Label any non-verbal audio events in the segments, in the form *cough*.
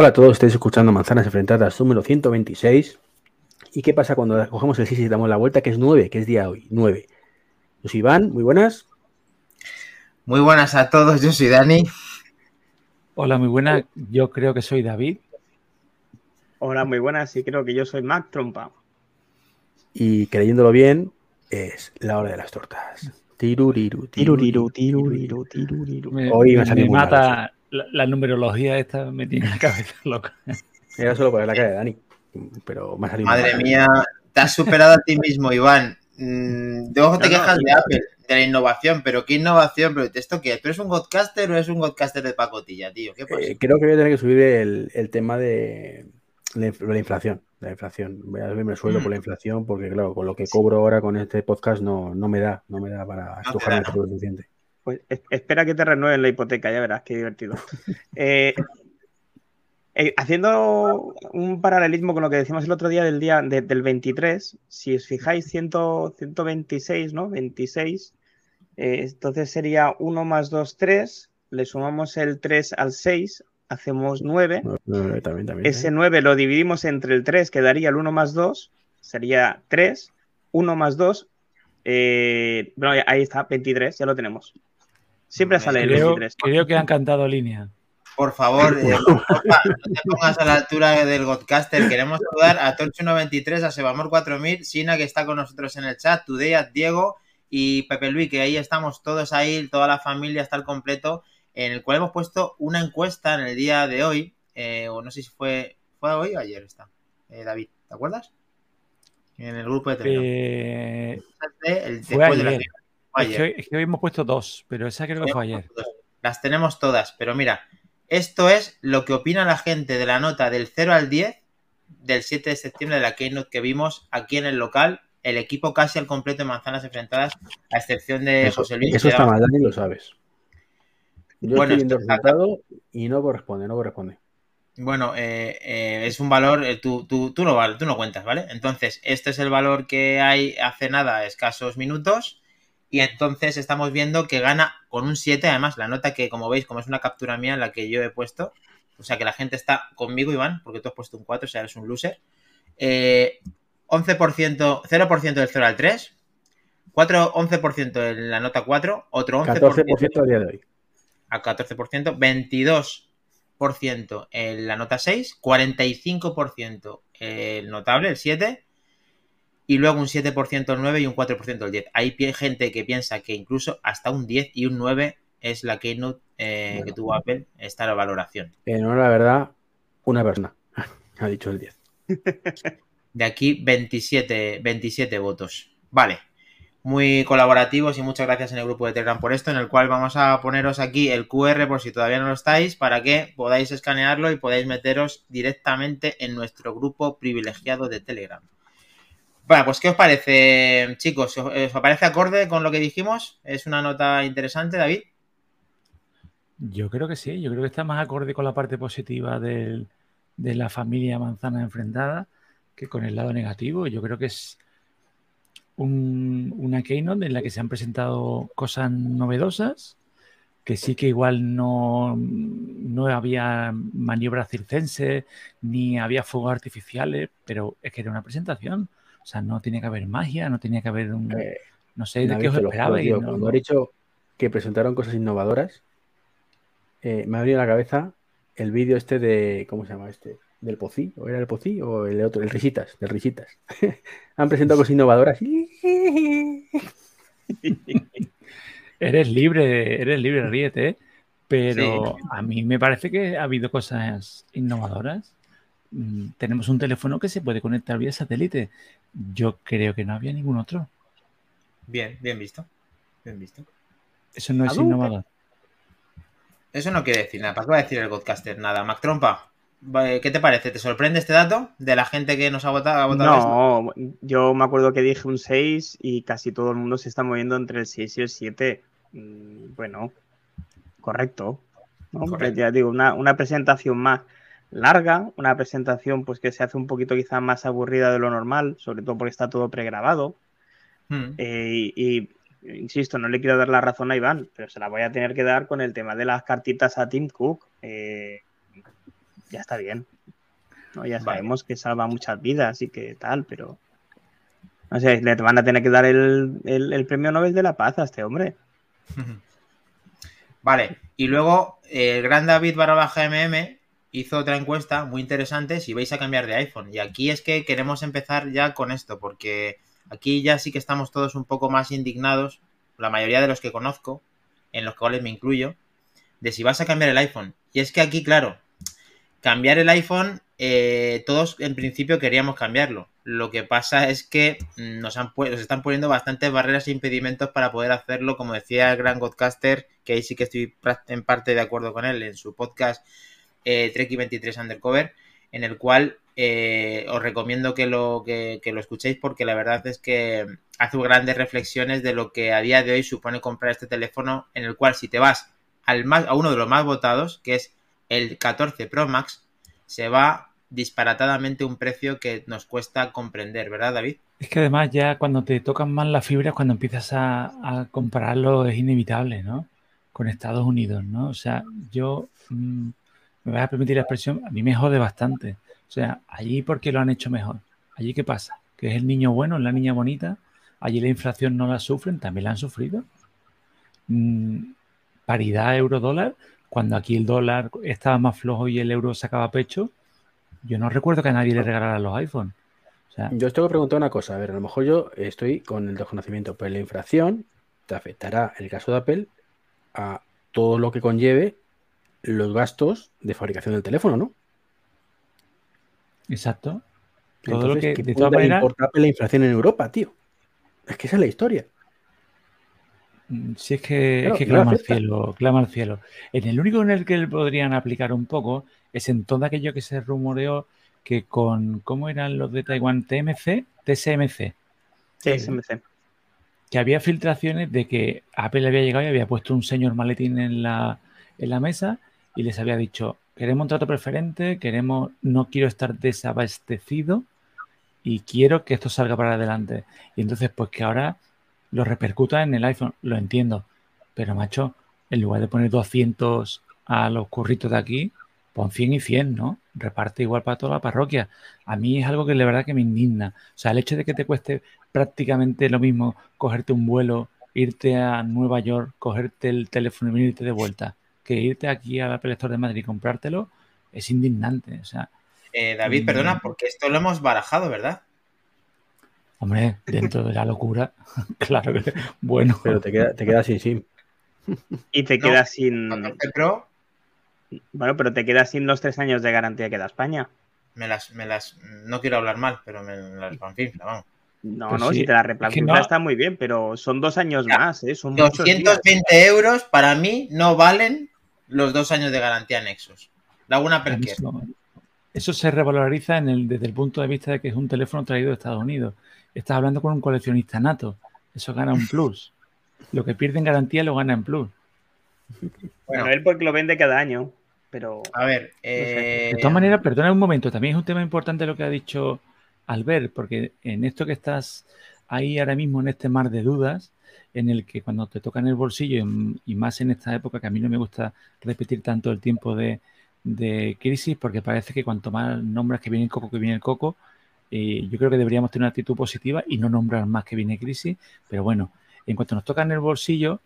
Hola a todos, estáis escuchando Manzanas Enfrentadas número 126. ¿Y qué pasa cuando cogemos el 6 y damos la vuelta? Que es 9, que es día hoy, 9. Yo soy Iván, muy buenas. Muy buenas a todos, yo soy Dani. Hola, muy buenas, yo creo que soy David. Hola, muy buenas, sí creo que yo soy Mac Trompa. Y creyéndolo bien, es la hora de las tortas. Tiruriru, tiruriru, tiruriru, tiruriru. Me, Hoy me me- mata la, la numerología esta, me tiene la cabeza *laughs* loca. Era solo por la cara de Dani. Pero me ha salido Madre mal. mía, te has superado a ti mismo, Iván. Mm, luego te No, no, quejas de Apple, de la innovación, pero ¿qué innovación? ¿Pero esto qué? ¿Tú eres un godcaster o eres un godcaster de pacotilla, tío? ¿Qué pasa? Eh, creo que voy a tener que subir el, el tema de la, inf- la inflación. La inflación. Voy a subirme el sueldo Mm. por la inflación, porque claro, con lo que cobro ahora con este podcast no, no me da, no me da para da. todo lo suficiente. Pues es- espera que te renueven la hipoteca, ya verás, qué divertido. *laughs* Eh, eh, haciendo un paralelismo con lo que decíamos el otro día del día de- del 23, si os fijáis, 100 126, ¿no? 26, eh, entonces sería 1 más 2, 3, le sumamos el 3 al 6, hacemos 9. No, no, también, también, Ese ¿eh? 9 lo dividimos entre el 3, que daría el 1 más 2, sería 3, 1 más 2, eh, bueno, ahí está, 23, ya lo tenemos. Siempre sale el Creo, 23. creo que han cantado línea. Por favor, eh, no te pongas a la altura del godcaster. Queremos saludar a Torch123, a Sebamor4000, Sina, que está con nosotros en el chat, Today, a Diego y Pepe Luis, que ahí estamos todos ahí, toda la familia está al completo, en el cual hemos puesto una encuesta en el día de hoy, eh, o no sé si fue, fue hoy o ayer está, eh, David, ¿te acuerdas? En el grupo de Telegram. Eh, fue la ayer. es, que hoy, es que hoy hemos puesto dos, pero esa creo que fue ayer. Las tenemos todas, pero mira, esto es lo que opina la gente de la nota del 0 al 10 del 7 de septiembre de la Keynote que vimos aquí en el local. El equipo casi al completo de manzanas enfrentadas, a excepción de Eso, José Luis. eso está mal, Dani, lo sabes. Yo Bueno, estoy viendo y no corresponde, no corresponde. Bueno, eh, eh, es un valor, eh, tú, tú, tú, no, tú no cuentas, ¿vale? Entonces, este es el valor que hay hace nada, escasos minutos, y entonces estamos viendo que gana con un 7, además la nota que, como veis, como es una captura mía la que yo he puesto, o sea que la gente está conmigo, Iván, porque tú has puesto un 4, o sea, eres un loser. Eh, 11%, 0% del 0 al 3, 4, 11% en la nota 4, otro 11% 14% a día de hoy. a 14%, 22% en la nota 6, 45% el notable, el 7, y luego un 7% el 9 y un 4% el 10. Hay gente que piensa que incluso hasta un 10 y un 9 es la keynote eh, Bueno. que tuvo Apple, esta la valoración. No, la verdad, una persona *laughs* ha dicho el 10. *laughs* De aquí 27, 27 votos. Vale. Muy colaborativos y muchas gracias en el grupo de Telegram por esto, en el cual vamos a poneros aquí el QR por si todavía no lo estáis, para que podáis escanearlo y podáis meteros directamente en nuestro grupo privilegiado de Telegram. Bueno, pues ¿qué os parece, chicos? ¿Os os parece acorde con lo que dijimos? ¿Es una nota interesante, David? Yo creo que sí, yo creo que está más acorde con la parte positiva de la familia manzana enfrentada que con el lado negativo. Yo creo que es un- una keynote en la que se han presentado cosas novedosas, que sí que igual no, no había maniobras circenses ni había fuegos artificiales, pero es que era una presentación. O sea, no tiene que haber magia, no tenía que haber un... Eh, no sé de qué os esperabais. ¿no? Cuando he dicho que presentaron cosas innovadoras, eh, me ha venido a la cabeza el vídeo este de. ¿Cómo se llama este? ¿Del Pocí? ¿O era el Pocí? ¿O el otro? El Risitas, del Risitas. *laughs* Han presentado cosas innovadoras. *laughs* Eres libre, eres libre, ríete, ¿eh? pero a mí me parece que ha habido cosas innovadoras. Mm, Tenemos un teléfono que se puede conectar vía satélite. Yo creo que no había ningún otro. Bien, bien visto. Bien visto. Eso no es innovador. Eso no quiere decir nada. ¿Para qué va a decir el podcaster? Nada. Mac Trompa, ¿qué te parece? ¿Te sorprende este dato de la gente que nos ha votado? Ha votado esto? No, yo me acuerdo que dije un 6 y casi todo el mundo se está moviendo entre el 6 y el 7. Mm, Bueno, correcto. Correcto. Ya digo, una, una presentación más larga, una presentación pues que se hace un poquito quizás más aburrida de lo normal, sobre todo porque está todo pregrabado. Hmm. Eh, y, y, insisto, no le quiero dar la razón a Iván, pero se la voy a tener que dar con el tema de las cartitas a Tim Cook. Eh, ya está bien. ¿no? Ya sabemos que salva muchas vidas y que tal, pero. No sé, le van a tener que dar el, el premio Nobel de la Paz a este hombre. *laughs* Vale, y luego el gran David barra baja MM hizo otra encuesta muy interesante si vais a cambiar de iPhone. Y aquí es que queremos empezar ya con esto, porque aquí ya sí que estamos todos un poco más indignados, la mayoría de los que conozco, en los cuales me incluyo, de si vas a cambiar el iPhone. Y es que aquí, claro, cambiar el iPhone, eh, todos en principio queríamos cambiarlo. Lo que pasa es que nos, han nos están poniendo bastantes barreras e impedimentos para poder hacerlo, como decía el gran Godcaster, que ahí sí que estoy en parte de acuerdo con él en su podcast eh, Treki 23 Undercover, en el cual eh, os recomiendo que lo, que, lo escuchéis porque la verdad es que hace grandes reflexiones de lo que a día de hoy supone comprar este teléfono, en el cual si te vas al más, a uno de los más votados, que es el 14 Pro Max, se va disparatadamente un precio que nos cuesta comprender, ¿verdad, David? Es que además ya cuando te tocan más las fibras, cuando empiezas a, a comprarlo es inevitable, ¿no? Con Estados Unidos, ¿no? O sea, yo mm, me vas a permitir la expresión, a mí me jode bastante. O sea, allí porque lo han hecho mejor. Allí qué pasa? Que es el niño bueno, la niña bonita. Allí la inflación no la sufren, también la han sufrido. Mm, paridad euro-dólar, cuando aquí el dólar estaba más flojo y el euro sacaba pecho, yo no recuerdo que a nadie le regalara los iPhones. yo os tengo que preguntar una cosa. A ver, a lo mejor yo estoy con el desconocimiento, pero la inflación te afectará, el caso de Apple, a todo lo que conlleve los gastos de fabricación del teléfono, ¿no? Exacto. Todo lo que, de todas maneras, la inflación en Europa, tío. Es que esa es la historia. Mm, sí, es que, es que clama al cielo, clama al cielo. En el único en el que podrían aplicar un poco es en todo aquello que se rumoreó que con, ¿cómo eran los de Taiwán? TMC, TSMC. TSMC. Que había filtraciones de que Apple había llegado y había puesto un señor maletín en la, en la mesa y les había dicho, queremos un trato preferente, queremos, no quiero estar desabastecido y quiero que esto salga para adelante. Y entonces, pues que ahora lo repercuta en el iPhone, lo entiendo, pero macho, en lugar de poner 200 a los curritos de aquí, pon 100 y 100, ¿no? Reparte igual para toda la parroquia. A mí es algo que de verdad que me indigna. O sea, el hecho de que te cueste prácticamente lo mismo cogerte un vuelo, irte a Nueva York, cogerte el teléfono y venirte de vuelta, que irte aquí al Apple Store de Madrid y comprártelo es indignante. O sea, eh, David, perdona, mm. porque esto lo hemos barajado, ¿verdad? Hombre, dentro de la locura, *laughs* claro que bueno. Pero te, queda, te quedas sin SIM. Y te quedas sin. Pro, bueno, pero te quedas sin los tres años de garantía que da España. Me las, me las. No quiero hablar mal, pero me las vamos. No, pues no, si te la replanteas está muy bien, pero son dos años más, ¿eh? Son 220 euros para mí no valen los dos años de garantía Nexus. Laguna Perquer. Eso, se revaloriza en el, desde el punto de vista de que es un teléfono traído de Estados Unidos. Estás hablando con un coleccionista nato. Eso gana un plus. Lo que pierde en garantía lo gana en plus. Bueno, él porque lo vende cada año, pero... A ver... De todas maneras, perdona un momento, también es un tema importante lo que ha dicho Albert, porque en esto que estás ahí ahora mismo en este mar de dudas, en el que cuando te toca en el bolsillo y más en esta época que a mí no me gusta repetir tanto el tiempo de, crisis porque parece que cuanto más nombras que viene el coco, que viene el coco, eh, yo creo que deberíamos tener una actitud positiva y no nombrar más que viene crisis, pero bueno, en cuanto nos toca en el bolsillo,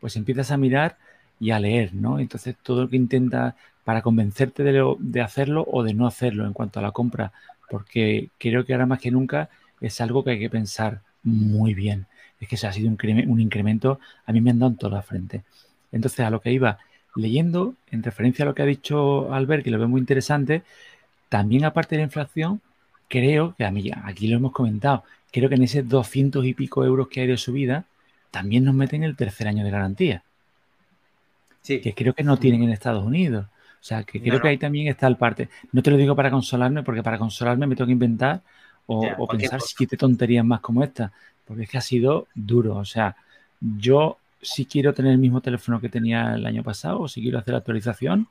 pues empiezas a mirar y a leer, ¿no? Entonces todo lo que intenta para convencerte de, de hacerlo o de no hacerlo en cuanto a la compra, porque creo que ahora más que nunca es algo que hay que pensar muy bien es que se ha sido un, un incremento, a mí me han dado en toda la frente. Entonces, a lo que iba leyendo, en referencia a lo que ha dicho Albert, que lo veo muy interesante, también aparte de la inflación, creo que a mí, aquí lo hemos comentado, creo que en ese 200 y pico euros que hay de subida, también nos meten el tercer año de garantía. Sí. Que creo que no tienen en Estados Unidos. O sea, que creo que ahí también está el parte. No te lo digo para consolarme, porque para consolarme me tengo que inventar o, o pensar siete tonterías más como esta porque es que ha sido duro. O sea, yo si quiero tener el mismo teléfono que tenía el año pasado o si quiero hacer la actualización,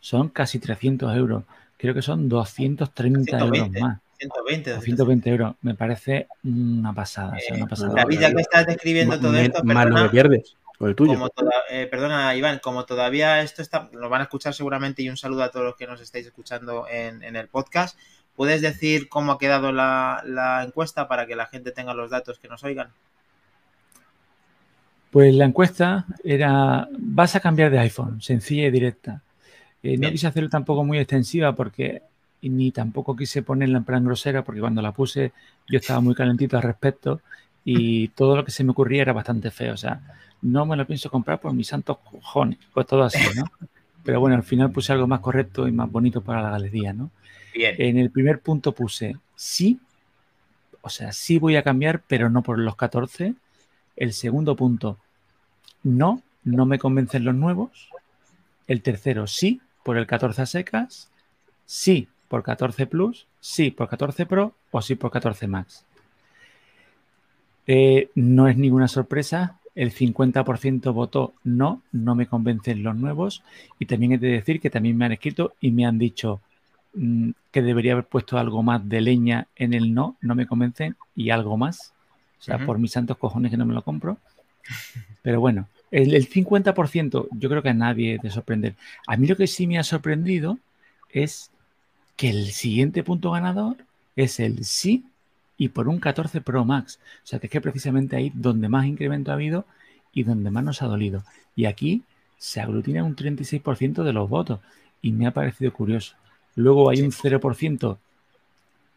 son casi 300 euros. Creo que son 230 euros más. 120, 120 euros. Me parece una pasada. una pasada. David, ya que estás describiendo todo esto, más lo que pierdes. O el tuyo. Como toda- eh, perdona, Iván, como todavía esto está, lo van a escuchar seguramente y un saludo a todos los que nos estáis escuchando en, en el podcast. ¿Puedes decir cómo ha quedado la, la encuesta para que la gente tenga los datos que nos oigan? Pues la encuesta era, vas a cambiar de iPhone, sencilla y directa. Eh, no quise hacerlo tampoco muy extensiva porque ni tampoco quise ponerla en plan grosera porque cuando la puse yo estaba muy calentito al respecto y *laughs* todo lo que se me ocurría era bastante feo. O sea, no me lo pienso comprar por mis santos cojones, pues todo así, ¿no? *laughs* Pero bueno, al final puse algo más correcto y más bonito para la galería, ¿no? En el primer punto puse sí, o sea, sí voy a cambiar, pero no por los 14. El segundo punto, no, no me convencen los nuevos. El tercero, sí, por el 14 a secas. Sí, por 14 Plus. Sí, por 14 Pro o sí por 14 Max. Eh, no es ninguna sorpresa. El 50% votó no, no me convencen los nuevos. Y también he de decir que también me han escrito y me han dicho que debería haber puesto algo más de leña en el no, no me convencen, y algo más. O sea, por mis santos cojones que no me lo compro. *laughs* Pero bueno, el, el 50% yo creo que a nadie te sorprender. A mí lo que sí me ha sorprendido es que el siguiente punto ganador es el sí y por un 14 Pro Max. O sea, que es que precisamente ahí donde más incremento ha habido y donde más nos ha dolido. Y aquí se aglutina un 36% de los votos y me ha parecido curioso. Luego hay un 0%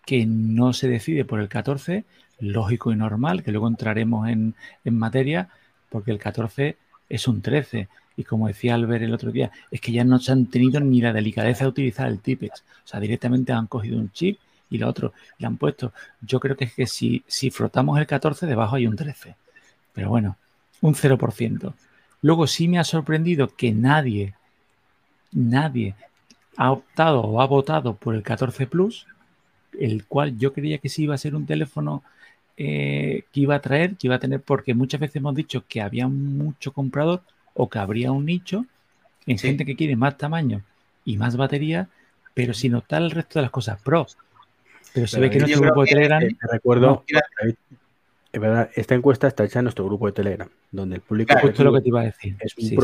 que no se decide por el 14, lógico y normal, que luego entraremos en, en materia, porque el 14 es un 13. Y como decía Albert el otro día, es que ya no se han tenido ni la delicadeza de utilizar el Tipex. O sea, directamente han cogido un chip y lo otro le han puesto. Yo creo que es que si, si frotamos el 14, debajo hay un 13. Pero bueno, un 0%. Luego sí me ha sorprendido que nadie, nadie ha optado o ha votado por el 14 Plus, el cual yo creía que sí iba a ser un teléfono eh, que iba a traer, que iba a tener, porque muchas veces hemos dicho que había mucho comprador o que habría un nicho en Sí. gente que quiere más tamaño y más batería, pero sin optar el resto de las cosas pro. Pero se Pero ve que nuestro grupo de Telegram Eh, te recuerdo, No, mira. David, es verdad, esta encuesta está hecha en nuestro grupo de Telegram, donde el público Claro, justo lo que te iba a decir. Es un Sí,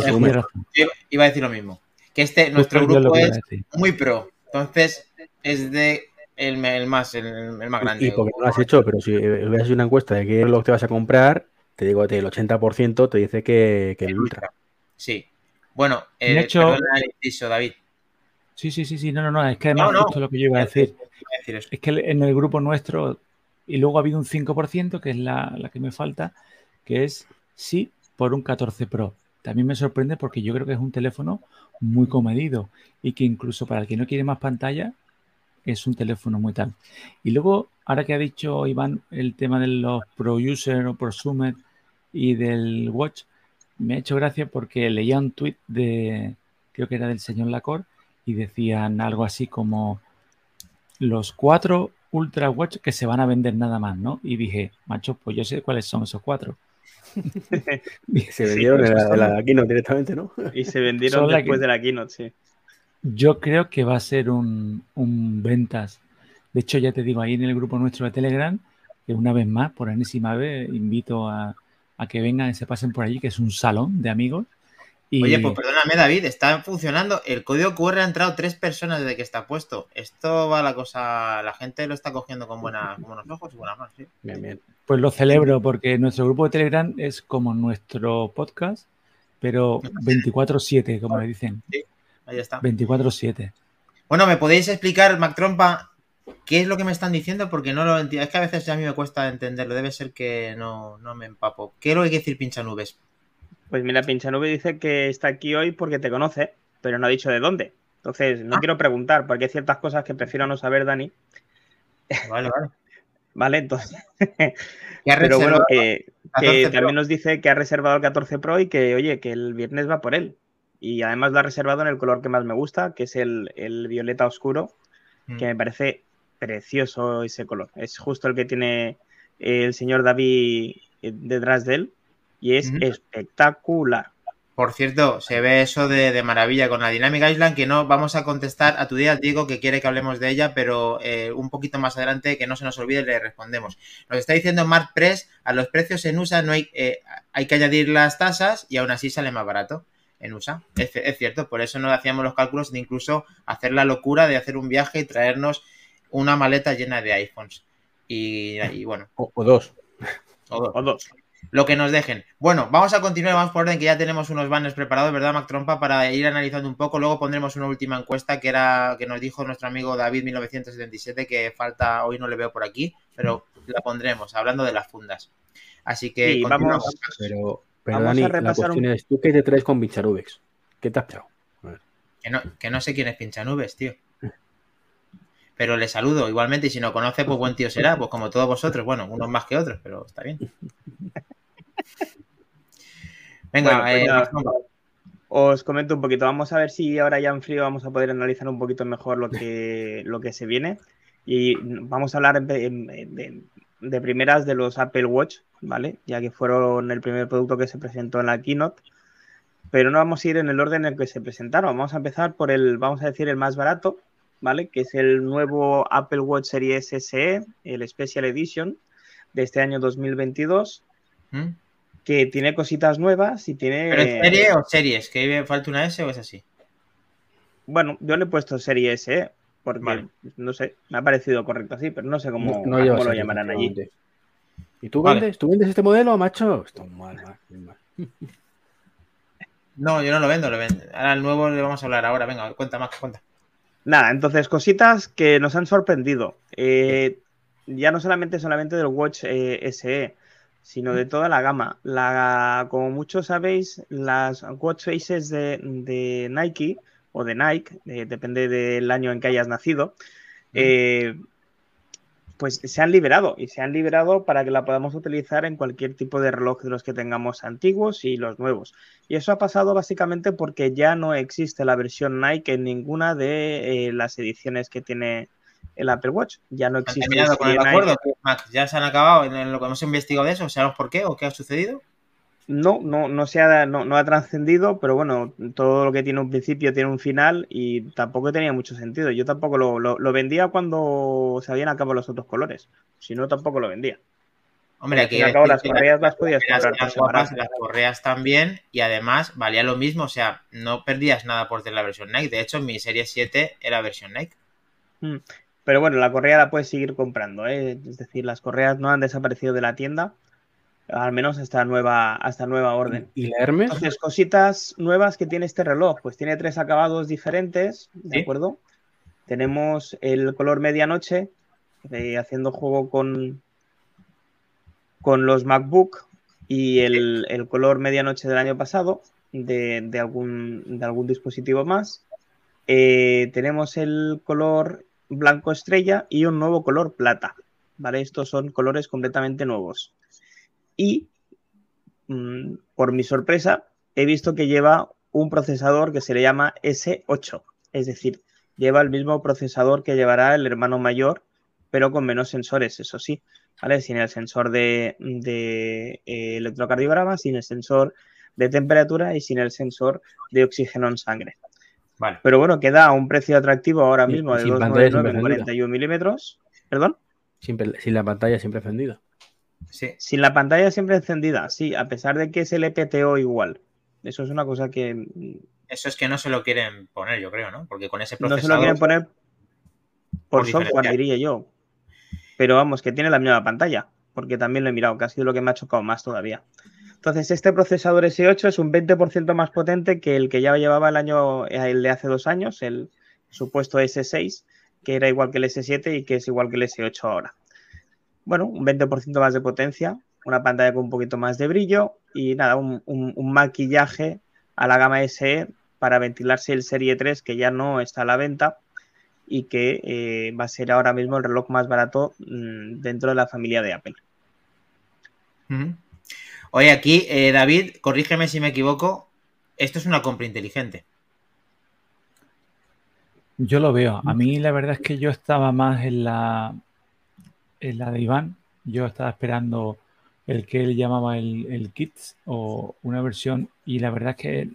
iba a decir lo mismo. Que este, nuestro Justo grupo es muy pro. Entonces, es de el, el más, el, el más grande. Y porque no lo has hecho, pero si eh, hubieras hecho una encuesta de qué es lo que te vas a comprar, te digo que el 80% te dice que, que el Ultra. Sí. Bueno, eh, ha hecho- perdona el inciso, David. Sí, sí, sí, sí, no, no, no, es que además No, no. justo lo que yo iba a decir. Eso. Es que en el grupo nuestro, y luego ha habido un 5%, que es la, la que me falta, que es sí por un 14 Pro. También me sorprende porque yo creo que es un teléfono muy comedido y que incluso para el que no quiere más pantalla, es un teléfono muy tal. Y luego, ahora que ha dicho Iván el tema de los Pro User o Prosumer y del Watch, me ha hecho gracia porque leía un tweet de, creo que era del señor Lacor, y decían algo así como los cuatro Ultra Watch que se van a vender nada más, ¿no? Y dije, macho, pues yo sé cuáles son esos cuatro. *laughs* Se vendieron Sí, en la, Keynote directamente, ¿no? Y se vendieron después de la keynote, sí. Yo creo que va a ser un, un ventas. De hecho, ya te digo, ahí en el grupo nuestro de Telegram, que una vez más, por enésima vez, invito a, a que vengan y se pasen por allí, que es un salón de amigos. Y Oye, pues perdóname, David, está funcionando. El código QR ha entrado tres personas desde que está puesto. Esto va la cosa. La gente lo está cogiendo con, buena, con buenos ojos y buenas manos. ¿sí? Bien, bien. pues lo celebro porque nuestro grupo de Telegram es como nuestro podcast, pero *laughs* 24-7, como le dicen. Ahí está. 24-7. Bueno, ¿me podéis explicar, Mac Trompa, qué es lo que me están diciendo? Porque no lo entiendo. Es que a veces a mí me cuesta entenderlo. Debe ser que no, no me empapo. ¿Qué es lo que quiere decir pincha nubes? Pues mira, Pinchanube dice que está aquí hoy porque te conoce, pero no ha dicho de dónde. Entonces, no Ah. quiero preguntar, porque hay ciertas cosas que prefiero no saber, Dani. Vale, vale. *laughs* Vale, entonces. *laughs* ¿Qué ha Pero bueno, que, que 14 Pro. también nos dice que ha reservado el 14 Pro y que, oye, que el viernes va por él. Y además lo ha reservado en el color que más me gusta, que es el, el violeta oscuro, Mm. que me parece precioso ese color. Es justo el que tiene el señor David eh, detrás de él y es espectacular. Por cierto, se ve eso de, maravilla con la Dynamic Island, que no vamos a contestar a tu día, Diego, que quiere que hablemos de ella, pero eh, un poquito más adelante, que no se nos olvide, le respondemos. Nos está diciendo Mark Press, a los precios en USA no hay, eh, hay que añadir las tasas y aún así sale más barato en USA. Es, cierto, por eso no hacíamos los cálculos de incluso hacer la locura de hacer un viaje y traernos una maleta llena de iPhones. Y, bueno. O, dos. O dos. Lo que nos dejen. Bueno, vamos a continuar, vamos por orden, que ya tenemos unos banners preparados, ¿verdad, Mac Trompa? Para ir analizando un poco. Luego pondremos una última encuesta que era que nos dijo nuestro amigo David 1977, que falta, hoy no le veo por aquí, pero la pondremos, hablando de las fundas. Así que vamos, pero, pero Dani, a repasar la cuestión es, ¿tú qué te traes con Pinchanubex? ¿Qué te has echado? Que no, que no sé quién es Pinchanubes, tío. Pero le saludo igualmente y si no conoce, pues buen tío será, pues como todos vosotros, bueno, unos más que otros, pero está bien. *laughs* Venga, pues eh, os comento un poquito. Vamos a ver si ahora ya en frío vamos a poder analizar un poquito mejor lo que, *laughs* lo que se viene. Y vamos a hablar de, de primeras de los Apple Watch, ¿vale? Ya que fueron el primer producto que se presentó en la keynote. Pero no vamos a ir en el orden en el que se presentaron. Vamos a empezar por el, vamos a decir, el más barato, ¿vale? Que es el nuevo Apple Watch Series SE, el Special Edition de este año 2022 que tiene cositas nuevas y tiene. ¿Pero es serie o series? ¿Que falta una S o es así? Bueno, yo le he puesto serie S, ¿eh? porque no sé, me ha parecido correcto así, pero no sé cómo, lo llamarán allí. ¿Y tú vendes? ¿Tú vendes este modelo, macho? Esto es mal, mal, No, yo no lo vendo, lo vendo. Ahora el nuevo le vamos a hablar ahora. Venga, cuenta más, cuenta. Nada, entonces, cositas que nos han sorprendido. Eh, ya no solamente solamente del Watch eh, SE, sino de toda la gama. La, como muchos sabéis, las watch faces de, Nike o de Nike, eh, depende del año en que hayas nacido, eh, pues se han liberado y se han liberado para que la podamos utilizar en cualquier tipo de reloj de los que tengamos antiguos y los nuevos. Y eso ha pasado básicamente porque ya no existe la versión Nike en ninguna de eh, las ediciones que tiene el Apple Watch. Ya no existe. terminado con el acuerdo? ¿Ya se han acabado en lo que hemos investigado de eso? ¿Sabemos por qué o qué ha sucedido? No, no, no, se ha, no, ha trascendido, pero bueno, todo lo que tiene un principio tiene un final y tampoco tenía mucho sentido. Yo tampoco lo, vendía cuando se habían acabado los otros colores. Si no, tampoco lo vendía. Hombre, aquí las correas las podías comprar. las correas también, y además valía lo mismo, o sea, no perdías nada por tener la versión Nike. De hecho, mi serie 7 era versión Nike. Mm. Pero bueno, la correa la puedes seguir comprando, ¿eh? es decir, las correas no han desaparecido de la tienda, al menos hasta nueva, hasta nueva orden. ¿Y la Hermes? Entonces, cositas nuevas que tiene este reloj, pues tiene tres acabados diferentes, ¿de acuerdo? Tenemos el color medianoche, eh, haciendo juego con, con los MacBook, y el, color medianoche del año pasado, de, algún, de algún dispositivo más. Eh, tenemos el color blanco estrella y un nuevo color plata. ¿Vale? Estos son colores completamente nuevos. Y mm, por mi sorpresa, he visto que lleva un procesador que se le llama S8. Es decir, lleva el mismo procesador que llevará el hermano mayor, pero con menos sensores, eso sí. ¿Vale? Sin el sensor de, eh, electrocardiograma, sin el sensor de temperatura y sin el sensor de oxígeno en sangre. Pero bueno, queda a un precio atractivo ahora mismo de 299 41 milímetros. ¿Perdón? sin la pantalla siempre encendida. Sí. Sin la pantalla siempre encendida, sí, a pesar de que es el PTO igual. Eso es una cosa que. Eso es que no se lo quieren poner, yo creo, ¿no? Porque con ese procesador. No se lo quieren poner por, software, diría yo. Pero vamos, que tiene la misma pantalla. Porque también lo he mirado, que ha sido lo que me ha chocado más todavía. Entonces, este procesador S8 es un 20% más potente que el que ya llevaba el año, el de hace dos años, el supuesto S6, que era igual que el S7 y que es igual que el S8 ahora. Bueno, un 20% más de potencia, una pantalla con un poquito más de brillo y nada, un, maquillaje a la gama SE para ventilarse el Serie 3 que ya no está a la venta y que eh, va a ser ahora mismo el reloj más barato mm, dentro de la familia de Apple. Oye, aquí, eh, David, corrígeme si me equivoco, esto es una compra inteligente. Yo lo veo. A mí la verdad es que yo estaba más en la, en la de Iván. Yo estaba esperando el que él llamaba el, el Kits o una versión Y la verdad es que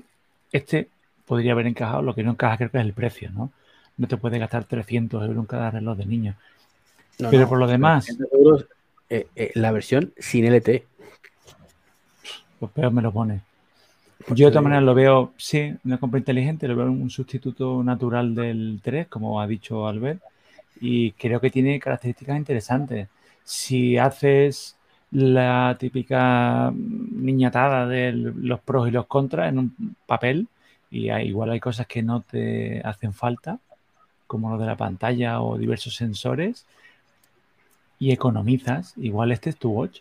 este podría haber encajado, lo que no encaja creo que es el precio, ¿no? No te puedes gastar 300 euros en cada reloj de niño. No, Pero no, por lo demás, 300 euros, eh, eh, la versión sin LT. pues peor me lo pone. Pues Yo de todas maneras lo veo, sí, una compra inteligente, lo veo un sustituto natural del 3, como ha dicho Albert, y creo que tiene características interesantes. Si haces la típica niñatada de los pros y los contras en un papel, y hay- igual hay cosas que no te hacen falta, como lo de la pantalla o diversos sensores, y economizas, igual este es tu watch.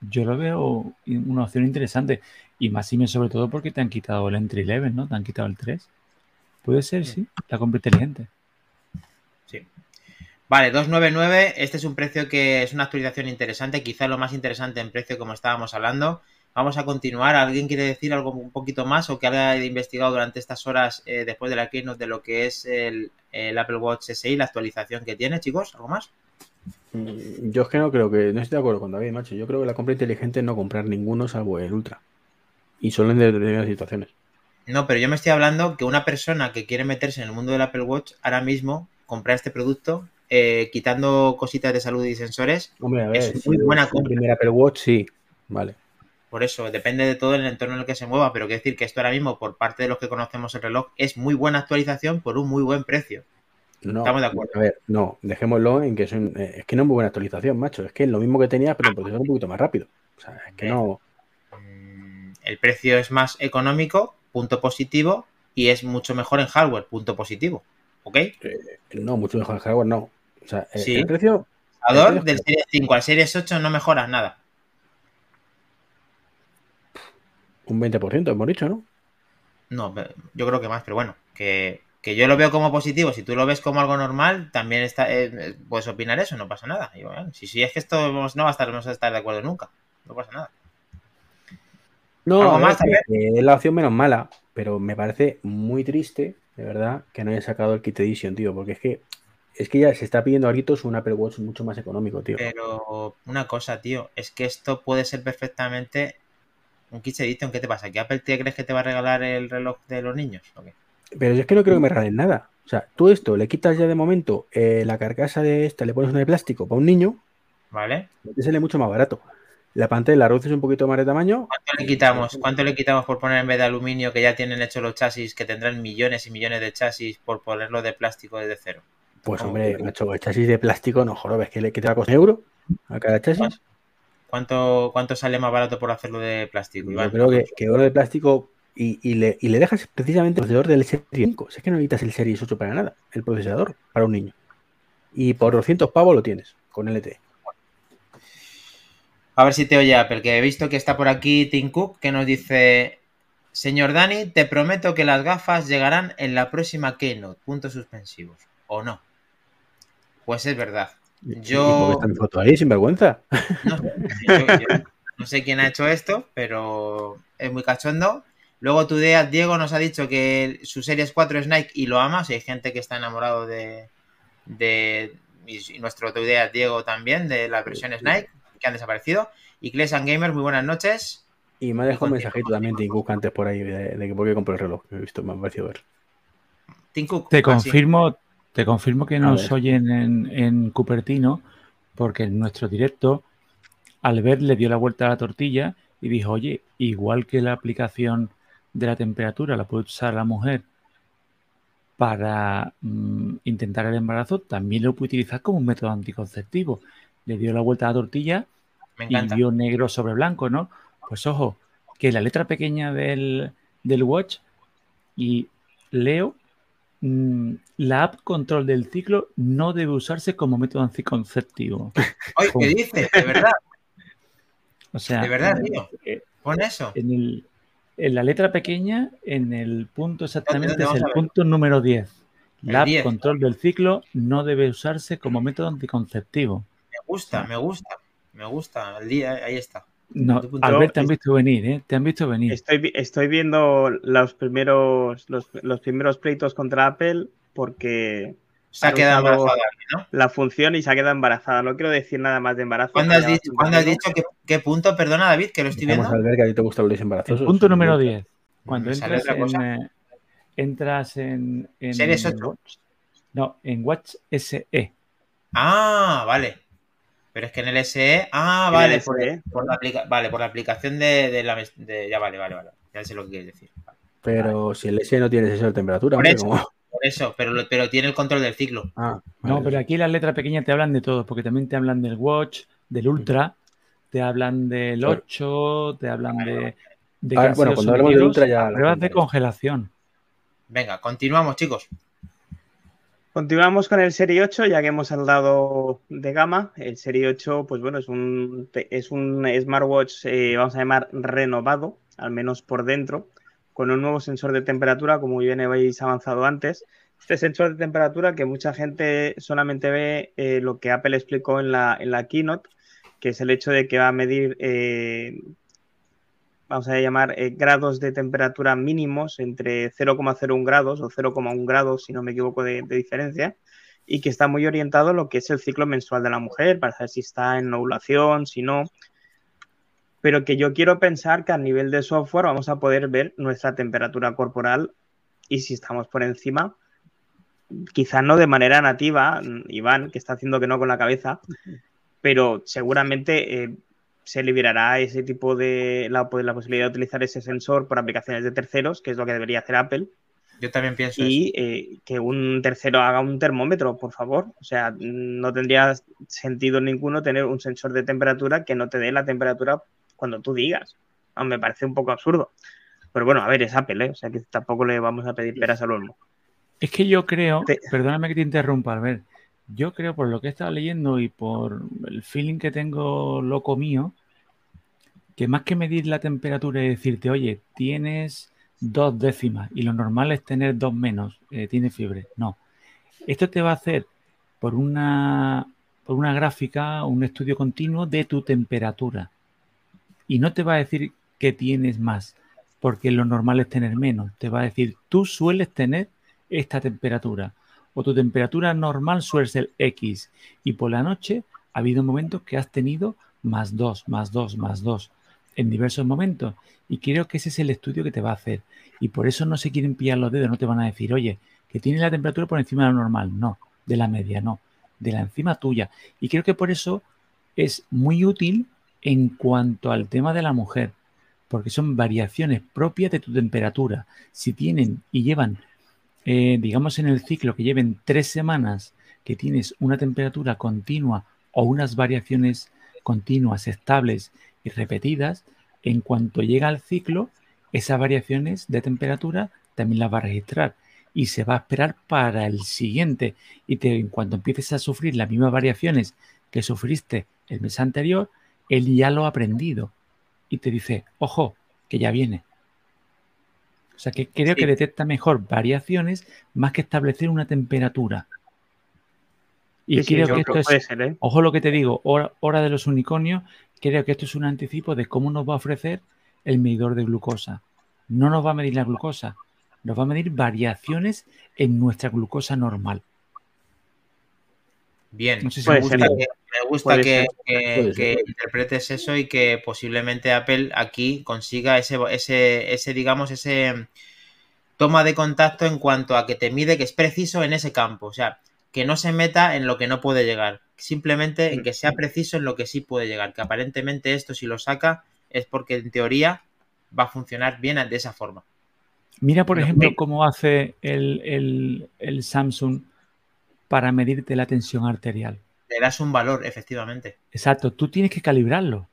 Yo lo veo una opción interesante. Y más y sobre todo porque te han quitado el entry level, ¿no? Te han quitado el 3. Puede ser, sí, la compra inteligente. Sí. Vale, 299, este es un precio que es una actualización interesante, quizá lo más interesante en precio como estábamos hablando. Vamos a continuar. ¿Alguien quiere decir algo un poquito más o que haya investigado durante estas horas eh, después de la keynote de lo que es el, el Apple Watch SI, la actualización que tiene, chicos? ¿Algo más? Yo es que no creo que, no estoy de acuerdo con David, macho. Yo creo que la compra inteligente es no comprar ninguno salvo el Ultra. Y solo en determinadas situaciones. No, pero yo me estoy hablando que una persona que quiere meterse en el mundo del Apple Watch ahora mismo comprar este producto, eh, quitando cositas de salud y sensores, Hombre, a ver, Es muy buena compra. primer Apple Watch, sí. Vale. Por eso, depende de todo el entorno en el que se mueva, pero quiero decir que esto ahora mismo, por parte de los que conocemos el reloj, es muy buena actualización por un muy buen precio. No, Estamos de acuerdo. A ver, no, dejémoslo en que es, un- eh, es que no es muy buena actualización, macho. Es que es lo mismo que tenía, pero el procesador un poquito más rápido. O sea, es que Bien. no. Mm, El precio es más económico, punto positivo, y es mucho mejor en hardware, punto positivo. ¿Ok? No, mucho mejor el hardware, no. O sea, el, Sí. el precio. El precio- del Series 5 al Series 8 no mejoras nada. Un 20%, hemos dicho, ¿no? No, yo creo que más, pero bueno, que, que yo lo veo como positivo. Si tú lo ves como algo normal, también está, eh, puedes opinar eso, no pasa nada. Y bueno, si, si es que esto no va a estar, vamos a estar de acuerdo nunca, no pasa nada. No, es la opción menos mala, pero me parece muy triste, de verdad, que no haya sacado el Kit Edition, tío, porque es que es que ya se está pidiendo a gritos un Apple Watch mucho más económico, tío. Pero una cosa, tío, es que esto puede ser perfectamente un kit edition. ¿Qué te pasa? ¿Que Apple te crees que te va a regalar el reloj de los niños? ¿O qué? Pero yo es que no creo que me regalen nada. O sea, tú esto le quitas ya de momento eh, la carcasa de esta, le pones una de plástico para un niño, ¿Vale? te sale mucho más barato. La pantalla la reduces un poquito más de tamaño. ¿Cuánto le quitamos? ¿Cuánto le quitamos por poner en vez de aluminio que ya tienen hechos los chasis, que tendrán millones y millones de chasis por ponerlo de plástico desde cero? Pues hombre, macho, el chasis de plástico, no jorobes, ¿qué, le, qué te va a costar un euro a cada chasis? ¿Cuánto, ¿Cuánto sale más barato por hacerlo de plástico? Iván? Yo creo que, que oro de plástico y, y le, y le dejas precisamente el procesador del Series 5. Si es que no necesitas el Series 8 para nada, el procesador para un niño. Y por 200 pavos lo tienes con LTE. A ver si te oye Apple, que he visto que está por aquí Tim Cook, que nos dice... Señor Dani, te prometo que las gafas llegarán en la próxima Keynote. Puntos suspensivos. ¿O no? Pues es verdad. ¿Y Yo- mi foto ahí, sin vergüenza? No sé, yo- yo no sé quién ha hecho esto, pero es muy cachondo. Luego tu idea, Diego nos ha dicho que su Series 4 es Nike y lo ama. Hay gente que está enamorado de, de y nuestro tu idea, Diego también, de las versiones Nike que han desaparecido. Y Clash and Gamers, muy buenas noches. Y me ha dejado un contigo. mensajito también Tim Cook antes por ahí de, de que por qué compré el reloj. que he visto, me ha parecido ver. Tim Cook. Te ah, confirmo, te confirmo que nos oyen en, en Cupertino, porque en nuestro directo, Albert le dio la vuelta a la tortilla y dijo, oye, igual que la aplicación de la temperatura la puede usar la mujer para mm, intentar el embarazo, también lo puede utilizar como un método anticonceptivo. Le dio la vuelta a la tortilla Me y vio negro sobre blanco, ¿no? Pues ojo, que la letra pequeña del, del watch y leo, mm, la app control del ciclo no debe usarse como método anticonceptivo. *laughs* Oye, ¿qué dices? De verdad, *laughs* O sea, de verdad, tío. eh, Pon eso. en, el, en la letra pequeña, en el punto exactamente, es el punto número 10. El La app 10. control del ciclo no debe usarse como método anticonceptivo. Me gusta, me gusta. Me gusta. El día, ahí está. No, Albert, te han visto venir, ¿eh? Te han visto venir. Estoy, vi- estoy viendo los primeros, los, los primeros pleitos contra Apple porque Se ha quedado embarazada, ¿no? la función y se ha quedado embarazada. No quiero decir nada más de embarazo. ¿Cuándo has dicho, ¿cuándo has dicho que, qué punto? Perdona, David, que lo estoy Vamos viendo. a ver que a ti te gustan los El embarazosos. punto número 10. Cuando sale entras en, eh, entras en, en Series 8. Watch- no, en Watch SE. Ah, vale. Pero es que en el SE. Ah, vale. el Por, SE. por la aplica- vale, por la aplicación de, de la. de- ya vale, vale, vale. Ya sé lo que quieres decir. Vale. Pero si el S no tiene sensor de temperatura, Por hombre, eso. ¿cómo? Por eso, pero, pero tiene el control del ciclo. Ah, No, pero aquí las letras pequeñas te hablan de todo, porque también te hablan del Watch, del Ultra, te hablan del Claro. 8, te hablan de. bueno, cuando hablemos del Ultra ya Pruebas de congelación. Venga, continuamos, chicos. Continuamos con el Serie 8, ya que hemos hablado de gama. El Serie 8, pues bueno, es un, es un smartwatch, eh, vamos a llamar renovado, al menos por dentro, con un nuevo sensor de temperatura, como bien habéis avanzado antes. Este sensor de temperatura que mucha gente solamente ve eh, lo que Apple explicó en la, en la keynote, que es el hecho de que va a medir, eh, vamos a llamar, eh, grados de temperatura mínimos entre 0,01 grados o 0,1 grados, si no me equivoco, de, diferencia, y que está muy orientado a lo que es el ciclo menstrual de la mujer, para saber si está en ovulación, si no. Pero que yo quiero pensar que a nivel de software vamos a poder ver nuestra temperatura corporal y si estamos por encima, quizás no de manera nativa, Iván, que está haciendo que no con la cabeza, pero seguramente eh, se liberará ese tipo de la, la, posibilidad de utilizar ese sensor por aplicaciones de terceros, que es lo que debería hacer Apple. Yo también pienso y eh, que un tercero haga un termómetro, por favor. O sea, no tendría sentido ninguno tener un sensor de temperatura que no te dé la temperatura cuando tú digas. Ah, me parece un poco absurdo. Pero bueno, a ver, es Apple, ¿eh? O sea que tampoco le vamos a pedir peras al olmo. Es que yo creo, perdóname que te interrumpa, a ver, yo creo por lo que he estado leyendo y por el feeling que tengo loco mío, que más que medir la temperatura y decirte, oye, tienes dos décimas y lo normal es tener dos menos, eh, tienes fiebre. No. Esto te va a hacer por una, por una gráfica, un estudio continuo de tu temperatura. Y no te va a decir que tienes más, porque lo normal es tener menos. Te va a decir, tú sueles tener esta temperatura o tu temperatura normal suele ser X y por la noche ha habido momentos que has tenido más 2, más 2, más 2 en diversos momentos. Y creo que ese es el estudio que te va a hacer. Y por eso no se quieren pillar los dedos, no te van a decir, oye, que tienes la temperatura por encima de la normal, no, de la media, no, de la encima tuya. Y creo que por eso es muy útil en cuanto al tema de la mujer porque son variaciones propias de tu temperatura. Si tienen y llevan eh, digamos en el ciclo que lleven tres semanas que tienes una temperatura continua o unas variaciones continuas, estables y repetidas, en cuanto llega al ciclo, esas variaciones de temperatura también las va a registrar y se va a esperar para el siguiente. Y en cuanto empieces a sufrir las mismas variaciones que sufriste el mes anterior, él ya lo ha aprendido y te dice, ojo, que ya viene. O sea que creo sí. que detecta mejor variaciones más que establecer una temperatura. Y sí, creo sí, que esto es, ser, ¿eh? ojo lo que te digo, hora, hora, de los unicornios, creo que esto es un anticipo de cómo nos va a ofrecer el medidor de glucosa. No nos va a medir la glucosa, nos va a medir variaciones en nuestra glucosa normal. Bien, no sé si me gusta, que, me gusta que, que, que, interpretes eso y que posiblemente Apple aquí consiga ese, ese, ese, digamos, ese toma de contacto en cuanto a que te mide que es preciso en ese campo. O sea, que no se meta en lo que no puede llegar. Simplemente en que sea preciso en lo que sí puede llegar. Que aparentemente esto si lo saca es porque en teoría va a funcionar bien de esa forma. Mira, por ejemplo, cómo hace el, el, el Samsung para medirte la tensión arterial. Le das un valor, efectivamente. Exacto, tú tienes que calibrarlo.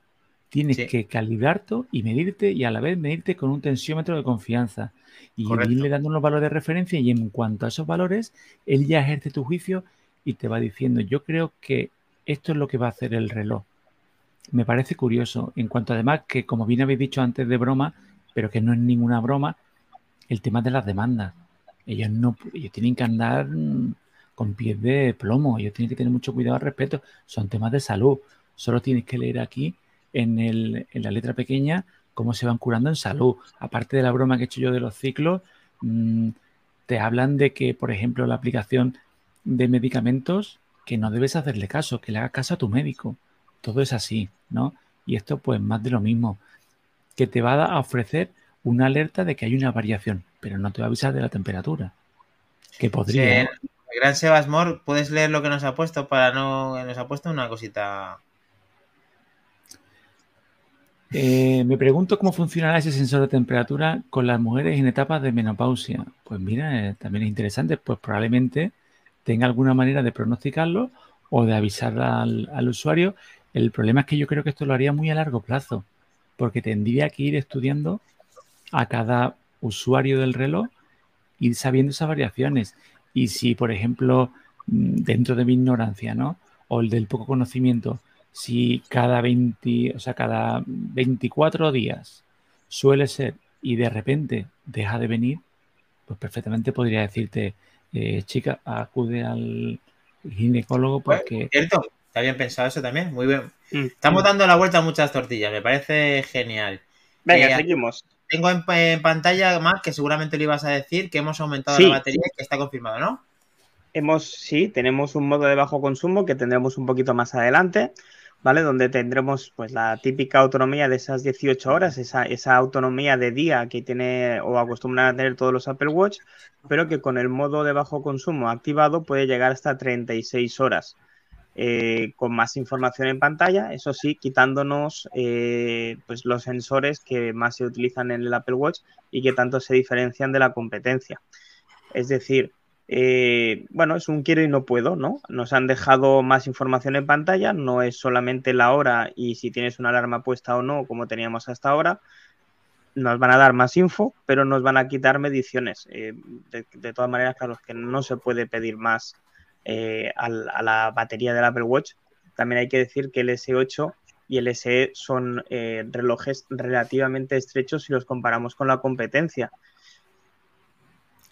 Tienes sí. que calibrarte y medirte y a la vez medirte con un tensiómetro de confianza. Y Correcto. irle dando unos valores de referencia y en cuanto a esos valores, él ya ejerce tu juicio y te va diciendo, yo creo que esto es lo que va a hacer el reloj. Me parece curioso, en cuanto además que, como bien habéis dicho antes de broma, pero que no es ninguna broma, el tema de las demandas. Ellos no, ellos tienen que andar con pies de plomo. Ellos tienen que tener mucho cuidado al respecto. Son temas de salud. Solo tienes que leer aquí en, el, en la letra pequeña cómo se van curando en salud. Aparte de la broma que he hecho yo de los ciclos, mmm, te hablan de que, por ejemplo, la aplicación de medicamentos, que no debes hacerle caso, que le hagas caso a tu médico. Todo es así, ¿no? Y esto, pues, más de lo mismo. Que te va a ofrecer una alerta de que hay una variación, pero no te va a avisar de la temperatura. Que podría. Sí, gran Sebasmor, ¿puedes leer lo que nos ha puesto para no. Nos ha puesto una cosita. Eh, me pregunto cómo funcionará ese sensor de temperatura con las mujeres en etapas de menopausia. Pues mira, eh, también es interesante, pues probablemente tenga alguna manera de pronosticarlo o de avisar al, al, usuario. El problema es que yo creo que esto lo haría muy a largo plazo, porque tendría que ir estudiando a cada usuario del reloj, ir sabiendo esas variaciones. Y si, por ejemplo, mm, dentro de mi ignorancia, ¿no? O el del poco conocimiento, si cada 20, o sea, cada 24 días suele ser y de repente deja de venir, pues perfectamente podría decirte, eh, chica, acude al ginecólogo porque... Cierto, está bien pensado eso también, muy bien. Mm. Estamos dando la vuelta a muchas tortillas, me parece genial. Venga, eh, seguimos. Tengo en, en, pantalla más que seguramente le ibas a decir que hemos aumentado sí. la batería y que está confirmado, ¿no? Hemos, sí, tenemos un modo de bajo consumo que tendremos un poquito más adelante. ¿vale? Donde tendremos pues la típica autonomía de esas 18 horas, esa, esa autonomía de día que tiene o acostumbran a tener todos los Apple Watch, pero que con el modo de bajo consumo activado puede llegar hasta 36 horas. Eh, con más información en pantalla, eso sí, quitándonos eh, pues los sensores que más se utilizan en el Apple Watch y que tanto se diferencian de la competencia. Es decir, eh, bueno, es un quiero y no puedo, ¿no? Nos han dejado más información en pantalla, no es solamente la hora y si tienes una alarma puesta o no, como teníamos hasta ahora. Nos van a dar más info, pero nos van a quitar mediciones. De, de, todas maneras, claro, que no se puede pedir más eh, a, a, la batería del Apple Watch. También hay que decir que el S8 y el SE son eh, relojes relativamente estrechos si los comparamos con la competencia.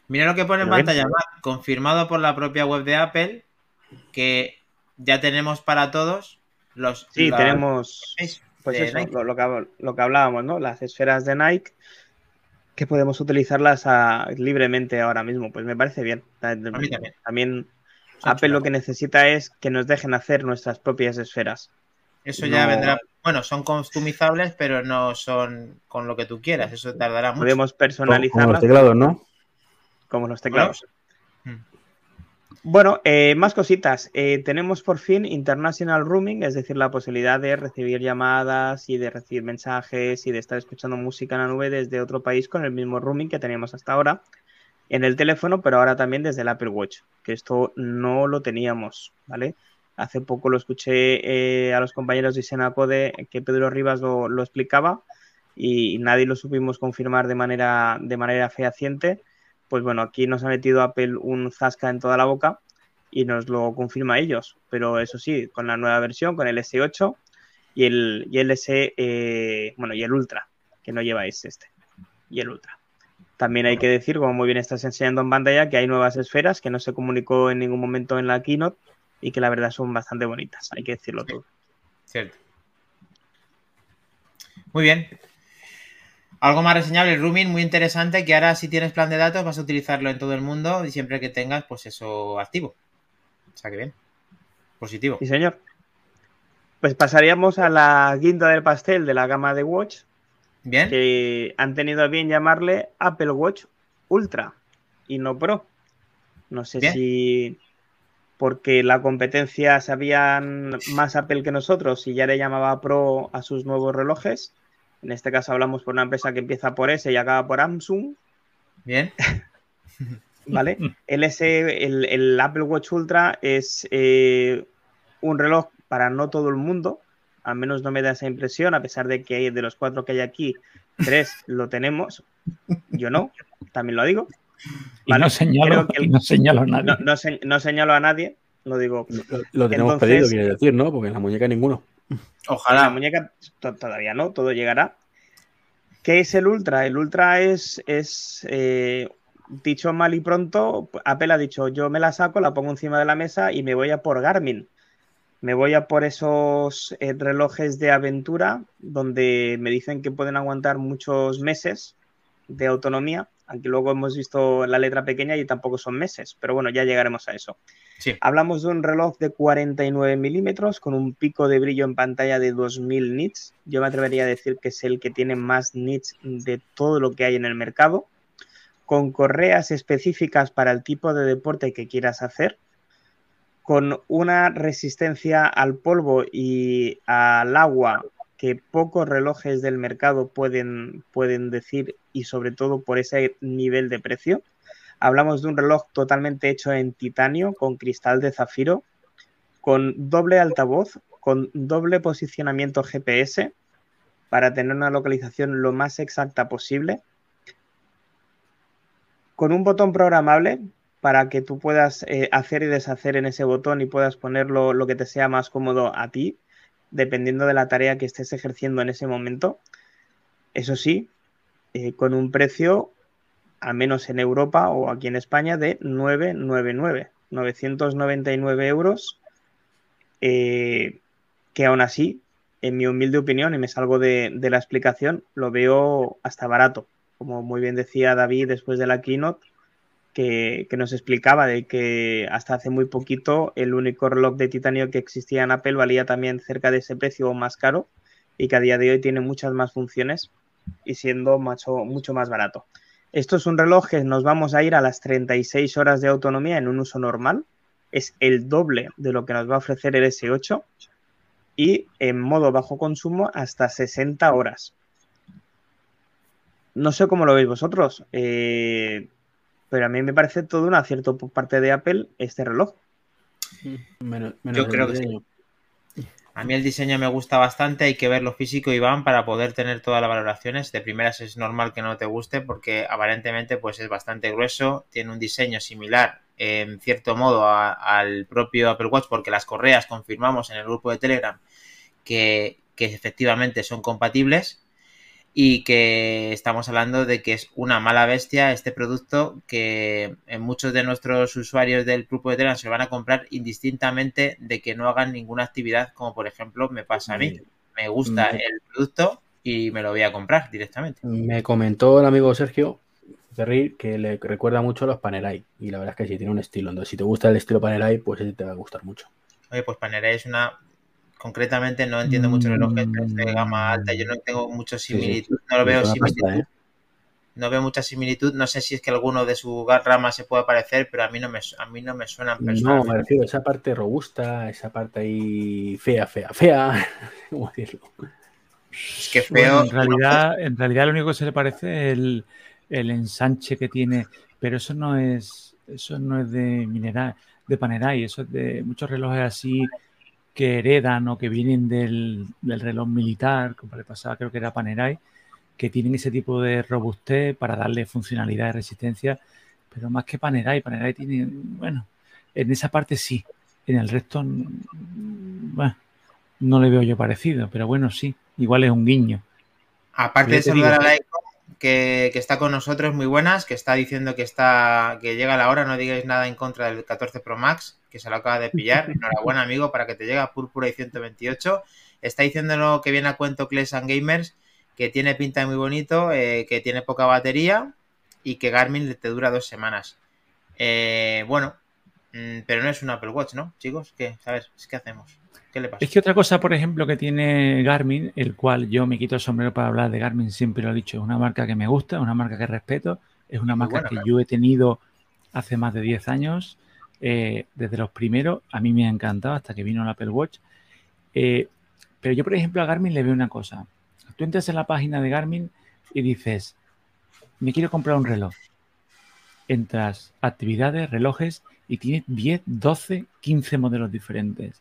Mira lo que pone en pantalla, confirmado por la propia web de Apple, que ya tenemos para todos los... Sí, los... tenemos pues eso, lo, lo, que, lo, que, hablábamos, ¿no? Las esferas de Nike, que podemos utilizarlas a, libremente ahora mismo. Pues me parece bien. También Apple lo que necesita es que nos dejen hacer nuestras propias esferas. Eso ya no... vendrá. Bueno, son customizables, pero no son con lo que tú quieras. Eso tardará mucho. Podemos personalizarlas. Como los teclados, ¿no? como los teclados. Bueno, bueno eh, más cositas. Eh, tenemos por fin International Rooming, es decir, la posibilidad de recibir llamadas y de recibir mensajes y de estar escuchando música en la nube desde otro país con el mismo rooming que teníamos hasta ahora en el teléfono, pero ahora también desde el Apple Watch, que esto no lo teníamos, ¿vale? Hace poco lo escuché eh, a los compañeros de Senacode que Pedro Rivas lo, explicaba y nadie lo supimos confirmar de manera, de manera fehaciente pues bueno, aquí nos ha metido Apple un zasca en toda la boca y nos lo confirma ellos. Pero eso sí, con la nueva versión, con el S8 y el, y el S, eh, bueno, y el Ultra, que no lleváis este, y el Ultra. También hay que decir, como muy bien estás enseñando en pantalla, que hay nuevas esferas que no se comunicó en ningún momento en la keynote y que la verdad son bastante bonitas, hay que decirlo todo. Cierto. Muy bien, algo más reseñable, el rooming, muy interesante, que ahora si tienes plan de datos vas a utilizarlo en todo el mundo y siempre que tengas, pues eso activo. O sea que bien. Positivo. Sí, señor. Pues pasaríamos a la guinda del pastel de la gama de Watch. Bien. Que han tenido a bien llamarle Apple Watch Ultra y no Pro. No sé bien. si porque la competencia sabían más Apple que nosotros y ya le llamaba Pro a sus nuevos relojes en este caso hablamos por una empresa que empieza por S y acaba por Samsung. Bien. *laughs* ¿Vale? *laughs* El, S, el, el, Apple Watch Ultra es eh, un reloj para no todo el mundo. Al menos no me da esa impresión, a pesar de que de los cuatro que hay aquí, tres lo tenemos. Yo no, también lo digo. ¿Vale? Y no señalo, el, no señalo a nadie. No, no, se, no, señalo a nadie, lo digo. Lo, lo tenemos Entonces, pedido, quiere decir, ¿no? Porque en la muñeca ninguno. Ojalá. La muñeca todavía no, todo llegará. ¿Qué es el Ultra? El Ultra es, es eh, dicho mal y pronto, Apple ha dicho, yo me la saco, la pongo encima de la mesa y me voy a por Garmin. Me voy a por esos eh, relojes de aventura donde me dicen que pueden aguantar muchos meses de autonomía. Aquí luego hemos visto la letra pequeña y tampoco son meses, pero bueno, ya llegaremos a eso. Hablamos de un reloj de 49 milímetros con un pico de brillo en pantalla de 2000 nits. Yo me atrevería a decir que es el que tiene más nits de todo lo que hay en el mercado. Con correas específicas para el tipo de deporte que quieras hacer. Con una resistencia al polvo y al agua que pocos relojes del mercado pueden, pueden decir y sobre todo por ese nivel de precio. Hablamos de un reloj totalmente hecho en titanio con cristal de zafiro, con doble altavoz, con doble posicionamiento GPS para tener una localización lo más exacta posible, con un botón programable para que tú puedas eh, hacer y deshacer en ese botón y puedas ponerlo lo que te sea más cómodo a ti, dependiendo de la tarea que estés ejerciendo en ese momento. Eso sí, eh, con un precio al menos en Europa o aquí en España, de 999, 999 euros, eh, que aún así, en mi humilde opinión, y me salgo de, la explicación, lo veo hasta barato. Como muy bien decía David después de la keynote, que, nos explicaba de que hasta hace muy poquito el único reloj de titanio que existía en Apple valía también cerca de ese precio o más caro y que a día de hoy tiene muchas más funciones y siendo mucho, mucho más barato. Esto es un reloj que nos vamos a ir a las 36 horas de autonomía en un uso normal. Es el doble de lo que nos va a ofrecer el S8 y en modo bajo consumo hasta 60 horas. No sé cómo lo veis vosotros, eh, pero a mí me parece todo un acierto por parte de Apple este reloj. Yo creo que sí. A mí el diseño me gusta bastante, hay que verlo físico, Iván, para poder tener todas las valoraciones. De primeras es normal que no te guste porque aparentemente pues es bastante grueso, tiene un diseño similar en cierto modo al propio Apple Watch porque las correas confirmamos en el grupo de Telegram que, que efectivamente son compatibles y que estamos hablando de que es una mala bestia este producto que en muchos de nuestros usuarios del grupo de Telegram se van a comprar indistintamente de que no hagan ninguna actividad como por ejemplo me pasa a mí. Me gusta el producto y me lo voy a comprar directamente. Me comentó el amigo Sergio Ferri que le recuerda mucho a los Panerai y la verdad es que sí, tiene un estilo. Entonces, si te gusta el estilo Panerai, pues ese te va a gustar mucho. Oye, pues Panerai es una concretamente no entiendo mucho relojes de gama alta. Yo no tengo mucha similitud, no lo veo similitud. ¿eh? No veo mucha similitud. No sé si es que alguno de sus ramas se puede parecer, pero a mí no me, a mí no me suenan No, me refiero a esa parte robusta, esa parte ahí fea, fea, fea. *laughs* ¿Cómo decirlo? Es que feo. en, realidad, en realidad, lo único que se le parece es el, el ensanche que tiene, pero eso no es, eso no es de mineral, de Panerai, eso es de muchos relojes así que heredan o que vienen del, reloj militar, como le pasaba creo que era Panerai, que tienen ese tipo de robustez para darle funcionalidad y resistencia, pero más que Panerai, Panerai tiene, bueno, en esa parte sí, en el resto, bueno, no le veo yo parecido, pero bueno, sí, igual es un guiño. Aparte de saludar a la que, está con nosotros, muy buenas, que está diciendo que está que llega la hora, no digáis nada en contra del 14 Pro Max, que se lo acaba de pillar. *laughs* Enhorabuena, amigo, para que te llegue a Púrpura y 128. Está diciéndolo que viene a cuento Clash and Gamers, que tiene pinta muy bonito, eh, que tiene poca batería y que Garmin te dura dos semanas. Eh, bueno, mm, pero no es un Apple Watch, ¿no, chicos? ¿Qué? ¿Sabes? ¿Qué hacemos? ¿Qué le pasa? Es que otra cosa, por ejemplo, que tiene Garmin, el cual yo me quito el sombrero para hablar de Garmin, siempre lo he dicho, es una marca que me gusta, una marca que respeto, es una marca que yo he tenido hace más de 10 años eh, desde los primeros, a mí me ha encantado hasta que vino el Apple Watch. Eh, pero yo, por ejemplo, a Garmin le veo una cosa. Tú entras en la página de Garmin y dices, me quiero comprar un reloj. Entras actividades, relojes y tienes 10, 12, 15 modelos diferentes.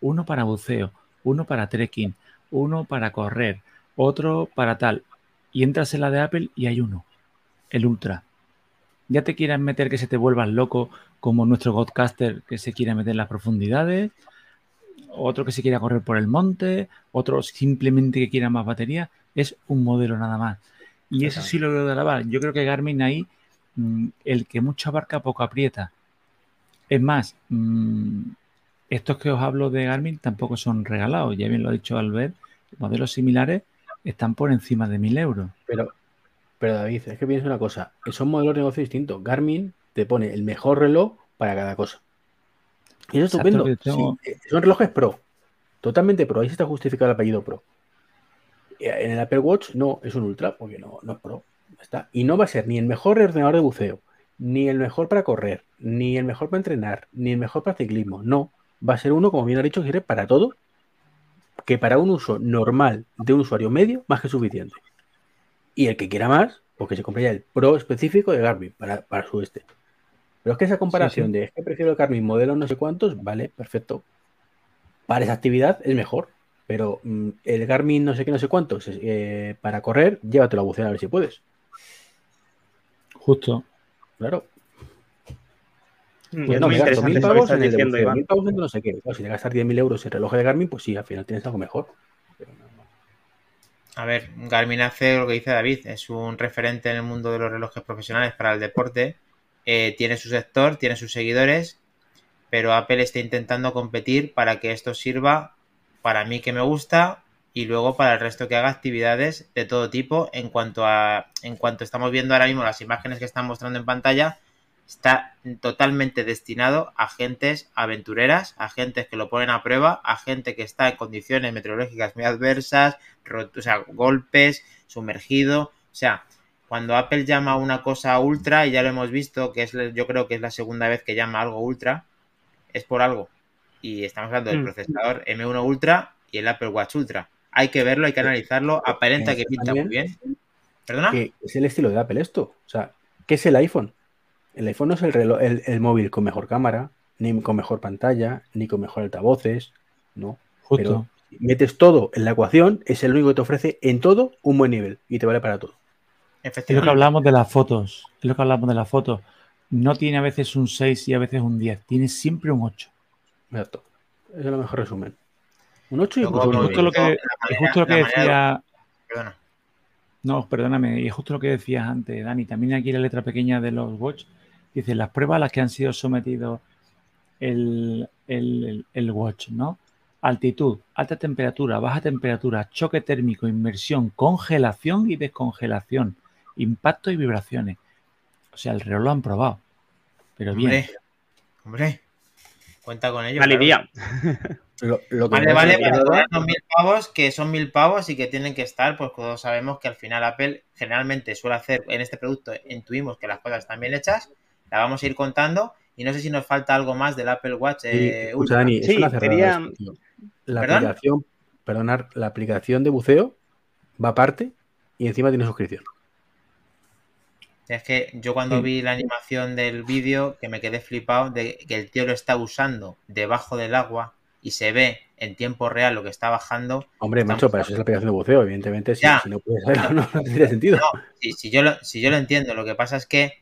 Uno para buceo, uno para trekking, uno para correr, otro para tal. Y entras en la de Apple y hay uno, el Ultra. Ya te quieran meter que se te vuelvas loco como nuestro Godcaster que se quiere meter en las profundidades, otro que se quiera correr por el monte, otro simplemente que quiera más batería, es un modelo nada más. Y eso sí lo veo de alabar. Yo creo que Garmin ahí, mm, el que mucho abarca, poco aprieta. Es más, mm, estos que os hablo de Garmin tampoco son regalados, ya bien lo ha dicho Albert, modelos similares están por encima de mil euros. Pero, pero David, es que piensa una cosa, son modelos de negocio distintos. Garmin te pone el mejor reloj para cada cosa. Y es estupendo. Sí, son relojes pro. Totalmente pro. Ahí se está justificado el apellido pro. En el Apple Watch no es un Ultra, porque no, no es pro. Está. Y no va a ser ni el mejor ordenador de buceo, ni el mejor para correr, ni el mejor para entrenar, ni el mejor para ciclismo. No. Va a ser uno, como bien ha dicho, que sirve para todo, que para un uso normal de un usuario medio, más que suficiente. Y el que quiera más, porque se compraría el Pro específico de Garmin para, para su este. Pero es que esa comparación de es que prefiero el Garmin modelo no sé cuántos, vale, perfecto. Para esa actividad es mejor. Pero mm, el Garmin no sé qué, no sé cuántos, eh, para correr, llévatelo a bucear a ver si puedes. Justo. Claro. Mm, pues no, me gasto mil pavos en el diciendo, mil pavos en no sé qué. si te gastas 10.000 euros en reloj de Garmin, pues sí, al final tienes algo mejor. A ver, Garmin hace lo que dice David, es un referente en el mundo de los relojes profesionales para el deporte eh, tiene su sector, tiene sus seguidores, pero Apple está intentando competir para que esto sirva para mí que me gusta y luego para el resto que haga actividades de todo tipo en cuanto a en cuanto estamos viendo ahora mismo las imágenes que están mostrando en pantalla está totalmente destinado a gentes aventureras, a gentes que lo ponen a prueba, a gente que está en condiciones meteorológicas muy adversas, o sea, golpes, sumergido, o sea, cuando Apple llama una cosa ultra, y ya lo hemos visto, que es yo creo que es la segunda vez que llama algo ultra, es por algo. Y estamos hablando del mm. procesador M1 Ultra y el Apple Watch Ultra. Hay que verlo, hay que analizarlo. Aparenta que pinta muy bien. ¿Perdona? es el estilo de Apple esto. O sea, ¿qué es el iPhone? El iPhone no es el, reloj, el, móvil con mejor cámara, ni con mejor pantalla, ni con mejor altavoces, ¿no? Pero metes todo en la ecuación, es el único que te ofrece en todo un buen nivel y te vale para todo. Es lo que hablamos de las fotos. Es lo que hablamos de las fotos. No tiene a veces un 6 y a veces un 10. Tiene siempre un 8. Exacto. Ese es el mejor resumen. Un 8 y un justo lo que, justo lo que decía. Perdona. No, perdóname. Y es justo lo que decías antes, Dani. También aquí la letra pequeña de los Watch. Dice las pruebas a las que han sido sometidos el, el Watch, ¿no? Altitud, alta temperatura, baja temperatura, choque térmico, inmersión, congelación y descongelación impacto y vibraciones. O sea, el reloj lo han probado. Pero bien. Hombre, cuenta con ello. *laughs* Vale, vale, vale, pero mil pavos que son mil pavos y que tienen que estar, pues todos sabemos que al final Apple generalmente suele hacer en este producto, intuimos que las cosas están bien hechas, la vamos a ir contando y no sé si nos falta algo más del Apple Watch. Eh, Dani, sí, sería... La aplicación, perdonar, la aplicación de buceo va aparte y encima tiene suscripción. Es que yo cuando vi la animación del vídeo, que me quedé flipado de que el tío lo está usando debajo del agua y se ve en tiempo real lo que está bajando. Hombre, macho, para eso es la aplicación de buceo, evidentemente. Si, no puedes *laughs* verlo, no, tiene sentido. No, si, yo lo, si yo lo entiendo, lo que pasa es que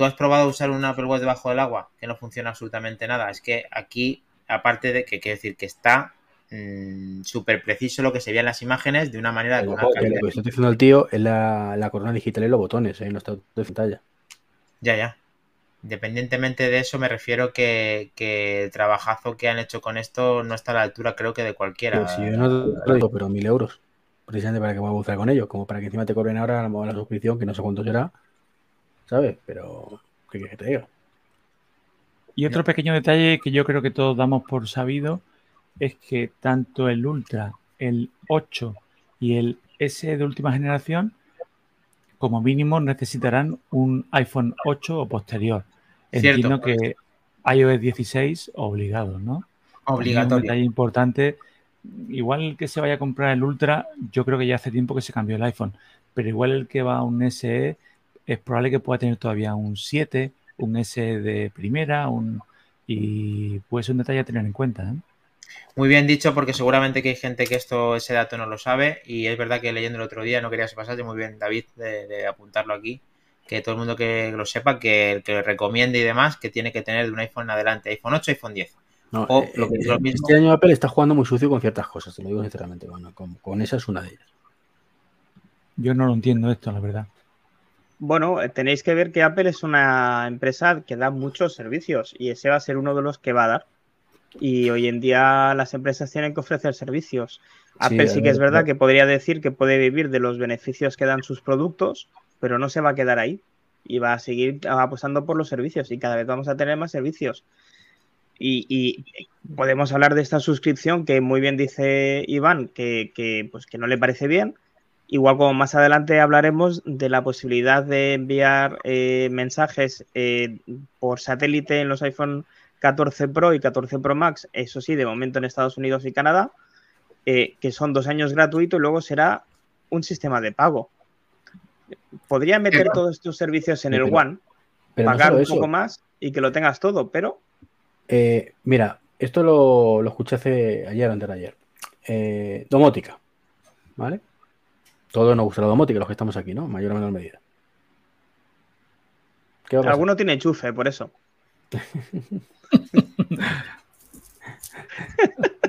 tú has probado usar un Apple Watch debajo del agua, que no funciona absolutamente nada. Es que aquí, aparte de que quiero decir que está Mm, súper preciso lo que se veía en las imágenes de una manera... Lo que está diciendo el tío es la, corona digital y los botones, ¿eh? no está de pantalla. Ya, ya. Independientemente de eso, me refiero que, el trabajazo que han hecho con esto no está a la altura, creo que de cualquiera. si yo no lo digo, pero mil euros. Precisamente para que a usar con ellos, como para que encima te cobren ahora la suscripción, que no sé cuánto será, ¿sabes? Pero, ¿qué quieres que te diga? Y otro pequeño detalle que yo creo que todos damos por sabido es que tanto el Ultra, el 8 y el S de última generación, como mínimo necesitarán un iPhone 8 o posterior. Entiendo que iOS 16 obligado, ¿no? Obligatorio. Un detalle importante. Igual el que se vaya a comprar el Ultra, yo creo que ya hace tiempo que se cambió el iPhone, pero igual el que va a un SE es probable que pueda tener todavía un 7, un S de primera, un y puede ser un detalle a tener en cuenta. ¿eh? Muy bien dicho, porque seguramente que hay gente que esto, ese dato no lo sabe. Y es verdad que leyendo el otro día no quería que se pasase. Muy bien, David, de, apuntarlo aquí. Que todo el mundo que lo sepa, que el que recomiende y demás, que tiene que tener de un iPhone adelante, iPhone 8, iPhone 10. o eh, lo que eh, Este año Apple está jugando muy sucio con ciertas cosas, te lo digo sinceramente. Bueno, con, esa es una de ellas. Yo no lo entiendo esto, la verdad. Bueno, tenéis que ver que Apple es una empresa que da muchos servicios y ese va a ser uno de los que va a dar. Y hoy en día las empresas tienen que ofrecer servicios. Apple sí, que es verdad que podría decir que puede vivir de los beneficios que dan sus productos, pero no se va a quedar ahí y va a seguir apostando por los servicios y cada vez vamos a tener más servicios. Y, podemos hablar de esta suscripción que muy bien dice Iván que, pues, que no le parece bien. Igual como más adelante hablaremos de la posibilidad de enviar eh, mensajes eh, por satélite en los iPhone 14 Pro y 14 Pro Max, eso sí, de momento en Estados Unidos y Canadá, eh, que son dos años gratuitos y luego será un sistema de pago. Podría meter todos estos servicios en el One, pagar un poco más y que lo tengas todo, pero mira, esto lo, escuché hace ayer, antes de ayer. Domótica, ¿vale? Todo nos gusta la domótica, los que estamos aquí, ¿no? Mayor o menor medida. Alguno tiene enchufe, por eso. *laughs*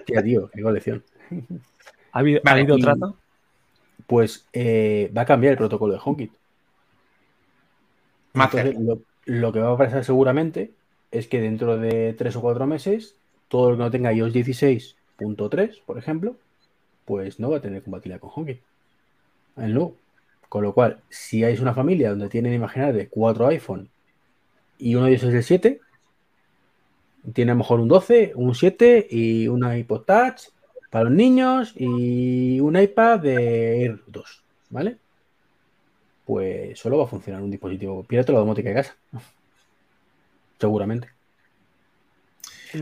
Tía, tío, qué colección. ¿Ha habido, trato? Pues eh, va a cambiar el protocolo de HomeKit. Entonces, lo, lo, que va a pasar seguramente es que dentro de tres o cuatro meses, todo lo que no tenga iOS 16.3, por ejemplo, pues no va a tener compatibilidad con HomeKit. No. Con lo cual, si hay una familia donde tienen, imaginar, de cuatro iPhone y uno de ellos es el 7, tiene a lo mejor un 12, un 7 y un iPod Touch para los niños y un iPad de Air 2, ¿vale? Pues solo va a funcionar un dispositivo. Pírate la domótica de casa seguramente.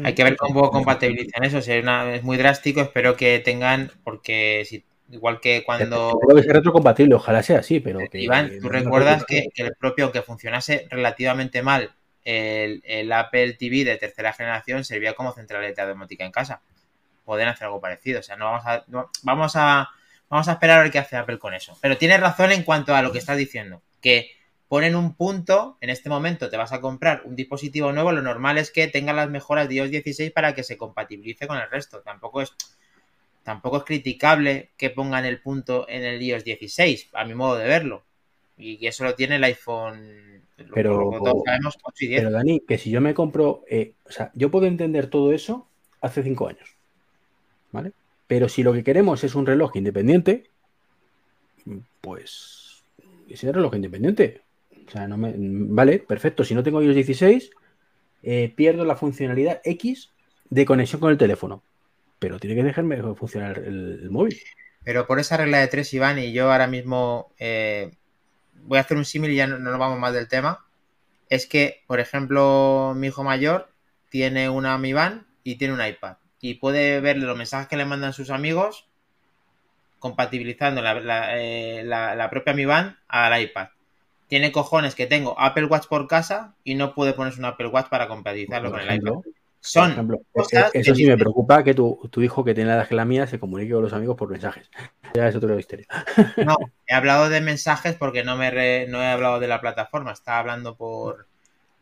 Hay que ver cómo compatibilizan eso. es muy drástico, espero que tengan, porque si, igual que cuando. Creo que sea retrocompatible, ojalá sea así, pero. Que, Iván, tú recuerdas que, el propio, que funcionase relativamente mal el, Apple TV de tercera generación servía como centraleta domótica en casa. Pueden hacer algo parecido. O sea, no vamos a. vamos a. Vamos a esperar a ver qué hace Apple con eso. Pero tienes razón en cuanto a lo que estás diciendo. Que ponen un punto, en este momento te vas a comprar un dispositivo nuevo, lo normal es que tenga las mejoras de iOS 16 para que se compatibilice con el resto. Tampoco es, tampoco es criticable que pongan el punto en el iOS 16, a mi modo de verlo. Y eso lo tiene el iPhone. Pero, pero Dani, que si yo me compro, eh, o sea, yo puedo entender todo eso hace cinco años, ¿vale? Pero si lo que queremos es un reloj independiente, pues ese reloj independiente. O sea, no me. Vale, perfecto. Si no tengo iOS 16, eh, pierdo la funcionalidad X de conexión con el teléfono. Pero tiene que dejarme funcionar el, móvil. Pero por esa regla de tres, Iván, y yo ahora mismo eh, voy a hacer un símil y ya no, nos vamos más del tema. Es que, por ejemplo, mi hijo mayor tiene una Mi Band y tiene un iPad. Y puede verle los mensajes que le mandan sus amigos compatibilizando la, la, eh, la propia Mi Band al iPad tiene cojones que tengo Apple Watch por casa y no puede ponerse un Apple Watch para compatibilizarlo con el iPad. Son eso sí me preocupa que tu, hijo que tiene la edad que la mía se comunique con los amigos por mensajes. *laughs* Ya es otra historia. *laughs* No, he hablado de mensajes porque no me no he hablado de la plataforma, estaba hablando por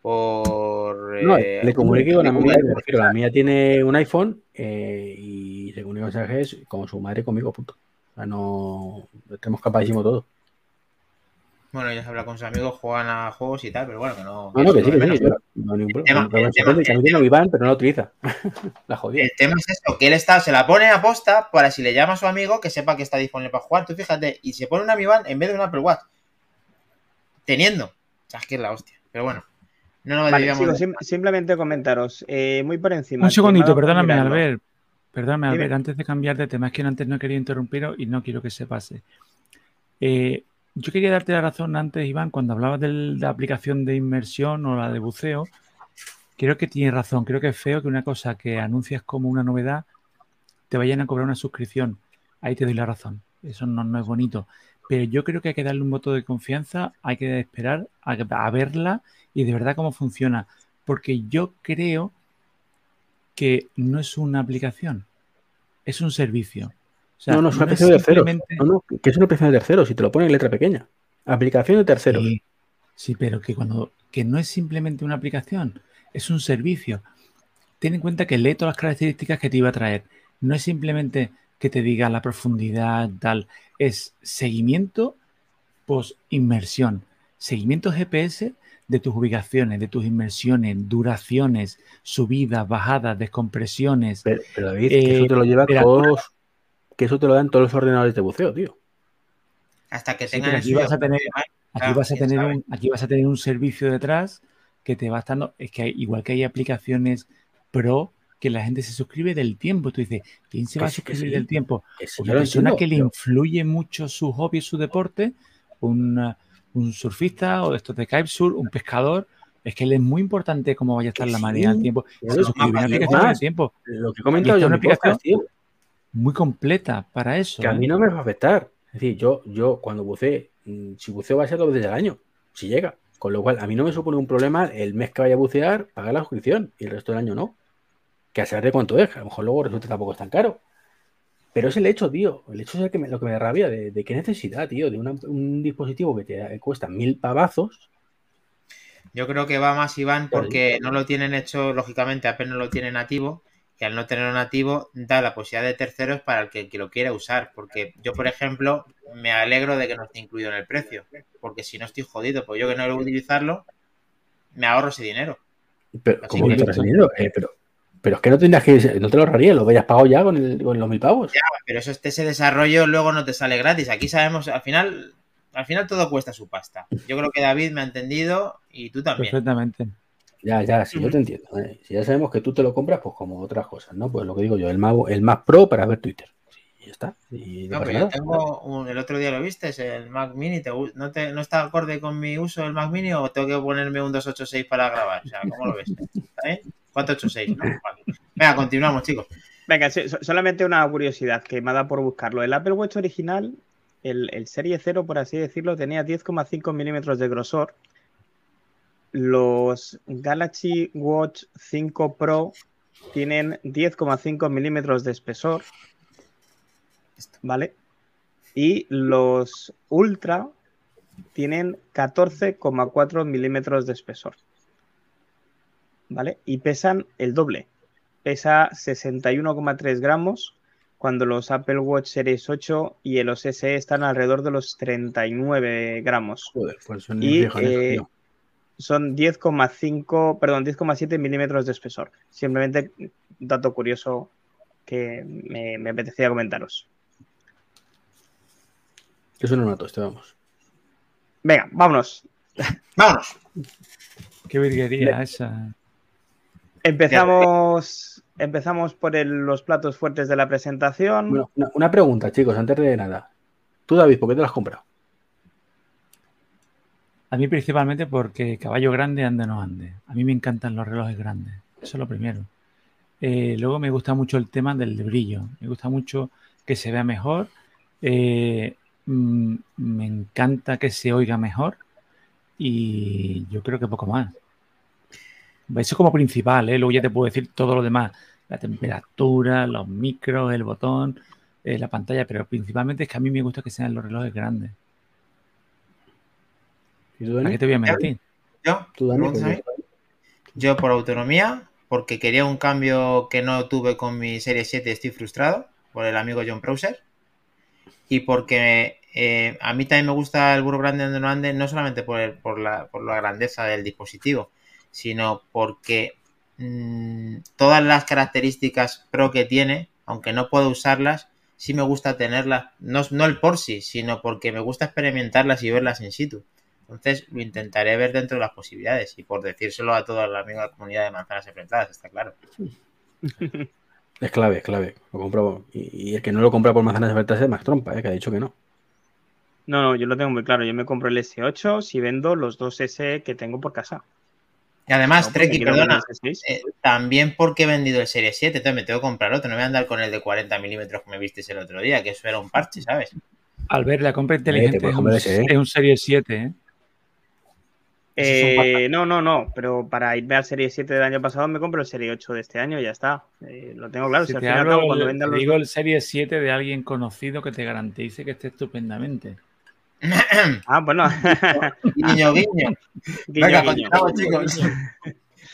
por no, eh, le comunique con la mía, la mía tiene un iPhone eh, y se comunica mensajes con su madre conmigo, punto. O sea, no tenemos capadísimo todo. Bueno, ellos hablan con sus amigos, juegan a juegos y tal, pero bueno, que no. No, no, que sí, que sí. no hay ningún problema. Iván, pero no lo utiliza. *laughs* la jodida. El tema es eso, que él está, se la pone a posta para si le llama a su amigo que sepa que está disponible para jugar. Tú fíjate, y se pone un Amiban en vez de un Apple Watch. Teniendo. O sea, es que es la hostia. Pero bueno. No nos vale, sigo, simplemente comentaros, eh, muy por encima. Un segundito, perdóname, Albert. Perdóname, Albert, antes de cambiar de tema, es que antes no quería interrumpir y no quiero que se pase. Eh, yo quería darte la razón antes, Iván, cuando hablabas de la aplicación de inmersión o la de buceo. Creo que tienes razón. Creo que es feo que una cosa que anuncias como una novedad te vayan a cobrar una suscripción. Ahí te doy la razón. Eso no, es bonito. Pero yo creo que hay que darle un voto de confianza, hay que esperar a, verla y de verdad cómo funciona. Porque yo creo que no es una aplicación, es un servicio no, no, es una aplicación de terceros. No, no, que es una aplicación de terceros, si te lo pone en letra pequeña. Aplicación de terceros. Sí, pero que cuando que no es simplemente una aplicación, es un servicio. Ten en cuenta que lee todas las características que te iba a traer. No es simplemente que te diga la profundidad, tal. Es seguimiento post inmersión. Seguimiento GPS de tus ubicaciones, de tus inmersiones, duraciones, subidas, bajadas, descompresiones. Pero, David, eso te lo lleva todos que eso te lo dan todos los ordenadores de buceo, tío. Hasta que tengan aquí, vas a tener, aquí, vas a tener un, aquí vas a tener un servicio detrás que te va estando. Es que igual que hay aplicaciones pro que la gente se suscribe del tiempo. Tú dices, ¿quién se va a suscribir sí. del tiempo? Una persona entiendo, que le pero- influye mucho su hobby, su deporte, un, un surfista o de estos de kitesurf, un pescador. Es que le es muy importante cómo vaya a estar la marea del tiempo. Se es suscribe a una aplicación del tiempo Lo que he comentado yo es en una mi podcast, aplicación tío, muy completa para eso. que a ¿eh? mí no me va a afectar. Es decir, yo, yo cuando bucee, mm, si buceo va a ser dos veces al año, si llega. Con lo cual, a mí no me supone un problema el mes que vaya a bucear, pagar la suscripción y el resto del año no. Que a saber de cuánto es, a lo mejor luego resulta tampoco es tan caro. Pero es el hecho, tío. El hecho es el que me- lo que me da rabia de, de qué necesidad, tío, de una- un dispositivo que te cuesta mil pavazos. Yo creo que va más Iván porque no lo tienen hecho, lógicamente, apenas lo tienen nativo. Y al no tenerlo nativo, da la posibilidad de terceros para el que, que lo quiera usar. Porque yo, por ejemplo, me alegro de que no esté incluido en el precio. Porque si no estoy jodido, pues yo que no voy a utilizarlo, me ahorro ese dinero. Pero, Así ¿cómo que que tenido? Eh, pero, pero es que no tendrías que, no te lo ahorrarías, lo habrías pagado ya con, el- con los mil pavos. Pero eso, este, ese desarrollo luego no te sale gratis. Aquí sabemos, al final, al final todo cuesta su pasta. Yo creo que David me ha entendido y tú también. Perfectamente. Ya, ya, sí, yo te entiendo. eh. Si ya sabemos que tú te lo compras, pues como otras cosas, ¿no? Pues lo que digo yo, el más, el más pro para ver Twitter. Y ya está. Y no No, pasa pero yo nada. tengo un- el otro día lo viste, es el Mac Mini. ¿te gu- no, te, ¿No está acorde con mi uso del Mac Mini o tengo que ponerme un 286 para grabar? O sea, ¿cómo lo ves? ¿Eh? 486, ¿no? Vale. Venga, continuamos, chicos. Venga, sí, so- solamente una curiosidad que me ha dado por buscarlo. El Apple Watch original, el, el Serie 0, por así decirlo, tenía 10,5 milímetros de grosor. Los Galaxy Watch 5 Pro tienen 10,5 milímetros de espesor. ¿Vale? Y los Ultra tienen 14,4 milímetros de espesor. ¿Vale? Y pesan el doble pesa 61,3 gramos, cuando los Apple Watch Series 8 y los SE están alrededor de los 39 gramos. Joder, pues son Y, eh. Son 10,5, perdón, 10,7 milímetros de espesor. Simplemente un dato curioso que me, me apetecía comentaros. Eso no noto, este, vamos. Venga, vámonos. Vámonos. Qué virguería esa. Empezamos, empezamos por el- los platos fuertes de la presentación. Bueno, una, una pregunta, chicos, antes de nada. Tú, David, ¿por qué te lo has comprado? A mí principalmente porque caballo grande ande no ande. A mí me encantan los relojes grandes. Eso es lo primero. Eh, luego me gusta mucho el tema del brillo. Me gusta mucho que se vea mejor. Eh, mm, me encanta que se oiga mejor. Y yo creo que poco más. Eso es como principal, ¿eh? Luego ya te puedo decir todo lo demás. La temperatura, los micros, el botón, la pantalla. Pero principalmente es que a mí me gusta que sean los relojes grandes. ¿Y tú, ¿Para Dani? qué te voy a mentir? Yo, ¿Tú, Dani? ¿preguntas a? Yo por autonomía, porque quería un cambio que no tuve con mi Serie 7 y estoy frustrado por el amigo John Browser. Y porque eh, a mí también me gusta el burro grande donde no ande, no solamente por, el- por, la, por la grandeza del dispositivo, sino porque mm, todas las características pro que tiene, aunque no puedo usarlas, sí me gusta tenerlas, no, no el por sí, sino porque me gusta experimentarlas y verlas in situ. Entonces lo intentaré ver dentro de las posibilidades y por decírselo a toda la amiga comunidad de manzanas enfrentadas, está claro. Es clave, es clave. Lo compro. Y, y el que no lo compra por manzanas de es más trompa, ¿eh? que ha dicho que no. No, no, yo lo tengo muy claro. Yo me compro el S8 si vendo los dos S que tengo por casa. Y además, No, Treki, perdona, ver el S6. eh, también porque he vendido el Serie 7, entonces me tengo que comprar otro, no voy a andar con el de 40 milímetros que me visteis el otro día, que eso era un parche, ¿sabes? Al ver la compra inteligente puedes es, un, ese, ¿eh? es un Serie 7, ¿eh? Eh, no, no, no, pero para irme al Serie 7 del año pasado me compro el Serie 8 de este año y ya está. Eh, lo tengo claro. Si te al hablo, cabo, cuando el- los digo el Serie 7 de alguien conocido que te garantice que esté estupendamente. *clears throat* Ah, bueno. *laughs* guiño, guiño. *laughs* Guiño, Venga, guiño. continuamos, chicos.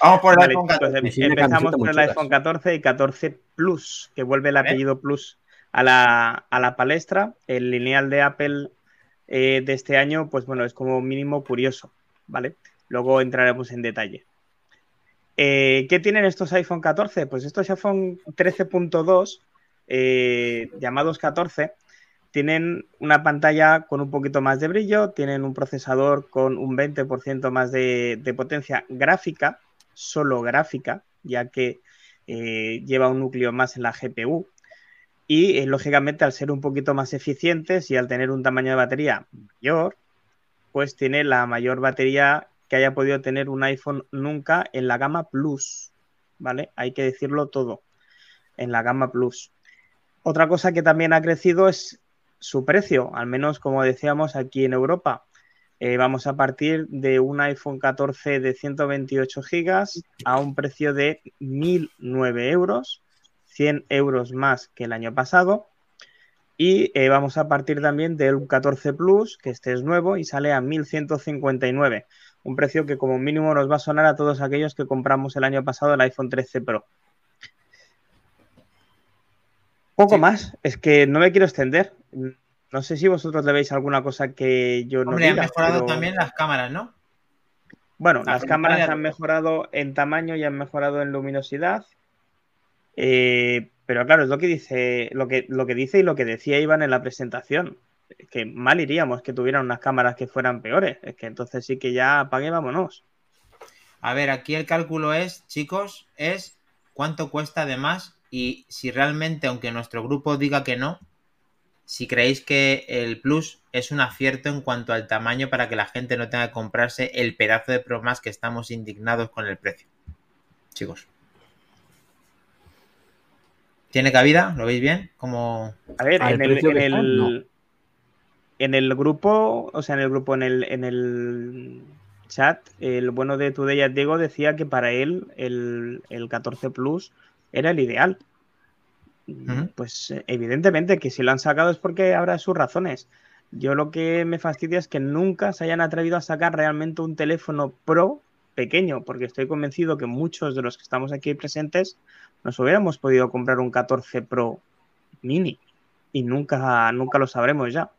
Vamos por el Vale, iPhone chicos, 14. em- empezamos por el iPhone 14 y 14 Plus, que vuelve el apellido Plus a la, a la palestra. El lineal de Apple eh, de este año, pues bueno, es como mínimo curioso, ¿vale? Luego entraremos en detalle. Eh, ¿Qué tienen estos iPhone 14? Pues estos iPhone 13.2, eh, llamados 14, tienen una pantalla con un poquito más de brillo, tienen un procesador con un 20% más de, potencia gráfica, solo gráfica, ya que eh, lleva un núcleo más en la GPU y lógicamente al ser un poquito más eficientes y al tener un tamaño de batería mayor, pues tiene la mayor batería que haya podido tener un iPhone nunca en la gama Plus, ¿vale? Hay que decirlo todo, en la gama Plus. Otra cosa que también ha crecido es su precio, al menos como decíamos aquí en Europa. Eh, vamos a partir de un iPhone 14 de 128 GB a un precio de 1.009 euros, 100 euros más que el año pasado. Y eh, vamos a partir también del 14 Plus, que este es nuevo y sale a 1.159, un precio que como mínimo nos va a sonar a todos aquellos que compramos el año pasado el iPhone 13 Pro. Poco Sí. más, es que no me quiero extender. No sé si vosotros le veis alguna cosa que yo no Hombre, han mejorado pero- también las cámaras, ¿no? Bueno, La las cámaras han mejorado en tamaño y han mejorado en luminosidad. Eh, pero claro, es lo que dice, lo que, lo que dice y lo que decía Iván en la presentación. Que mal iríamos que tuvieran unas cámaras que fueran peores. Es que entonces sí que ya apague, vámonos. A ver, aquí el cálculo es, chicos, es cuánto cuesta de más y si realmente, aunque nuestro grupo diga que no, si creéis que el Plus es un acierto en cuanto al tamaño para que la gente no tenga que comprarse el pedazo de Pro Max que estamos indignados con el precio. Chicos. ¿Tiene cabida? ¿Lo veis bien? Como... A ver, ¿Al en el, en el, No. en el grupo, o sea, en el grupo, en el, en el chat, el bueno de Today Diego decía que para él el, el 14 Plus era el ideal. Pues evidentemente que si lo han sacado es porque habrá sus razones. Yo lo que me fastidia es que nunca se hayan atrevido a sacar realmente un teléfono Pro pequeño, porque estoy convencido que muchos de los que estamos aquí presentes nos hubiéramos podido comprar un 14 Pro mini y nunca, nunca lo sabremos ya.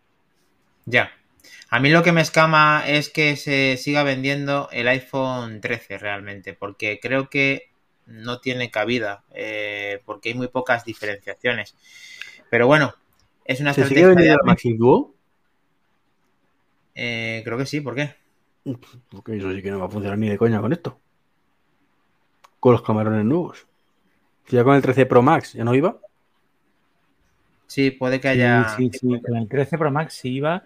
Ya. A mí lo que me escama es que se siga vendiendo el iPhone 13 realmente, porque creo que no tiene cabida, eh, porque hay muy pocas diferenciaciones. Pero bueno, es una ¿Se sigue estrategia de vendiendo el Apple. Maxi Duo? Eh, creo que sí, ¿por qué? Porque eso sí que no va a funcionar ni de coña con esto. Con los camarones nuevos. Si ya con el 13 Pro Max ya no iba. Sí, puede que Sí, haya... sí, sí, Con el 13 Pro Max sí iba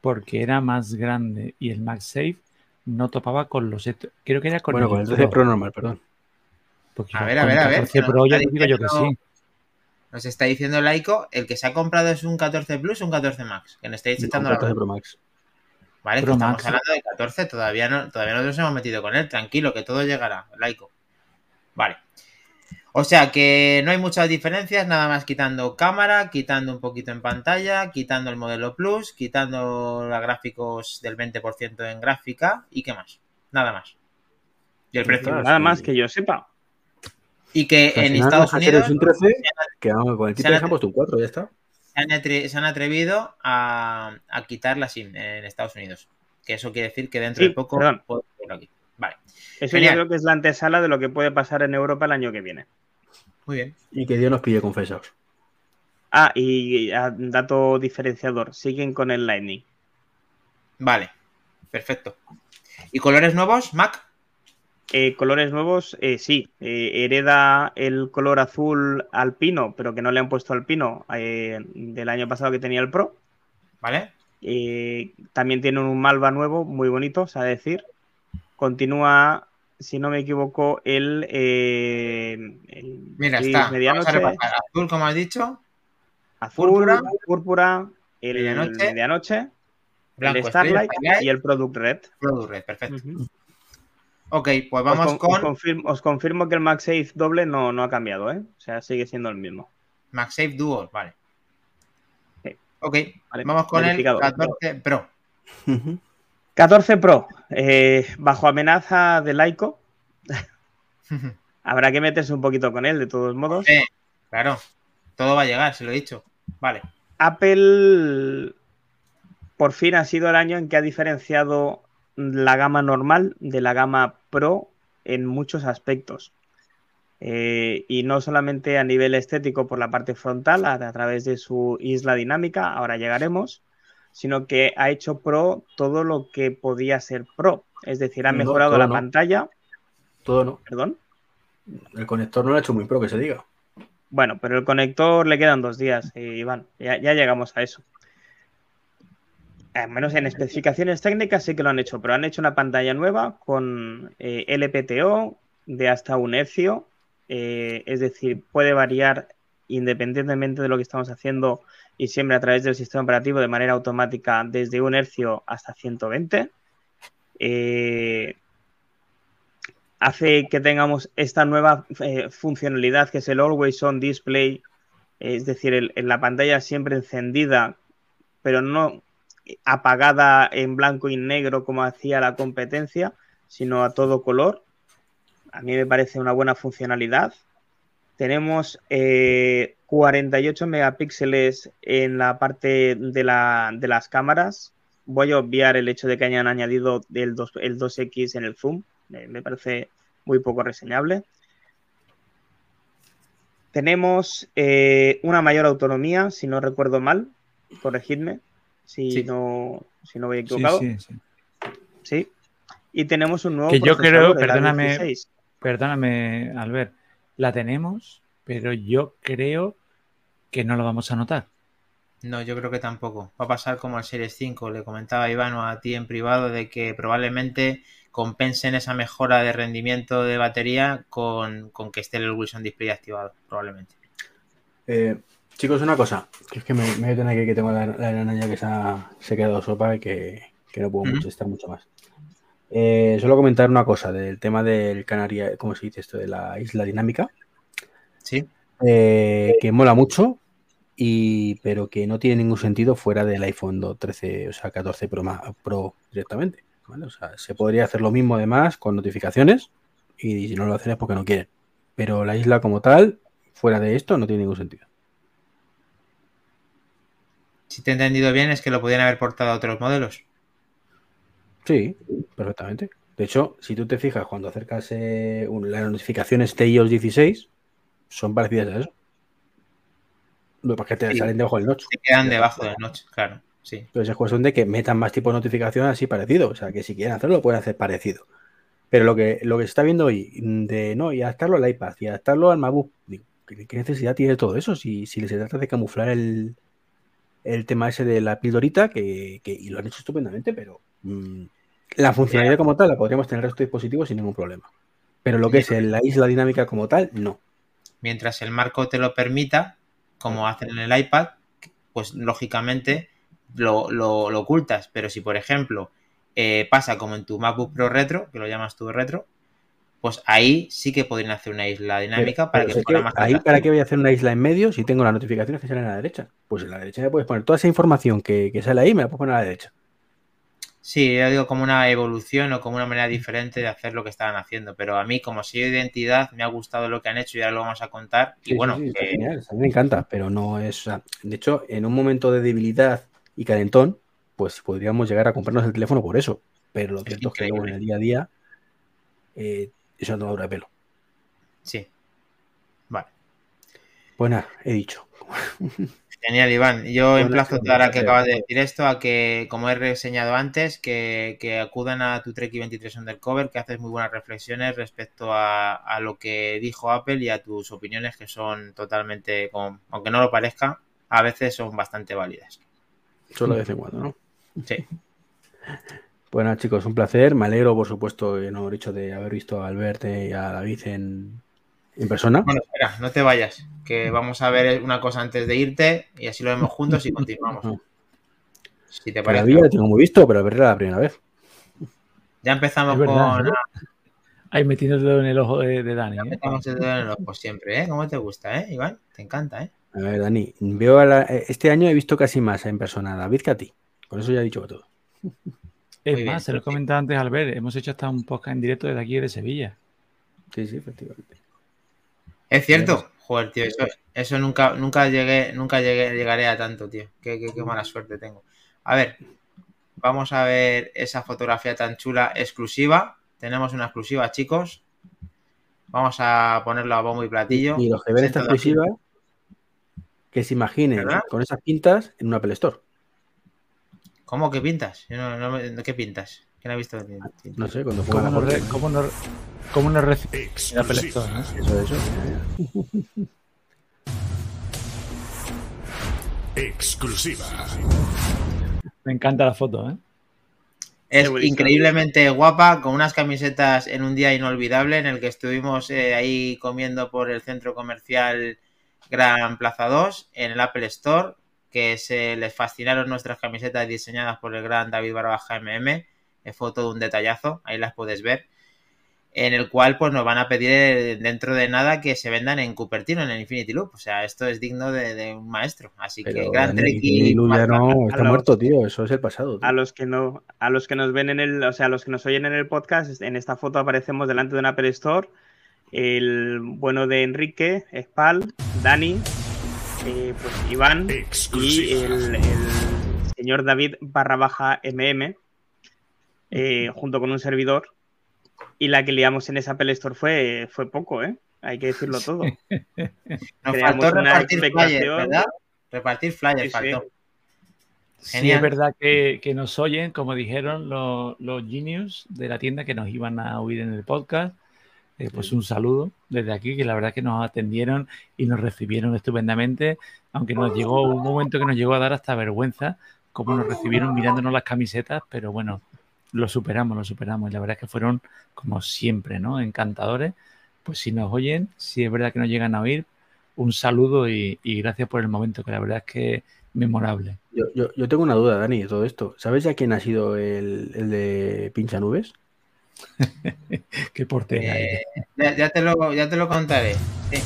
porque era más grande y el MagSafe no topaba con los... Creo que era con bueno, el con el 13 Pro normal, perdón. Porque A ver, a ver, a ver, 14 que nos Pro ya digo yo que sí. Nos está diciendo Laico, el que se ha comprado es un 14 Plus o un 14 Max, que nos estáis echando la 14 bronca. Pro Max. Vale, que Pro estamos Max. hablando de 14, todavía no, todavía no nos hemos metido con él, tranquilo, que todo llegará, laico. Vale. O sea que no hay muchas diferencias, nada más quitando cámara, quitando un poquito en pantalla, quitando el modelo Plus, quitando los gráficos del 20% en gráfica y qué más. Nada más. Y el precio. Claro, Nada más que yo sepa. Y que O sea, en Estados Unidos un 13, que vamos, con el título han puesto un 4, ya está. Se han, atre- se han atrevido a, a quitar la SIM en Estados Unidos. Que eso quiere decir que dentro Sí, de poco aquí. Vale, Eso Genial. yo creo que es la antesala de lo que puede pasar en Europa el año que viene. muy bien. Y que Dios nos pille confesados. Ah, y ah, dato diferenciador, siguen con el Lightning. Vale, perfecto. ¿Y colores nuevos, Mac? Eh, colores nuevos, eh, sí. Eh, hereda el color azul alpino, pero que no le han puesto alpino eh, del año pasado que tenía el Pro. ¿Vale? Eh, también tienen un Malva nuevo, muy bonito, o sea, decir. Continúa, si no me equivoco, el, el Mira, está. Vamos medianoche, a. Azul, como has dicho. azul, púrpura, púrpura, el medianoche, medianoche, Blanco, el Starlight y el Product Red. Product Red, perfecto. Ok, pues vamos os, con- os con confirmo, os confirmo que el MagSafe doble no, no ha cambiado, ¿eh? O sea, sigue siendo el mismo. MagSafe Duo, vale. Sí. Ok, Vale, vamos con el verificado. 14 Pro. 14 Pro, eh, bajo amenaza de Laico. *laughs* Habrá que meterse un poquito con él, de todos modos. Sí. claro, todo va a llegar, se lo he dicho. Vale. Apple por fin ha sido el año en que ha diferenciado la gama normal de la gama Pro en muchos aspectos. Eh, y no solamente a nivel estético por la parte frontal, a, a través de su isla dinámica, ahora llegaremos, sino que ha hecho Pro todo lo que podía ser Pro. Es decir, ha No, mejorado la no. pantalla, Todo no. perdón. El conector no lo ha hecho muy pro, que se diga. Bueno, pero el conector le quedan dos días, eh, Iván. Ya, ya llegamos a eso. Al menos en especificaciones técnicas sí que lo han hecho, pero han hecho una pantalla nueva con eh, LPTO de hasta un hercio. eh, es decir, puede variar independientemente de lo que estamos haciendo y siempre a través del sistema operativo de manera automática desde un hercio hasta 120. Eh, hace que tengamos esta nueva funcionalidad que es el Always On Display, es decir, en la pantalla siempre encendida, pero no apagada en blanco y negro como hacía la competencia, sino a todo color. A mí me parece una buena funcionalidad. Tenemos eh, 48 megapíxeles en la parte de, la- de las cámaras. Voy a obviar el hecho de que hayan añadido el, 2, el 2X en el zoom. Me, me parece muy poco reseñable. Tenemos eh, una mayor autonomía, si no recuerdo mal. Corregidme si, Sí. no, si no voy equivocado. sí, sí. Sí. Y tenemos un nuevo Que yo creo, perdóname, A16. Perdóname, Albert, la tenemos, pero yo creo que no lo vamos a notar. No, yo creo que tampoco. Va a pasar como al Series 5. Le comentaba Iván o a ti en privado de que probablemente compensen esa mejora de rendimiento de batería con, con que esté el Wilson Display activado, probablemente. Eh, chicos, una cosa, que es que me, me voy a tener que, que tengo la, la enana ya que se ha, se ha quedado sopa y que, que no puedo Ujú. mucho, estar mucho más. Eh, solo comentar una cosa del tema del Canaria, ¿cómo se dice esto? De la isla dinámica, ¿Sí? eh, que mola mucho, y, pero que no tiene ningún sentido fuera del iPhone 2 13, o sea, 14 Pro, Pro directamente. ¿vale? O sea, se podría hacer lo mismo además con notificaciones, y si no lo hacen es porque no quieren. Pero la isla como tal, fuera de esto, no tiene ningún sentido. Si te he entendido bien, es que lo podían haber portado a otros modelos. Sí, perfectamente. De hecho, si tú te fijas cuando acercas eh, un- las notificaciones de iOS 16, son parecidas a eso. Lo que pasa es que te Sí. salen debajo del notch. Se quedan debajo del notch, claro. Sí. Entonces es cuestión de que metan más tipos de notificación así parecido. O sea, que si quieren hacerlo, lo pueden hacer parecido. Pero lo que, lo que se está viendo hoy, de no, y adaptarlo al iPad y adaptarlo al MacBook, digo, ¿qué, qué necesidad tiene todo eso? Si, si se trata de camuflar el, el tema ese de la pildorita, que, que- y lo han hecho estupendamente, pero mm, la funcionalidad como tal la podríamos tener en el resto de dispositivos sin ningún problema. Pero lo que es la isla dinámica como tal, no. Mientras el marco te lo permita, como hacen en el iPad, pues lógicamente lo, lo- lo ocultas. Pero si, por ejemplo, eh, pasa como en tu MacBook Pro Retro, que lo llamas tú Retro, pues ahí sí que podrían hacer una isla dinámica para Pero que fuera que más ahí, ¿para qué voy a hacer una isla en medio si tengo las notificaciones que salen a la derecha? Pues en la derecha me puedes poner toda esa información que, que sale ahí, me la puedes poner a la derecha. Sí, yo digo como una evolución o como una manera diferente de hacer lo que estaban haciendo. Pero a mí, como sello de identidad, me ha gustado lo que han hecho y ahora lo vamos a contar. Y bueno, sí, eh, genial, a mí me encanta, pero no es. de hecho, en un momento de debilidad y calentón, pues podríamos llegar a comprarnos el teléfono por eso. Pero lo Es cierto es que luego en el día a día, eh, eso no de pelo. sí. Vale. Pues nada, he dicho. *laughs* Genial, Iván. Yo Bueno, emplazo ahora que acabas de decir esto a que, como he reseñado antes, que, que acudan a tu Trek 23 Undercover, que haces muy buenas reflexiones respecto a, a lo que dijo Apple y a tus opiniones que son totalmente, como- aunque no lo parezca, a veces son bastante válidas. Solo de vez en cuando, ¿no? Sí. *laughs* Pues nada, chicos, un placer. Me alegro, por supuesto, que no he dicho de haber visto a Albert y a David en, en persona. Bueno, espera, no te vayas, que vamos a ver una cosa antes de irte y así lo vemos *laughs* juntos y continuamos. Si te parece. Ya lo tengo muy visto, pero era la primera vez. Ya empezamos verdad, con. ¿no? Ahí metiendo el dedo en el ojo de, de Dani. Ya ¿eh? empezamos el dedo en el ojo siempre, ¿eh? ¿Cómo te gusta, eh, Iván? Te encanta, ¿eh? A ver, Dani, veo a la- eh, este año he visto casi más en persona a David que a ti. Con eso ya he dicho todo. Es Muy bien, más, se lo he comentado antes al ver. Hemos hecho hasta un podcast en directo desde aquí de Sevilla. Sí, sí, efectivamente. Es cierto. Joder, tío, eso, eso nunca, nunca llegué, nunca llegué, llegaré a tanto, tío. Qué, qué- qué mala suerte tengo. A ver, vamos a ver esa fotografía tan chula exclusiva. Tenemos una exclusiva, chicos. Vamos a ponerlo a bombo y platillo. Y los que ven esta exclusiva, que se imaginen ¿Verdad? con esas pintas en una Apple Store. ¿Cómo que pintas? Yo no- no ¿Qué pintas? ¿Quién ha visto? No sé, cuando ¿Cómo la re- cómo nos- ¿Cómo nos recibe el Apple Store? ¿no? Eso, eso. Exclusiva. Me encanta la foto, ¿eh? Es increíblemente guapa, con unas camisetas en un día inolvidable en el que estuvimos eh, ahí comiendo por el centro comercial Gran Plaza 2 en el Apple Store, que se les fascinaron nuestras camisetas diseñadas por el gran David Barbaja MM. Es foto de un detallazo, ahí las puedes ver. En el cual pues nos van a pedir eh, dentro de nada que se vendan en Cupertino, en el Infinity Loop. O sea, esto es digno de, de un maestro. Así que Pero gran Dani, Trek y no, está A los- muerto, tío. Eso es el pasado. tío. A los que no, a los que nos ven en el, o sea, a los que nos oyen en el podcast, en esta foto aparecemos delante de un Apple Store. El bueno de Enrique, Spal, Dani, eh, pues Iván y el, el señor David barra baja MM, eh, junto con un servidor. Y la que liamos en ese Apple Store fue, fue poco, ¿eh? Hay que decirlo todo. *laughs* Nos Creamos faltó una repartir flyers, expectación. ¿verdad? Repartir flyers Sí, faltó. Sí, es verdad que, que nos oyen, como dijeron los, los genius de la tienda que nos iban a oír en el podcast. Eh, pues un saludo desde aquí, que la verdad que nos atendieron y nos recibieron estupendamente, aunque nos llegó un momento que nos llegó a dar hasta vergüenza, como nos recibieron mirándonos las camisetas, pero bueno, lo superamos, lo superamos. Y la verdad es que fueron, como siempre, ¿no? Encantadores. Pues si nos oyen, si es verdad que nos llegan a oír, un saludo y, y gracias por el momento, que la verdad es que memorable. Yo, yo, yo tengo una duda, Dani, de todo esto. ¿Sabes ya quién ha sido el, el de Pincha Nubes? *laughs* Qué portera Eh, ya, ya te lo, ya te lo contaré. Sí.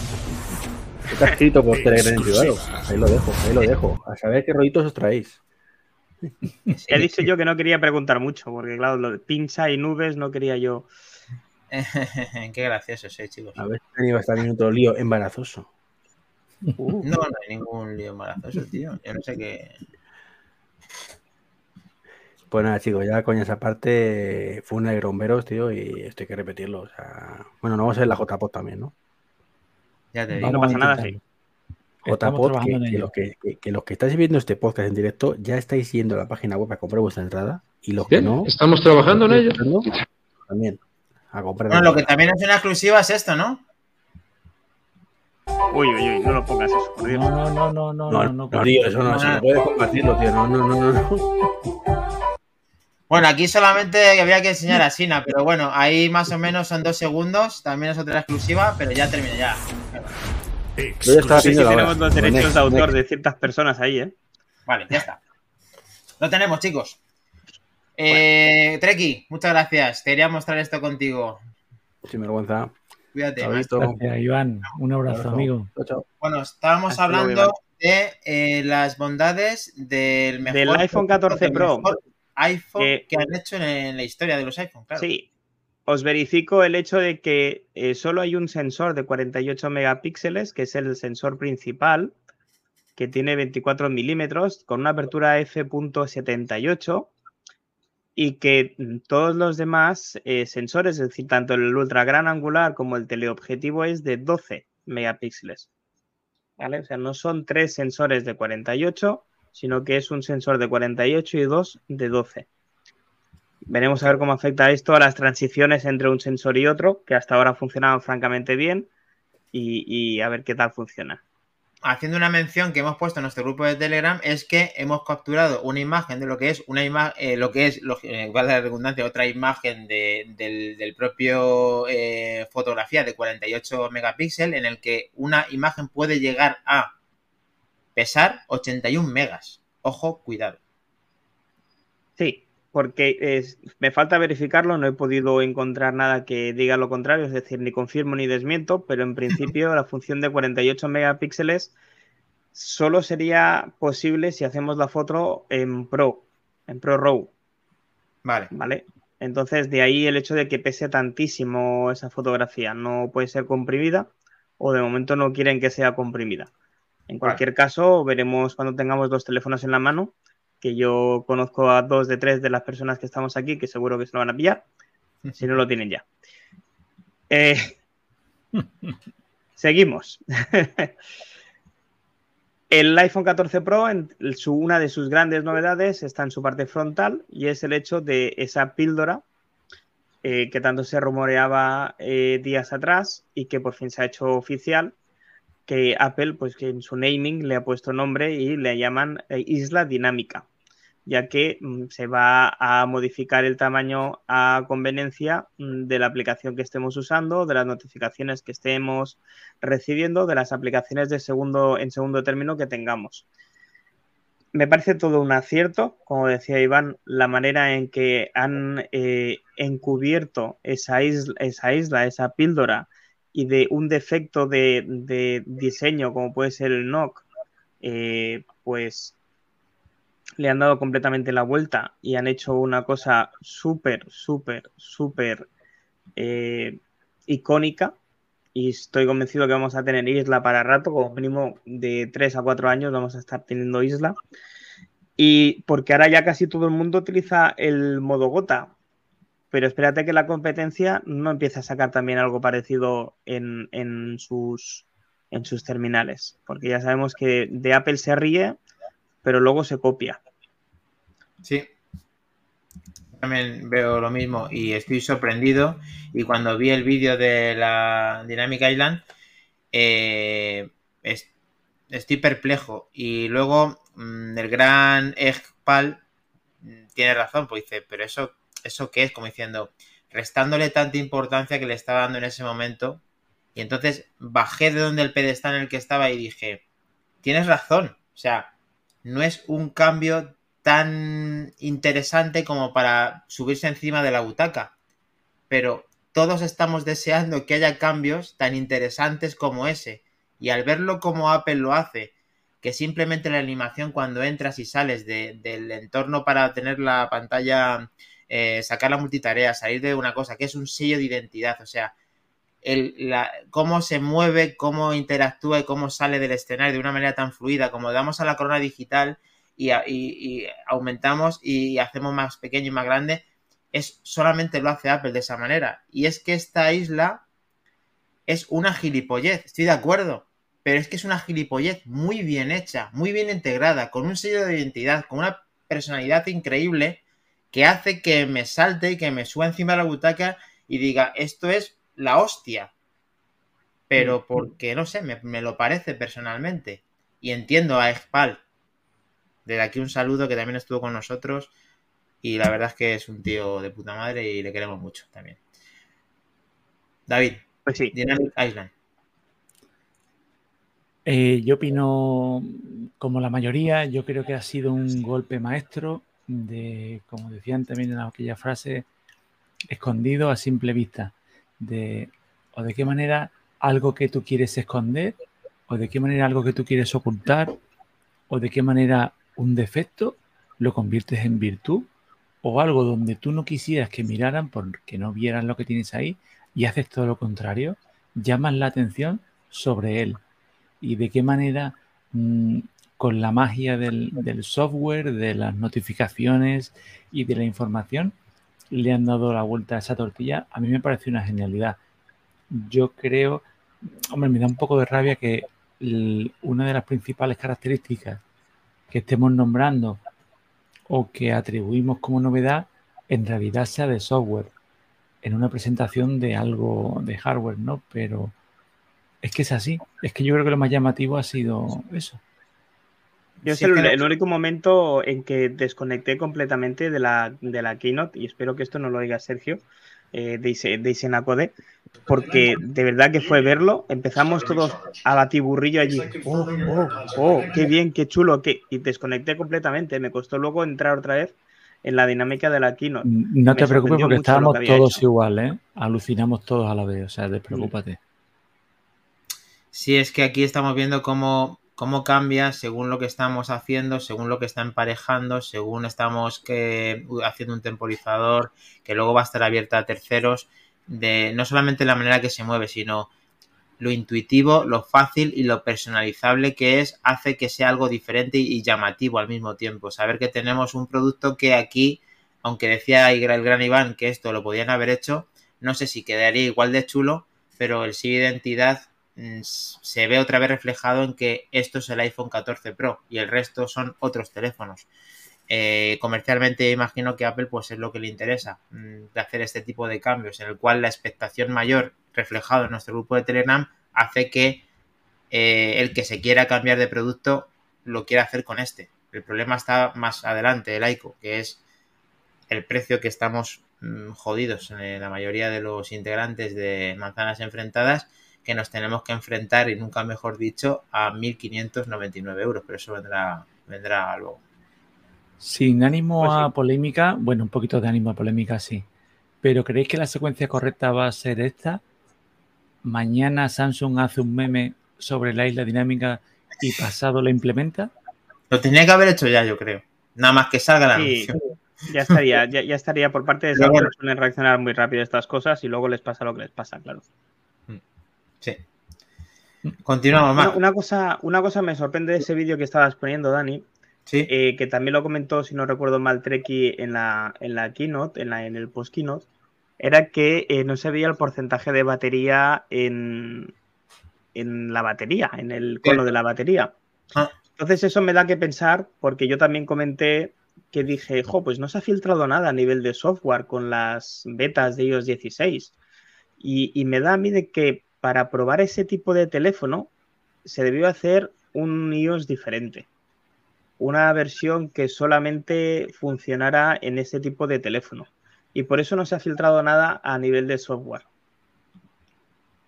Está escrito por Telegram en privado. Ahí lo dejo, ahí lo dejo. A saber qué rollitos os traéis. Sí. He dicho yo que no quería preguntar mucho, porque claro, lo de pincha y nubes no quería yo. *laughs* Qué gracioso soy, chicos. A ver si va a estar en otro lío embarazoso. Uh, No, no hay ningún lío embarazoso, tío. Yo no sé qué. Pues nada, chicos, ya coñas aparte, fue una de gromberos, tío, y esto hay que repetirlo. O sea, bueno, no vamos a ver la JPOT también, ¿no? Ya te digo. No pasa nada, intentarlo. JPOT, que, los que, que- que los que estáis viendo este podcast en directo ya estáis yendo a la página web a comprar vuestra entrada y los que no, estamos trabajando en ello. también a comprar. Bueno, lo que también es una exclusiva es esto, ¿no? Uy, uy, uy, no lo pongas eso, por Dios. No, no, no, no, no, No, no, no, no, tío, eso no, no, se no. no puedes compartirlo, tío. No, no, no, no. no. Bueno, aquí solamente había que enseñar a Sina, pero bueno, ahí más o menos son dos segundos. También es otra exclusiva, pero ya termina ya. Yo ya estaba tenemos los derechos Next, de autor next. de ciertas personas ahí, ¿eh? Vale, ya está. Lo tenemos, chicos. Eh, Treki, muchas gracias. Quería mostrar esto contigo. Sin vergüenza. Cuídate. Gracias, Iván. Un abrazo, Abrazo. amigo. Chao, chao. Bueno, estábamos Hasta luego, hablando de eh, las bondades del mejor Del iPhone 14 del Pro. mejor iPhone Eh, que han hecho en, en la historia de los iPhone, claro. Sí. Os verifico el hecho de que eh, solo hay un sensor de 48 megapíxeles, que es el sensor principal, que tiene 24 milímetros, con una apertura f.78 y que todos los demás eh, sensores, es decir, tanto el ultra gran angular como el teleobjetivo es de 12 megapíxeles. ¿Vale? O sea, no son tres sensores de 48, sino que es un sensor de 48 y dos de 12. Veremos a ver cómo afecta esto a las transiciones entre un sensor y otro, que hasta ahora funcionaban francamente bien, y, y a ver qué tal funciona. haciendo una mención que hemos puesto en nuestro grupo de Telegram es que hemos capturado una imagen de lo que es una imagen, lo que es, lo, eh, la redundancia, otra imagen de- del, del propio eh, fotografía de 48 megapíxeles en el que una imagen puede llegar a pesar 81 megas. Ojo, cuidado. Sí, porque es- me falta verificarlo, no he podido encontrar nada que diga lo contrario, es decir, ni confirmo ni desmiento, pero en principio *laughs* la función de 48 megapíxeles solo sería posible si hacemos la foto en Pro, en Pro RAW, Vale. ¿vale? Entonces, de ahí el hecho de que pese tantísimo esa fotografía, no puede ser comprimida o de momento no quieren que sea comprimida. En cualquier caso, veremos cuando tengamos dos teléfonos en la mano, que yo conozco a dos de tres de las personas que estamos aquí, que seguro que se lo van a pillar, si no lo tienen ya. Eh, *laughs* seguimos. El iPhone 14 Pro, en su, una de sus grandes novedades está en su parte frontal y es el hecho de esa píldora eh, que tanto se rumoreaba eh, días atrás y que por fin se ha hecho oficial, que Apple, pues que en su naming le ha puesto nombre y le llaman eh, Isla Dinámica, ya que mm, se va a modificar el tamaño a conveniencia mm, de la aplicación que estemos usando, de las notificaciones que estemos recibiendo, de las aplicaciones de segundo, en segundo término que tengamos. Me parece todo un acierto, como decía Iván, la manera en que han eh, encubierto esa isla, esa isla, esa píldora y de un defecto de, diseño como puede ser el NOC, eh, pues le han dado completamente la vuelta y han hecho una cosa súper, súper, súper eh, icónica y estoy convencido que vamos a tener isla para rato, como mínimo de 3 a 4 años vamos a estar teniendo isla. Y porque ahora ya casi todo el mundo utiliza el modo gota, pero espérate que la competencia no empiece a sacar también algo parecido en, en, sus, en sus terminales, porque ya sabemos que de Apple se ríe, pero luego se copia. Sí, también veo lo mismo y estoy sorprendido. Y cuando vi el vídeo de la Dynamic Island, eh, estoy perplejo. Y luego mm, el gran Egpal mm, tiene razón, pues dice, pero eso, eso qué es, como diciendo, restándole tanta importancia que le estaba dando en ese momento. Y entonces bajé de donde el pedestal en el que estaba y dije, tienes razón. O sea, no es un cambio tan interesante como para subirse encima de la butaca. Pero todos estamos deseando que haya cambios tan interesantes como ese. Y al verlo como Apple lo hace, que simplemente la animación cuando entras y sales del entorno para tener la pantalla, eh, sacar la multitarea, salir de una cosa, que es un sello de identidad, o sea, cómo se mueve, cómo interactúa y cómo sale del escenario de una manera tan fluida, como damos a la corona digital, y, aumentamos y hacemos más pequeño y más grande, es solamente lo hace Apple de esa manera. Y es que esta isla es una gilipollez, estoy de acuerdo, pero es que es una gilipollez muy bien hecha, muy bien integrada, con un sello de identidad, con una personalidad increíble que hace que me salte y que me suba encima de la butaca y diga, esto es la hostia. Pero mm. porque, no sé, me, me lo parece personalmente. Y entiendo a Expal desde aquí un saludo que también estuvo con nosotros y la verdad es que es un tío de puta madre y le queremos mucho también. David, pues sí. Dynamic Island. Eh, yo opino como la mayoría, yo creo que ha sido un golpe maestro de, como decían también en aquella frase, escondido a simple vista, de o de qué manera algo que tú quieres esconder, o de qué manera algo que tú quieres ocultar, o de qué manera un defecto lo conviertes en virtud o algo donde tú no quisieras que miraran porque no vieran lo que tienes ahí y haces todo lo contrario, llamas la atención sobre él. Y de qué manera mm, con la magia del, del, software, de las notificaciones y de la información, le han dado la vuelta a esa tortilla, a mí me parece una genialidad. Yo creo, hombre, me da un poco de rabia que una de las principales características que estemos nombrando o que atribuimos como novedad en realidad sea de software en una presentación de algo de hardware, ¿no? Pero es que es así. Es que yo creo que lo más llamativo ha sido eso. Yo es el, único momento en que desconecté completamente de la, de la keynote y espero que esto no lo diga Sergio eh, de, de Isenacode, porque de verdad que fue verlo. Empezamos todos a batiburrillo allí. Oh, oh, oh, qué bien, qué chulo. Qué... Y desconecté completamente. Me costó luego entrar otra vez en la dinámica de la keynote. No te preocupes porque estábamos todos igual, ¿eh? Alucinamos todos a la vez, o sea, despreocúpate. Sí, es que aquí estamos viendo cómo cómo cambia según lo que estamos haciendo, según lo que está emparejando, según estamos haciendo un temporizador que luego va a estar abierta a terceros, de no solamente la manera que se mueve, sino lo intuitivo, lo fácil y lo personalizable que es, hace que sea algo diferente y llamativo al mismo tiempo. Saber que tenemos un producto que aquí, aunque decía el gran Iván que esto lo podían haber hecho, no sé si quedaría igual de chulo, pero el sí identidad se ve otra vez reflejado en que esto es el iPhone 14 Pro y el resto son otros teléfonos. eh, comercialmente imagino que Apple pues es lo que le interesa mm, de hacer este tipo de cambios en el cual la expectación mayor reflejado en nuestro grupo de Telegram hace que eh, el que se quiera cambiar de producto lo quiera hacer con este. El problema está más adelante, el ICO, que es el precio que estamos mm, jodidos en la mayoría de los integrantes de manzanas enfrentadas que nos tenemos que enfrentar, y nunca mejor dicho, a 1.599 euros, pero eso vendrá, vendrá luego. Sin ánimo pues a polémica, bueno, un poquito de ánimo a polémica sí, pero ¿creéis que la secuencia correcta va a ser esta? Mañana Samsung hace un meme sobre la isla dinámica y pasado lo implementa. Lo tenía que haber hecho ya, yo creo. Nada más que salga la sí, Ya estaría, ya, estaría por parte de Samsung, suelen reaccionar muy rápido a estas cosas y luego les pasa lo que les pasa, claro. Sí. Continuamos más. Una, cosa, una cosa me sorprende de ese vídeo que estabas poniendo, Dani. Sí. Eh, que también lo comentó, si no recuerdo mal, Treki en la, en la keynote, en, la, en el post keynote, era que eh, no se veía el porcentaje de batería en, en la batería, en el cono de la batería. Ah. Entonces eso me da que pensar, porque yo también comenté que dije, jo, pues no se ha filtrado nada a nivel de software con las betas de iOS 16. Y, y me da a mí de que para probar ese tipo de teléfono se debió hacer un iOS diferente. Una versión que solamente funcionara en ese tipo de teléfono. Y por eso no se ha filtrado nada a nivel de software.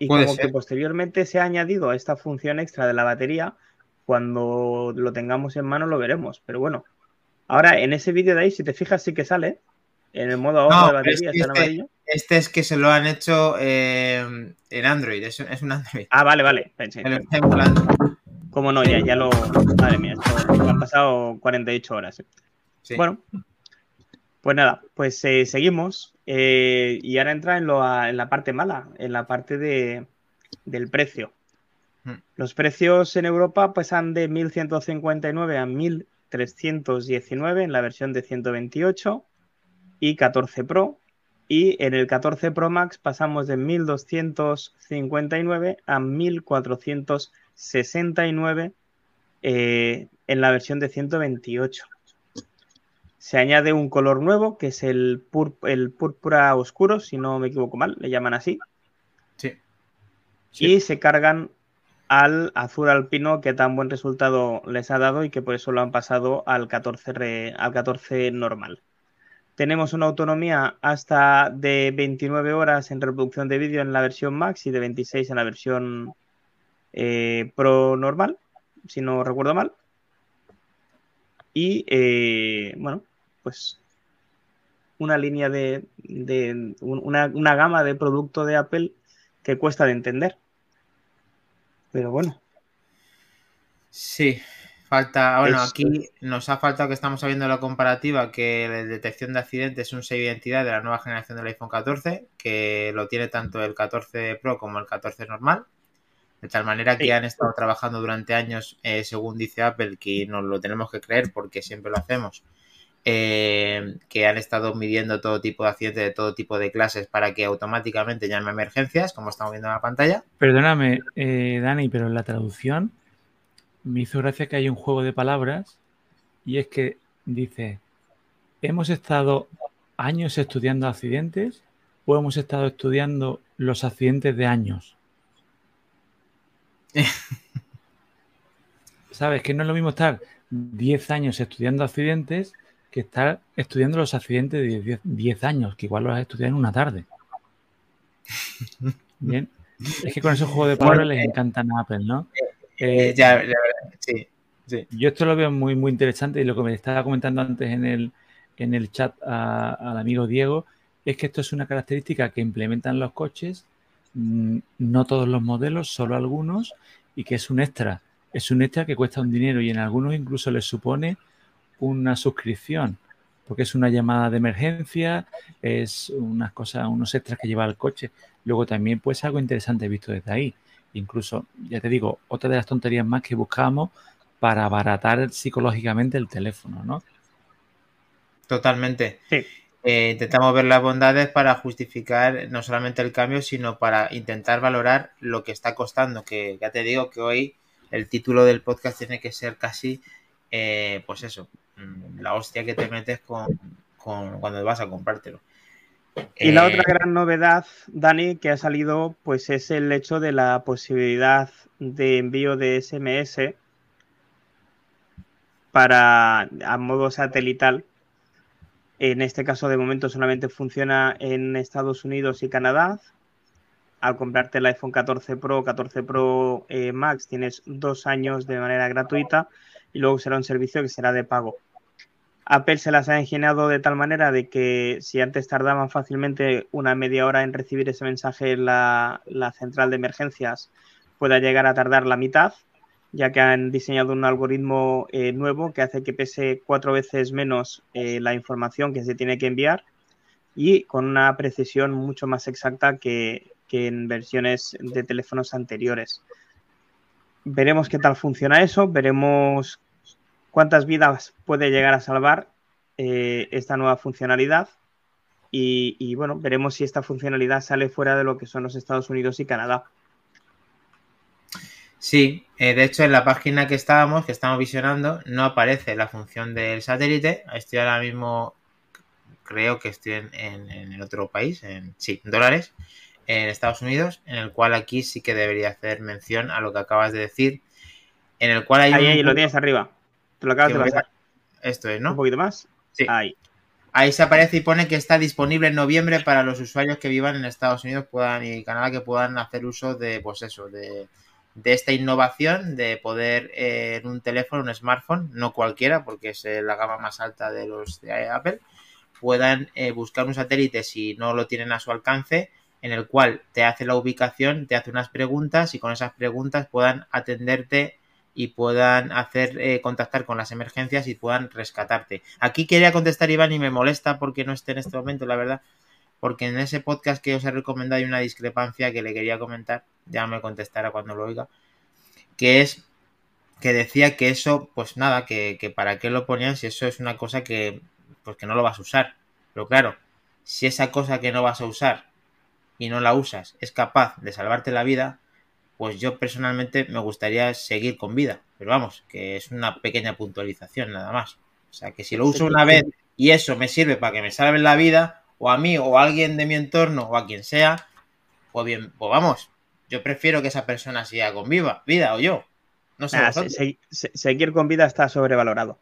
Y como que posteriormente se ha añadido a esta función extra de la batería, cuando lo tengamos en mano lo veremos. Pero bueno, ahora en ese vídeo de ahí, si te fijas, sí que sale. En el modo ahorro de batería está en amarillo. Este es que se lo han hecho eh, en Android, es, es, un Android. Ah, vale, vale. Pensé, ¿Cómo no? Ya, ya lo. Madre mía, esto, han pasado 48 horas. ¿eh? Bueno, pues nada, pues eh, seguimos. Eh, y ahora entra en, lo, en, la parte mala, en la parte de, del precio. Hmm. Los precios en Europa pasan de 1.159 a 1.319 en la versión de 128 y 14 Pro y en el 14 Pro Max pasamos de 1259 a 1469 eh, en la versión de 128. Se añade un color nuevo que es el, el púrpura oscuro, si no me equivoco mal, le llaman así. Sí. Y se cargan al azul alpino que tan buen resultado les ha dado y que por eso lo han pasado al 14, al 14 normal. Tenemos una autonomía hasta de 29 horas en reproducción de vídeo en la versión Max y de 26 en la versión eh, Pro normal, si no recuerdo mal. Y eh, bueno, pues una línea de, una, una, gama de producto de Apple que cuesta de entender. Pero bueno. Sí, Falta, bueno, aquí nos ha faltado que estamos sabiendo la comparativa que la detección de accidentes es un sello de identidad de la nueva generación del iPhone 14, que lo tiene tanto el 14 Pro como el 14 normal. De tal manera que han estado trabajando durante años, eh, según dice Apple, que nos lo tenemos que creer porque siempre lo hacemos, eh, que han estado midiendo todo tipo de accidentes de todo tipo de clases para que automáticamente llame emergencias, como estamos viendo en la pantalla. Perdóname, eh, Dani, pero en la traducción me hizo gracia que hay un juego de palabras y es que dice, hemos estado años estudiando accidentes o hemos estado estudiando los accidentes de años. *laughs* ¿Sabes? Que no es lo mismo estar 10 años estudiando accidentes que estar estudiando los accidentes de 10, años, que igual los has estudiado en una tarde. *laughs* Bien. Es que con esos juegos de palabras les encantan a Apple, ¿no? Eh, ya, sí, Yo esto lo veo muy, muy interesante y lo que me estaba comentando antes en el, en el chat al amigo Diego es que esto es una característica que implementan los coches, mm, no todos los modelos, solo algunos, y que es un extra. Es un extra que cuesta un dinero y en algunos incluso les supone una suscripción, porque es una llamada de emergencia, es unas cosas, unos extras que lleva el coche. Luego también pues algo interesante visto desde ahí. Incluso, ya te digo, otra de las tonterías más que buscamos para abaratar psicológicamente el teléfono, ¿no? Totalmente. Eh, intentamos ver las bondades para justificar no solamente el cambio, sino para intentar valorar lo que está costando. Que ya te digo que hoy el título del podcast tiene que ser casi, eh, pues eso, mm, la hostia que te metes con, con cuando vas a comprártelo. Y la Eh, otra gran novedad, Dani, que ha salido, pues es el hecho de la posibilidad de envío de SMS para a modo satelital. En este caso, de momento, solamente funciona en Estados Unidos y Canadá. Al comprarte el iPhone 14 Pro, 14 Pro eh, Max, tienes dos años de manera gratuita y luego será un servicio que será de pago. Apple se las ha ingeniado de tal manera de que si antes tardaban fácilmente una media hora en recibir ese mensaje en la, la central de emergencias, pueda llegar a tardar la mitad, ya que han diseñado un algoritmo eh, nuevo que hace que pese cuatro veces menos eh, la información que se tiene que enviar y con una precisión mucho más exacta que, que en versiones de teléfonos anteriores. Veremos qué tal funciona eso, veremos cuántas vidas puede llegar a salvar eh, esta nueva funcionalidad y, y, bueno, veremos si esta funcionalidad sale fuera de lo que son los Estados Unidos y Canadá. Sí, eh, de hecho en la página que estábamos, que estamos visionando, no aparece la función del satélite. Estoy ahora mismo, creo que estoy en, en, en el otro país, en, sí, en dólares, en Estados Unidos, en el cual aquí sí que debería hacer mención a lo que acabas de decir, en el cual hay ahí, un... ahí lo tienes arriba. Te lo acabas de pasar. Esto es, ¿no? Un poquito más. Sí. Ahí. Ahí se aparece y pone que está disponible en noviembre para los usuarios que vivan en Estados Unidos puedan y Canadá que puedan hacer uso de, pues eso, de, de esta innovación de poder eh, en un teléfono, un smartphone, no cualquiera, porque es eh, la gama más alta de los de Apple, puedan eh, buscar un satélite si no lo tienen a su alcance, en el cual te hace la ubicación, te hace unas preguntas y con esas preguntas puedan atenderte y puedan hacer eh, contactar con las emergencias y puedan rescatarte. Aquí quería contestar Iván y me molesta porque no esté en este momento, la verdad, porque en ese podcast que os he recomendado hay una discrepancia que le quería comentar, ya me contestará cuando lo oiga, que es que decía que eso, pues nada, que, que para qué lo ponían si eso es una cosa que, pues que no lo vas a usar. Pero claro, si esa cosa que no vas a usar y no la usas es capaz de salvarte la vida, pues yo personalmente me gustaría seguir con vida. Pero vamos, que es una pequeña puntualización nada más. O sea, que si lo uso una vez y eso me sirve para que me salven la vida, o a mí, o a alguien de mi entorno, o a quien sea, pues bien, pues vamos, yo prefiero que esa persona siga con viva, vida o yo. No sé. Nah, se, se, se, seguir con vida está sobrevalorado.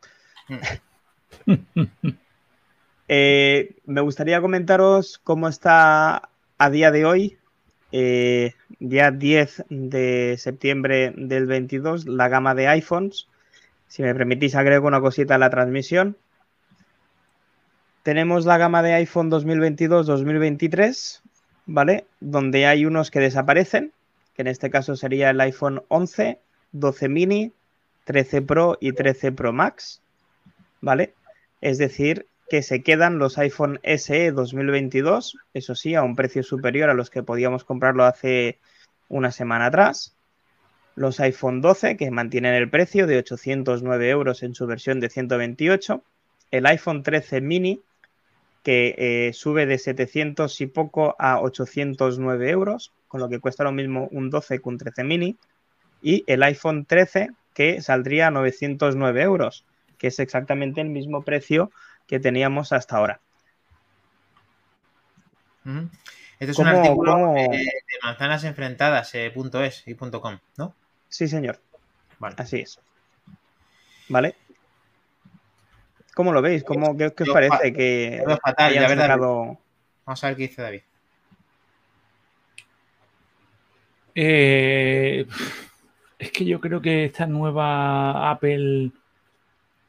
Mm. *laughs* eh, me gustaría comentaros cómo está a día de hoy, eh, día 10 de septiembre del 22, la gama de iPhones. Si me permitís, agrego una cosita a la transmisión. Tenemos la gama de iPhone 2022-2023, ¿vale? Donde hay unos que desaparecen, que en este caso sería el iPhone 11, 12 mini, 13 Pro y 13 Pro Max, ¿vale? Es decir, que se quedan los iPhone SE 2022, eso sí, a un precio superior a los que podíamos comprarlo hace una semana atrás. Los iPhone 12, que mantienen el precio de 809 euros en su versión de 128. El iPhone 13 mini, que eh, sube de 700 y poco a 809 euros, con lo que cuesta lo mismo un 12 que un 13 mini. Y el iPhone 13, que saldría a 909 euros, que es exactamente el mismo precio que teníamos hasta ahora. Este es un artículo ¿cómo... de, de, manzanas enfrentadas, eh, .es y .com, ¿no? Sí, señor. Vale. Así es. ¿Vale? ¿Cómo lo veis? ¿Cómo, ¿Qué, qué os parece que fatal, la verdad. Sacado... Vamos a ver qué dice David. Eh, es que yo creo que esta nueva Apple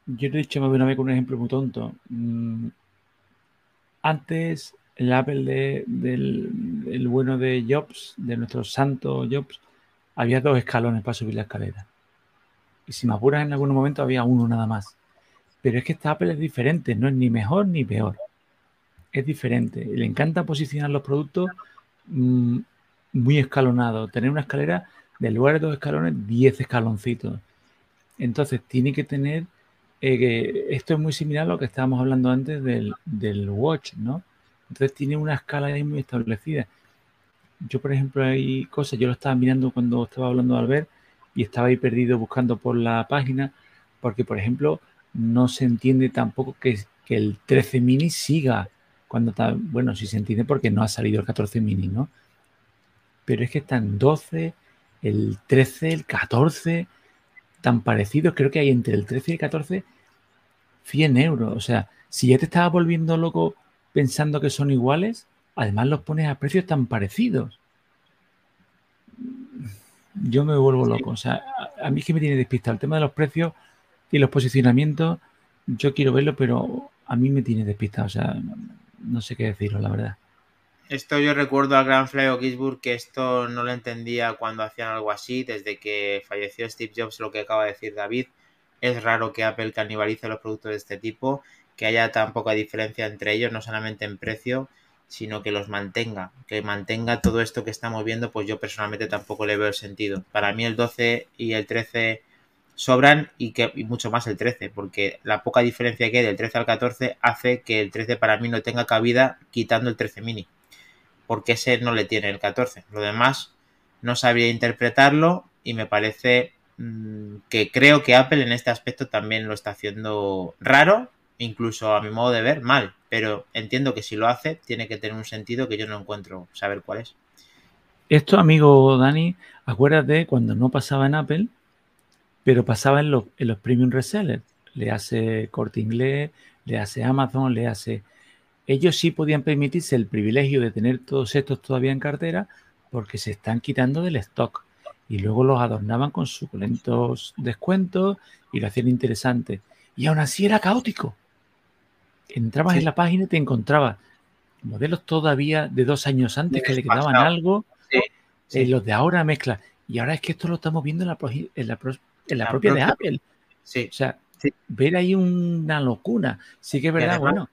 yo te he dicho más de una vez con un ejemplo muy tonto. Mm, antes, el Apple de, del el bueno de Jobs, de nuestro santo Jobs, había dos escalones para subir la escalera. Y si me apuras en algún momento había uno nada más. Pero es que esta Apple es diferente, no es ni mejor ni peor. Es diferente. Le encanta posicionar los productos mmm, muy escalonados. Tener una escalera, de lugar de dos escalones, 10 escaloncitos. Entonces tiene que tener eh, esto es muy similar a lo que estábamos hablando antes del, del, Watch, ¿no? Entonces tiene una escala ahí muy establecida. Yo, por ejemplo, hay cosas, yo lo estaba mirando cuando estaba hablando de Albert y estaba ahí perdido buscando por la página, porque, por ejemplo, no se entiende tampoco que, que el 13 mini siga cuando está, bueno, si se entiende porque no ha salido el 14 mini, ¿no? Pero es que están 12, el 13, el 14, tan parecidos, creo que hay entre el 13 y el 14 100 euros. O sea, si ya te estabas volviendo loco pensando que son iguales, además los pones a precios tan parecidos. Yo me vuelvo loco. O sea, a, mí es que me tiene despistado el tema de los precios y los posicionamientos. Yo quiero verlo, pero a mí me tiene despistado. O sea, no, sé qué decirlo, la verdad. Esto yo recuerdo al gran Flavio Gisburg que esto no lo entendía cuando hacían algo así, desde que falleció Steve Jobs, lo que acaba de decir David. Es raro que Apple canibalice los productos de este tipo, que haya tan poca diferencia entre ellos, no solamente en precio, sino que los mantenga, que mantenga todo esto que estamos viendo, pues yo personalmente tampoco le veo el sentido. Para mí el 12 y el 13 sobran y que mucho más el 13, porque la poca diferencia que hay del 13 al 14 hace que el 13 para mí no tenga cabida quitando el 13 mini, porque ese no le tiene el 14. Lo demás no sabría interpretarlo y me parece Mm, que creo que Apple en este aspecto también lo está haciendo raro, incluso a mi modo de ver, mal. Pero entiendo que si lo hace, tiene que tener un sentido que yo no encuentro saber cuál es. Esto, amigo Dani, acuérdate cuando no pasaba en Apple, pero pasaba en los, en los premium resellers. Le hace Corte Inglés, le hace Amazon, le hace. Ellos sí podían permitirse el privilegio de tener todos estos todavía en cartera porque se están quitando del stock y luego los adornaban con suculentos descuentos y lo hacían interesante. Y aún así era caótico. Entrabas en la página y te encontrabas modelos todavía de dos años antes que le quedaban algo. Sí, los de ahora mezcla. Y ahora es que esto lo estamos viendo en la, en la, en la, propia, de Apple. Sí. O sea, ver ahí una locura. Sí que es verdad, bueno,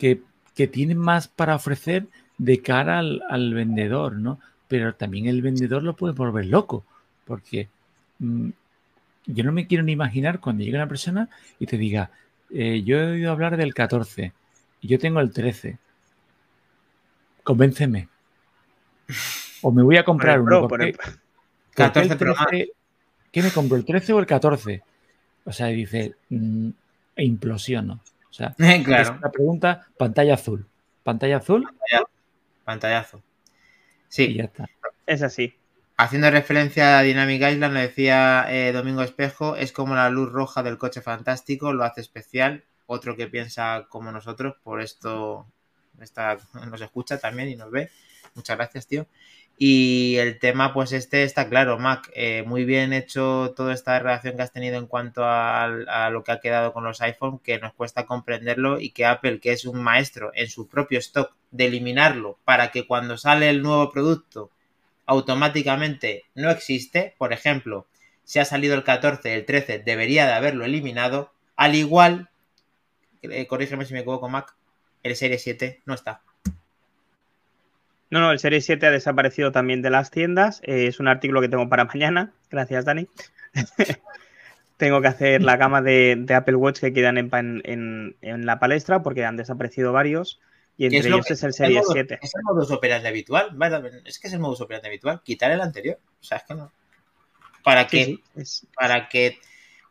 que, que tienen más para ofrecer de cara al, al vendedor, ¿no? pero también el vendedor lo puede volver loco, porque mm, yo no me quiero ni imaginar cuando llegue una persona y te diga, eh, yo he oído hablar del 14 y yo tengo el 13. Convénceme. O me voy a comprar uno. Porque, 14 ¿Qué me compro, el 13 o el 14? O sea, dice, mm, e implosiono. O sea, *laughs* claro. la pregunta, pantalla azul. ¿Pantalla azul? Pantallazo. Sí. ya está. Es así. Haciendo referencia a Dynamic Island, le decía eh, Domingo Espejo, es como la luz roja del coche fantástico, lo hace especial. Otro que piensa como nosotros, por esto está, nos escucha también y nos ve. Muchas gracias, tío. Y el tema, pues este está claro, Mac. Eh, muy bien hecho toda esta relación que has tenido en cuanto a, lo que ha quedado con los iPhone, que nos cuesta comprenderlo y que Apple, que es un maestro en su propio stock de eliminarlo para que cuando sale el nuevo producto automáticamente no existe, por ejemplo, si ha salido el 14, el 13 debería de haberlo eliminado, al igual, eh, corrígeme si me equivoco Mac, el Serie 7 no está. No, no, el Serie 7 ha desaparecido también de las tiendas. Eh, es un artículo que tengo para mañana. Gracias, Dani. *laughs* tengo que hacer la gama de, Apple Watch que quedan en, la palestra porque han desaparecido varios. Y entre ellos es el Serie 7. Es el modus operandi habitual. Es que es el modus operandi habitual. Quitar el anterior. O sea, es que no. Para que, para que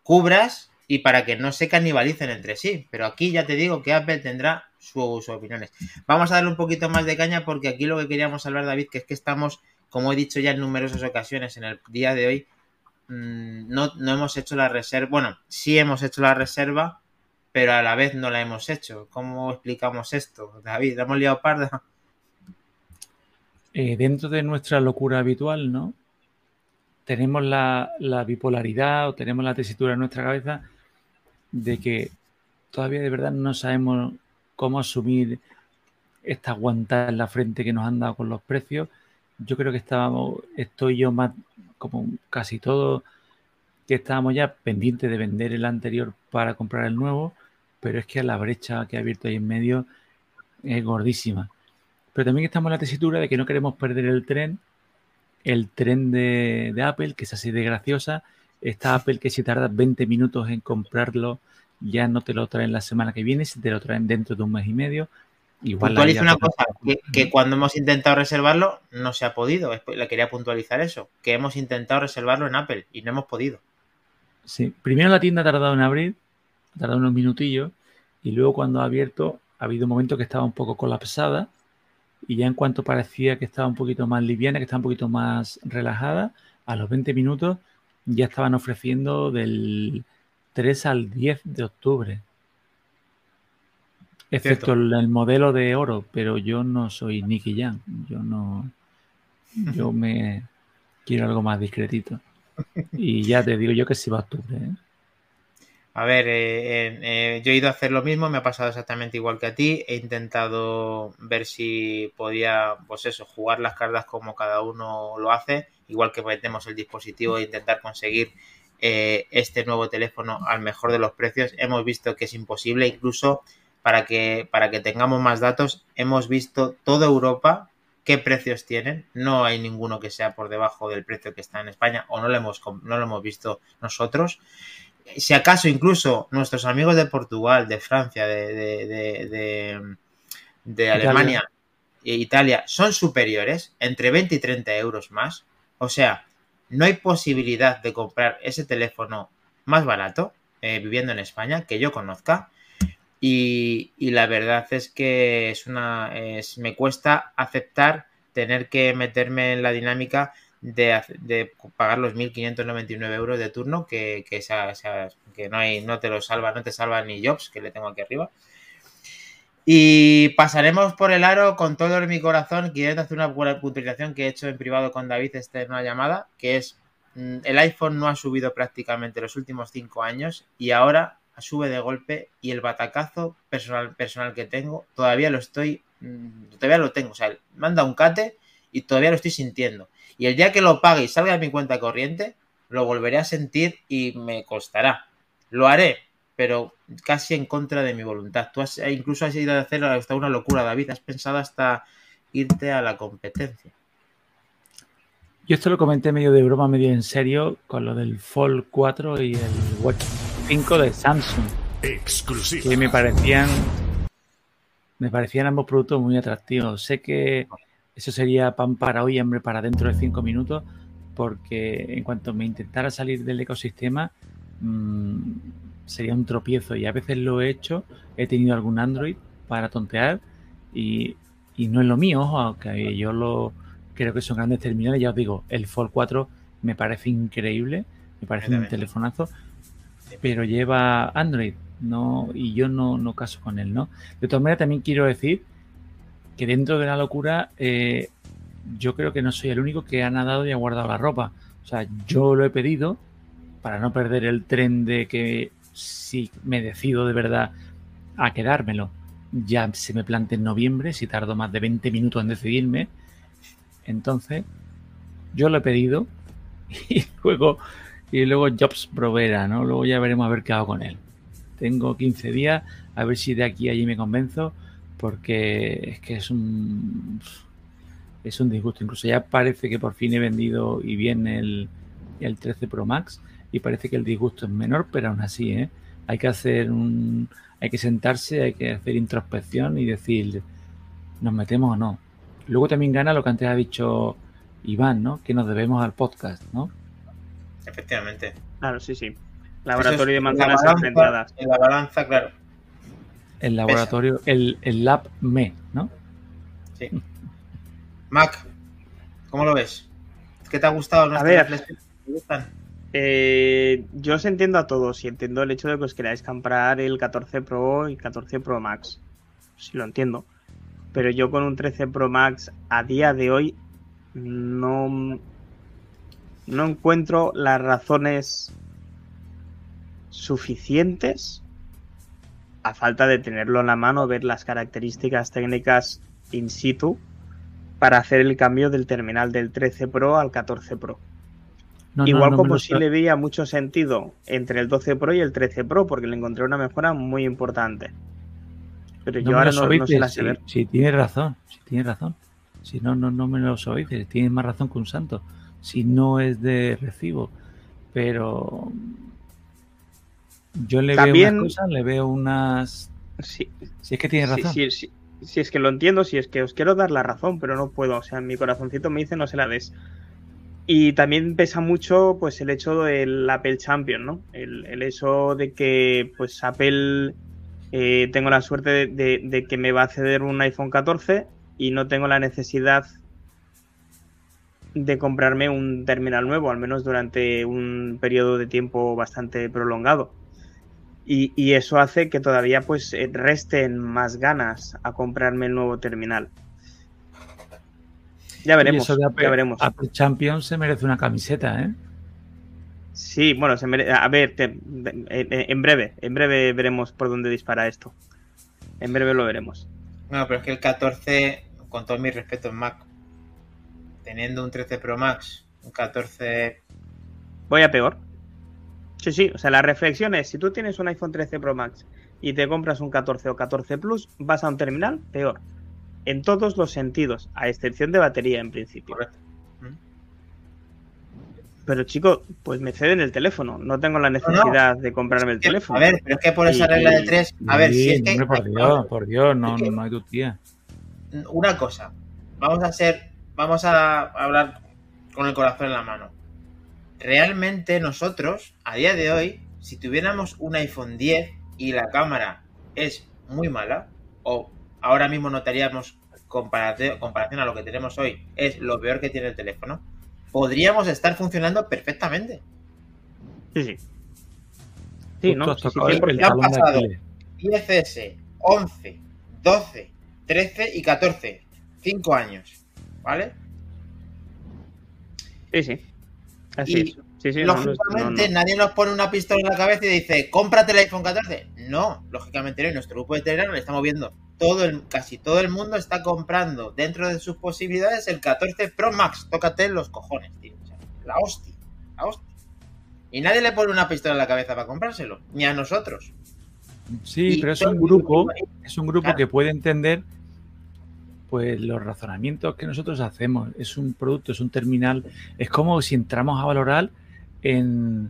cubras y para que no se canibalicen entre sí. Pero aquí ya te digo que Apple tendrá sus opiniones. Vamos a darle un poquito más de caña porque aquí lo que queríamos hablar, David, que es que estamos, como he dicho ya en numerosas ocasiones en el día de hoy, mm, no, no hemos hecho la reserva. Bueno, sí hemos hecho la reserva, pero a la vez no la hemos hecho. ¿Cómo explicamos esto, David? ¿La hemos liado parda? Eh, dentro de nuestra locura habitual, ¿no? Tenemos la, bipolaridad o tenemos la tesitura en nuestra cabeza de que todavía de verdad no sabemos cómo asumir esta aguantada en la frente que nos han dado con los precios. Yo creo que estábamos, estoy yo más como casi todo que estábamos ya pendientes de vender el anterior para comprar el nuevo, pero es que la brecha que ha abierto ahí en medio es gordísima. Pero también estamos en la tesitura de que no queremos perder el tren, el tren de, Apple, que es así de graciosa. Está Apple que si tardas 20 minutos en comprarlo, ya no te lo traen la semana que viene, si te lo traen dentro de un mes y medio. Igual Puntualiza una cosa, que, que, cuando hemos intentado reservarlo no se ha podido. Le quería puntualizar eso, que hemos intentado reservarlo en Apple y no hemos podido. Sí, primero la tienda ha tardado en abrir ha tardado unos minutillos y luego cuando ha abierto ha habido un momento que estaba un poco colapsada y ya en cuanto parecía que estaba un poquito más liviana, que estaba un poquito más relajada, a los 20 minutos ya estaban ofreciendo del 3 al 10 de octubre. Excepto el, el, modelo de oro, pero yo no soy Nicky Jam. Yo no. Yo me quiero algo más discretito. Y ya te digo yo que sí va a octubre. ¿eh? A ver, eh, eh, yo he ido a hacer lo mismo, me ha pasado exactamente igual que a ti. He intentado ver si podía, pues eso, jugar las cartas como cada uno lo hace, igual que metemos el dispositivo e intentar conseguir eh, este nuevo teléfono al mejor de los precios. Hemos visto que es imposible, incluso para que, para que tengamos más datos, hemos visto toda Europa qué precios tienen. No hay ninguno que sea por debajo del precio que está en España o no lo hemos, no lo hemos visto nosotros. Si acaso incluso nuestros amigos de Portugal, de Francia, de, de, de, de Alemania e Italia son superiores, entre 20 y 30 euros más. O sea, no hay posibilidad de comprar ese teléfono más barato eh, viviendo en España que yo conozca. Y, y, la verdad es que es una. Es, me cuesta aceptar tener que meterme en la dinámica de, de pagar los 1.599 euros de turno que, que, que no hay, no te lo salva, no te salva ni Jobs, que le tengo aquí arriba. Y pasaremos por el aro con todo mi corazón, queriendo hacer una puntualización que he hecho en privado con David esta en una llamada, que es mm, el iPhone no ha subido prácticamente los últimos cinco años y ahora sube de golpe y el batacazo personal, personal que tengo todavía lo estoy, mm, todavía lo tengo, o sea, manda un cate y todavía lo estoy sintiendo. Y el día que lo pague y salga de mi cuenta corriente, lo volveré a sentir y me costará. Lo haré, pero casi en contra de mi voluntad. Tú has, incluso has ido a hacer hasta una locura, David. Has pensado hasta irte a la competencia. Yo esto lo comenté medio de broma, medio en serio, con lo del Fold 4 y el Watch 5 de Samsung. Exclusivo. Que me parecían. Me parecían ambos productos muy atractivos. Sé que eso sería pan para hoy, hambre para dentro de 5 minutos, porque en cuanto me intentara salir del ecosistema, mmm, sería un tropiezo. Y a veces lo he hecho, he tenido algún Android para tontear y, y no es lo mío, ojo, aunque yo lo creo que son grandes terminales. Ya os digo, el Fold 4 me parece increíble, me parece un telefonazo, pero lleva Android, no, y yo no, no caso con él, ¿no? De todas maneras, también quiero decir que dentro de la locura, eh, yo creo que no soy el único que ha nadado y ha guardado la ropa. O sea, yo lo he pedido para no perder el tren de que si me decido de verdad a quedármelo, ya se me plante en noviembre, si tardo más de 20 minutos en decidirme. Entonces, yo lo he pedido *laughs* y luego, y luego Jobs provera, ¿no? Luego ya veremos a ver qué hago con él. Tengo 15 días, a ver si de aquí a allí me convenzo, porque es que es un es un disgusto. Incluso ya parece que por fin he vendido y bien el, el 13 Pro Max y parece que el disgusto es menor, pero aún así, ¿eh? hay que hacer un, hay que sentarse, hay que hacer introspección y decir, ¿nos metemos o no? Luego también gana lo que antes ha dicho Iván, ¿no? Que nos debemos al podcast, ¿no? Efectivamente. Claro, sí, sí. Laboratorio de manzanas enfrentadas. En la balanza, claro. El laboratorio, el, el Lab ME, ¿no? Sí. Mac, ¿cómo lo ves? ¿Qué te ha gustado? A ver, ¿Te gustan? Eh, yo os entiendo a todos y entiendo el hecho de que os queráis comprar el 14 Pro y 14 Pro Max. Sí lo entiendo. Pero yo con un 13 Pro Max a día de hoy no, no encuentro las razones suficientes a falta de tenerlo en la mano, ver las características técnicas in situ para hacer el cambio del terminal del 13 Pro al 14 Pro. No, Igual no, no como si le veía mucho sentido entre el 12 Pro y el 13 Pro, porque le encontré una mejora muy importante. Pero yo ahora no, se la sé si. Si tiene razón, si tiene razón. Si no, no, no me lo oíste, tienes más razón que un santo. Si no es de recibo. Pero yo le También, veo unas cosas, le veo unas. Sí, Si es que tiene razón. Sí, sí, sí, si es que lo entiendo, si es que os quiero dar la razón, pero no puedo. O sea, mi corazoncito me dice no se la des. Y también pesa mucho pues el hecho del Apple Champion, ¿no? El, el hecho de que pues Apple eh, tengo la suerte de, de- de que me va a ceder un iPhone 14 y no tengo la necesidad de comprarme un terminal nuevo, al menos durante un periodo de tiempo bastante prolongado. Y, y eso hace que todavía pues eh, resten más ganas a comprarme el nuevo terminal. Ya veremos, eso de Apple, ya veremos. Apple Champions se merece una camiseta, ¿eh? Sí, bueno, se mere- a ver, te- en breve, en breve veremos por dónde dispara esto. En breve lo veremos. No, pero es que el 14, con todo mi respeto en Mac, teniendo un 13 Pro Max, un 14... Voy a peor. Sí, sí, o sea, la reflexión es, si tú tienes un iPhone 13 Pro Max y te compras un 14 o 14 Plus, vas a un terminal peor. En todos los sentidos, a excepción de batería en principio. Correcto. ¿Mm? Pero chico, pues me ceden el teléfono. No tengo la necesidad de comprarme el teléfono. A ver, pero es que por esa regla de 3, a ver, si es que... hombre, por Dios, por Dios, no, no, no hay tu tía. una cosa, vamos a hacer, vamos a hablar con el corazón en la mano. Realmente nosotros, a día de hoy, si tuviéramos un iPhone 10 y la cámara es muy mala, o ahora mismo notaríamos comparación a lo que tenemos hoy, es lo peor que tiene el teléfono, podríamos estar funcionando perfectamente. Sí, sí. Sí, ¿no? Sí, sí, tocado el- 100%. el Ya ha talón de pasado. Aquiles. 10S, 11, 12, 13 y 14. 5 años. ¿Vale? Sí, sí. Así Y, es. Sí, sí, no, no, lógicamente, no, no. nadie nos pone una pistola en la cabeza y dice, cómprate el iPhone 14. No, lógicamente no. Nuestro grupo de Telegram le estamos viendo. Todo el, casi todo el mundo está comprando dentro de sus posibilidades el 14 Pro Max. Tócate los cojones, tío. O sea, la hostia. La hostia. Y nadie le pone una pistola en la cabeza para comprárselo. Ni a nosotros. Sí, Y pero es un grupo, es un grupo Claro. que puede entender pues los razonamientos que nosotros hacemos. Es un producto, es un terminal. Es como si entramos a valorar en,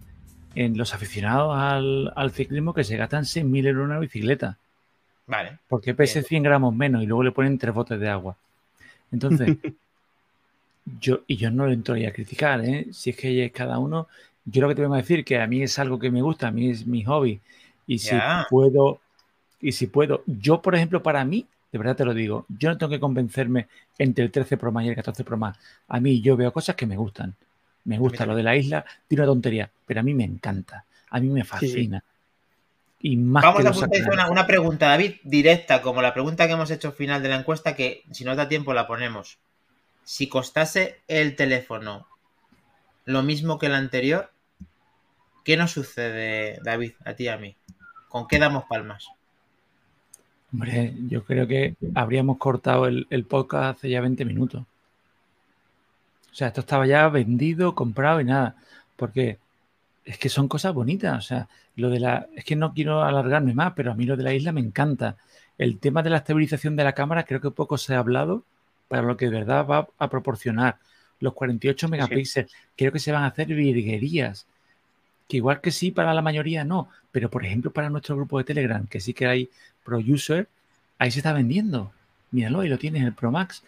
en los aficionados al, al ciclismo que se gastan 6.000 euros en una bicicleta. Vale. Porque pese Bien. 100 gramos menos y luego le ponen tres botes de agua. Entonces, *laughs* yo, y yo no lo entraría a criticar, ¿eh? Si es que es cada uno, yo lo que te vengo a decir que a mí es algo que me gusta, a mí es mi hobby. Y si puedo, y si puedo, yo, por ejemplo, para mí, de verdad te lo digo, yo no tengo que convencerme entre el 13 Pro Max y el 14 Pro Max. A mí yo veo cosas que me gustan. Me gusta lo de la isla, tiene una tontería, pero a mí me encanta, a mí me fascina. Y más Vamos que a una, una pregunta, David, directa, como la pregunta que hemos hecho al final de la encuesta, que si nos da tiempo la ponemos. Si costase el teléfono lo mismo que el anterior, ¿qué nos sucede, David, a ti y a mí? ¿Con qué damos palmas? Hombre, yo creo que habríamos cortado el, el podcast hace ya 20 minutos. O sea, esto estaba ya vendido, comprado y nada. Porque es que son cosas bonitas. O sea, lo de la. Es que no quiero alargarme más, pero a mí lo de la isla me encanta. El tema de la estabilización de la cámara, creo que poco se ha hablado para lo que de verdad va a proporcionar. Los 48 megapíxeles, creo que se van a hacer virguerías. Que igual que sí, para la mayoría no. Pero por ejemplo, para nuestro grupo de Telegram, que sí que hay Pro User, ahí se está vendiendo. Míralo, ahí lo tienes, el Pro Max.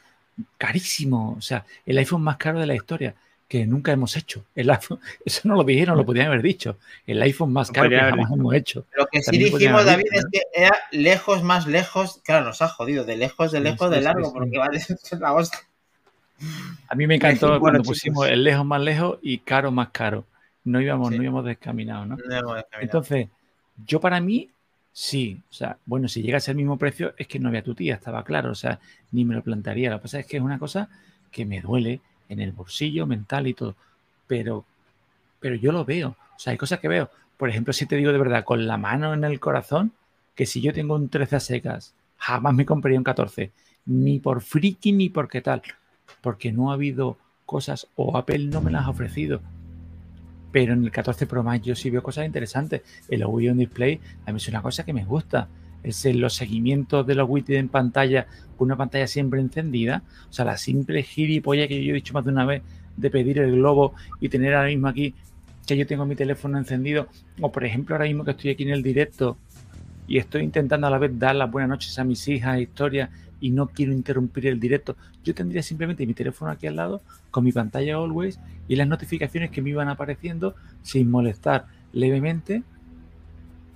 Carísimo. O sea, el iPhone más caro de la historia, que nunca hemos hecho. El iPhone, *laughs* eso no lo dijeron, lo podían haber dicho. El iPhone más caro que jamás hemos hecho. Lo que sí dijimos, David, dicho, es que era lejos, más lejos. Claro, nos ha jodido, de lejos, de Sí, lejos, sí, de sí, largo, sí. porque vale, *laughs* la hostia. A mí me encantó *laughs* Bueno, cuando chicos. pusimos el lejos más lejos y caro más caro. No íbamos, Sí. no íbamos descaminados, ¿no? No hemos descaminado. Entonces, yo para mí, sí. O sea, bueno, si llega a ser el mismo precio, es que no había tu tía, estaba claro. O sea, ni me lo plantearía. Lo que pasa es que es una cosa que me duele en el bolsillo mental y todo. Pero, pero yo lo veo. O sea, hay cosas que veo. Por ejemplo, si te digo de verdad, con la mano en el corazón, que si yo tengo un 13 a secas, jamás me compraría un 14. Ni por friki ni por qué tal. Porque no ha habido cosas, o Apple no me las ha ofrecido. Pero en el 14 Pro Max yo sí veo cosas interesantes. El Audio on Display a mí es una cosa que me gusta. Es los seguimientos de los widgets en pantalla con una pantalla siempre encendida. O sea, la simple gilipollas que yo he dicho más de una vez de pedir el globo y tener ahora mismo aquí que yo tengo mi teléfono encendido. O por ejemplo, ahora mismo que estoy aquí en el directo y estoy intentando a la vez dar las buenas noches a mis hijas, historias, y no quiero interrumpir el directo, yo tendría simplemente mi teléfono aquí al lado con mi pantalla always y las notificaciones que me iban apareciendo sin molestar levemente.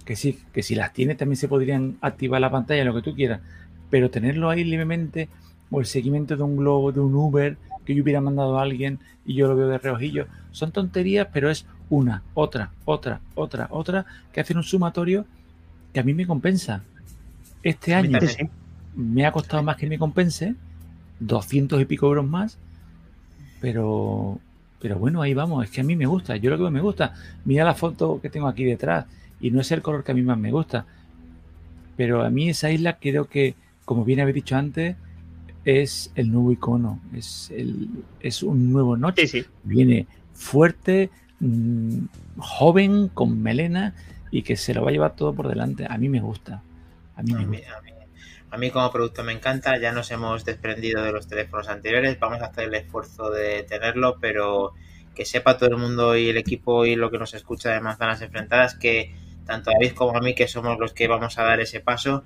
Que sí, que si las tiene también se podrían activar la pantalla, lo que tú quieras, pero tenerlo ahí levemente o el seguimiento de un globo, de un Uber que yo hubiera mandado a alguien y yo lo veo de reojillo, son tonterías, pero es una, otra, otra, otra, otra, que hacen un sumatorio que a mí me compensa. Este año me ha costado más que me compense, 200 y pico euros más, pero, pero bueno, ahí vamos, es que a mí me gusta, yo lo que me gusta, mira la foto que tengo aquí detrás, y no es el color que a mí más me gusta, pero a mí esa isla creo que, como bien habéis dicho antes, es el nuevo icono, es, el, es un nuevo noche, viene fuerte, mm, joven, con melena, y que se lo va a llevar todo por delante, a mí me gusta. A mí, me gusta. A mí como producto me encanta, ya nos hemos desprendido de los teléfonos anteriores, vamos a hacer el esfuerzo de tenerlo, pero que sepa todo el mundo y el equipo y lo que nos escucha de Manzanas Enfrentadas que tanto David como a mí, que somos los que vamos a dar ese paso,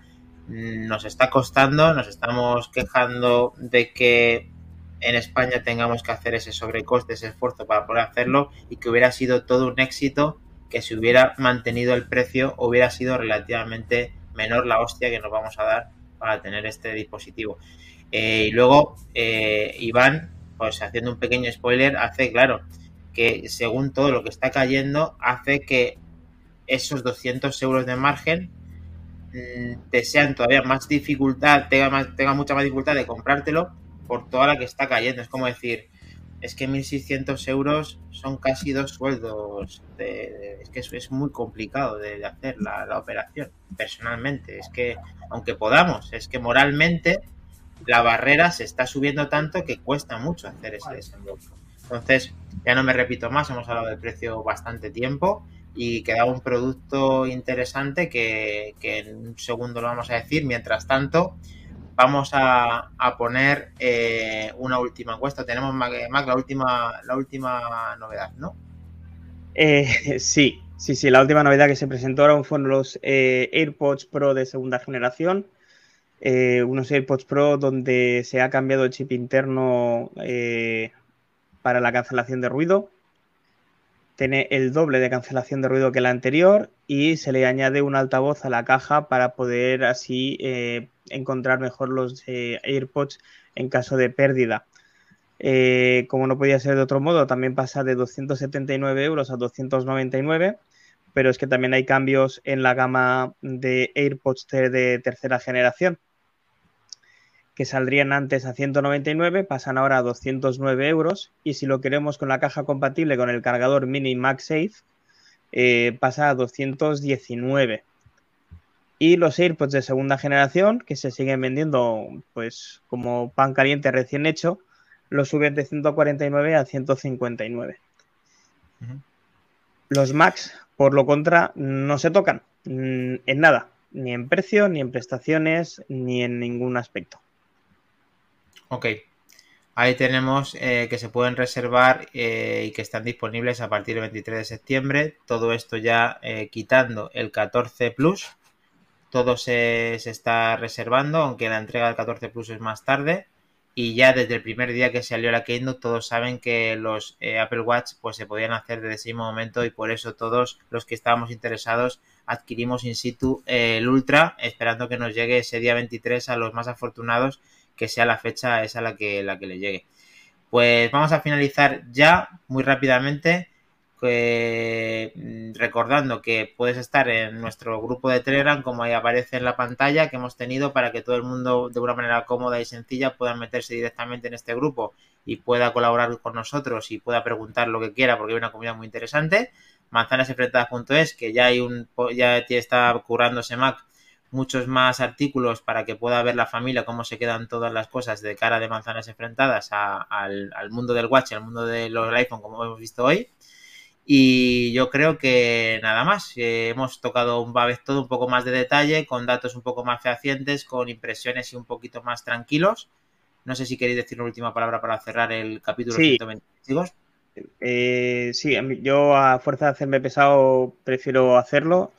mm, nos está costando, nos estamos quejando de que en España tengamos que hacer ese sobrecoste, ese esfuerzo para poder hacerlo y que hubiera sido todo un éxito que si hubiera mantenido el precio hubiera sido relativamente menor la hostia que nos vamos a dar para tener este dispositivo. Eh, y luego, eh, Iván, pues haciendo un pequeño spoiler, hace claro que según todo lo que está cayendo, hace que esos 200 euros de margen mm, te sean todavía más dificultad, tenga, tenga mucha más dificultad de comprártelo por toda la que está cayendo. Es como decir, es que 1.600 euros son casi dos sueldos. es que es, muy complicado de, hacer la, operación, personalmente. Es que, aunque podamos, es que moralmente la barrera se está subiendo tanto que cuesta mucho hacer ese desembolso. Entonces, ya no me repito más, hemos hablado del precio bastante tiempo y queda un producto interesante que, que en un segundo lo vamos a decir. Mientras tanto, vamos a, poner eh, una última encuesta. Tenemos, Mac, la, última, la última novedad, ¿no? Eh, *laughs* sí, sí, sí. La última novedad que se presentó ahora fueron los eh, AirPods Pro de segunda generación. unos AirPods Pro donde se ha cambiado el chip interno para la cancelación de ruido. Tiene el doble de cancelación de ruido que la anterior y se le añade un altavoz a la caja para poder así encontrar mejor los eh, AirPods en caso de pérdida. Eh, como no podía ser de otro modo, también pasa de 279 euros a 299, pero es que también hay cambios en la gama de AirPods de tercera generación, que saldrían antes a 199, pasan ahora a 209 euros, y si lo queremos con la caja compatible con el cargador mini MagSafe, eh, pasa a 219 y los AirPods de segunda generación, que se siguen vendiendo pues como pan caliente recién hecho, los suben de 149 a 159. Los Max, por lo contra, no se tocan mm, en nada, ni en precio, ni en prestaciones, ni en ningún aspecto. Ok. Ahí tenemos eh, que se pueden reservar eh, y que están disponibles a partir del 23 de septiembre. Todo esto ya eh, quitando el 14 Plus, todo se, está reservando, aunque la entrega del 14 Plus es más tarde. Y ya desde el primer día que salió la Keynote, todos saben que los eh, Apple Watch pues se podían hacer desde ese momento y por eso todos los que estábamos interesados adquirimos in situ el Ultra, esperando que nos llegue ese día 23 a los más afortunados, que sea la fecha esa la que, la que le llegue. Pues vamos a finalizar ya muy rápidamente Mm, recordando que puedes estar en nuestro grupo de Telegram, como ahí aparece en la pantalla que hemos tenido para que todo el mundo de una manera cómoda y sencilla pueda meterse directamente en este grupo y pueda colaborar con nosotros y pueda preguntar lo que quiera porque hay una comunidad muy interesante. Manzanasenfrentadas.es, que ya hay un ya está curándose Mac muchos más artículos para que pueda ver la familia cómo se quedan todas las cosas de cara de manzanas enfrentadas al, mundo del watch, al mundo de los iPhone como hemos visto hoy. Y yo creo que nada más. hemos tocado un vez todo un poco más de detalle, con datos un poco más fehacientes, con impresiones y un poquito más tranquilos. No sé si queréis decir una última palabra para cerrar el capítulo sí. Eh, sí, yo a fuerza de hacerme pesado prefiero hacerlo.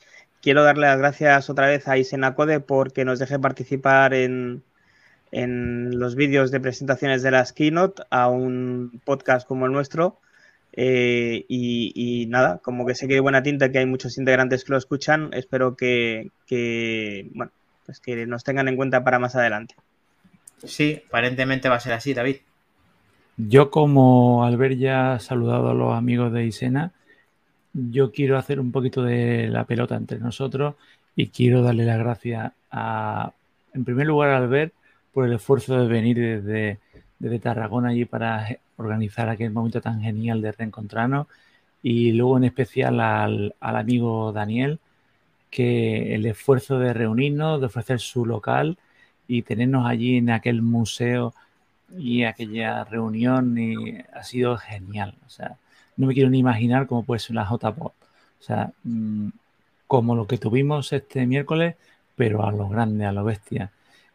Quiero darle las gracias otra vez a Isenacode porque nos deje participar en, en los vídeos de presentaciones de las keynote a un podcast como el nuestro. Eh, y, nada, como que sé que hay buena tinta, que hay muchos integrantes que lo escuchan, espero que, bueno, pues que nos tengan en cuenta para más adelante. Sí, aparentemente va a ser así, David. Yo como al ver ya saludado a los amigos de Isena, yo quiero hacer un poquito de la pelota entre nosotros y quiero darle las gracias a, en primer lugar, al ver por el esfuerzo de venir desde, desde Tarragona allí para organizar aquel momento tan genial de reencontrarnos y luego en especial al, amigo Daniel, que el esfuerzo de reunirnos, de ofrecer su local y tenernos allí en aquel museo y aquella reunión ha sido genial. O sea, no me quiero ni imaginar cómo puede ser una JPOT. O sea, mm, como lo que tuvimos este miércoles, pero a lo grande, a lo bestia.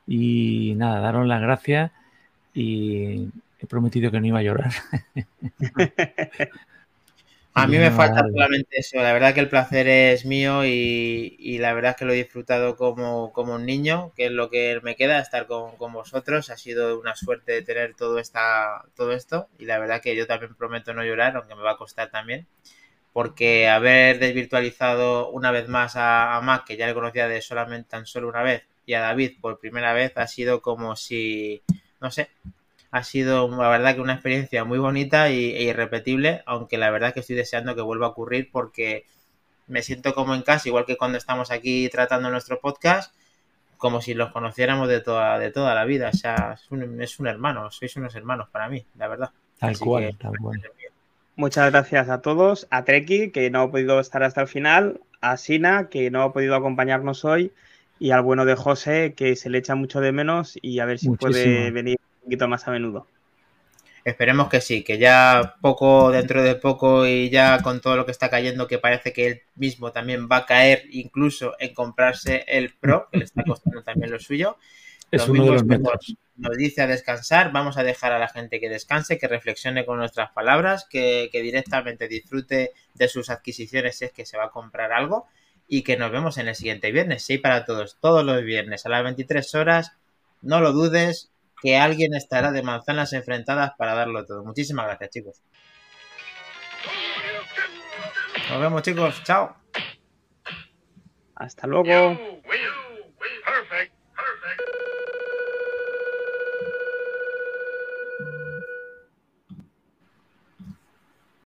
Y nada, daros las gracias y he prometido que no iba a llorar. *laughs* A mí me falta solamente eso. La verdad que el placer es mío y, la verdad es que lo he disfrutado como, un niño, que es lo que me queda, estar con, vosotros. Ha sido una suerte tener todo, esta, todo esto y la verdad que yo también prometo no llorar, aunque me va a costar también. Porque haber desvirtualizado una vez más a, a Mac, que ya le conocía de solamente tan solo una vez, y a David por primera vez, ha sido como si, no sé, ha sido la verdad que una experiencia muy bonita y, e irrepetible, aunque la verdad que estoy deseando que vuelva a ocurrir porque me siento como en casa, igual que cuando estamos aquí tratando nuestro podcast, como si los conociéramos de toda, de toda la vida. O sea, es un, es un hermano, sois unos hermanos para mí, la verdad. Tal cual, tal cual. Muchas gracias a todos, a Treki, que no ha podido estar hasta el final, a Sina, que no ha podido acompañarnos hoy, y al bueno de José, que se le echa mucho de menos y a ver si puede venir poquito más a menudo. Esperemos que sí, que ya poco, dentro de poco y ya con todo lo que está cayendo, que parece que él mismo también va a caer incluso en comprarse el Pro, que le está costando también lo suyo. Es uno de los metros. Nos dice a descansar, vamos a dejar a la gente que descanse, que reflexione con nuestras palabras, que, que directamente disfrute de sus adquisiciones si es que se va a comprar algo y que nos vemos en el siguiente viernes. Sí, para todos, todos los viernes a las 23 horas. No lo dudes, que alguien estará de manzanas enfrentadas para darlo todo. Muchísimas gracias, chicos. Nos vemos, chicos. Chao. Hasta luego.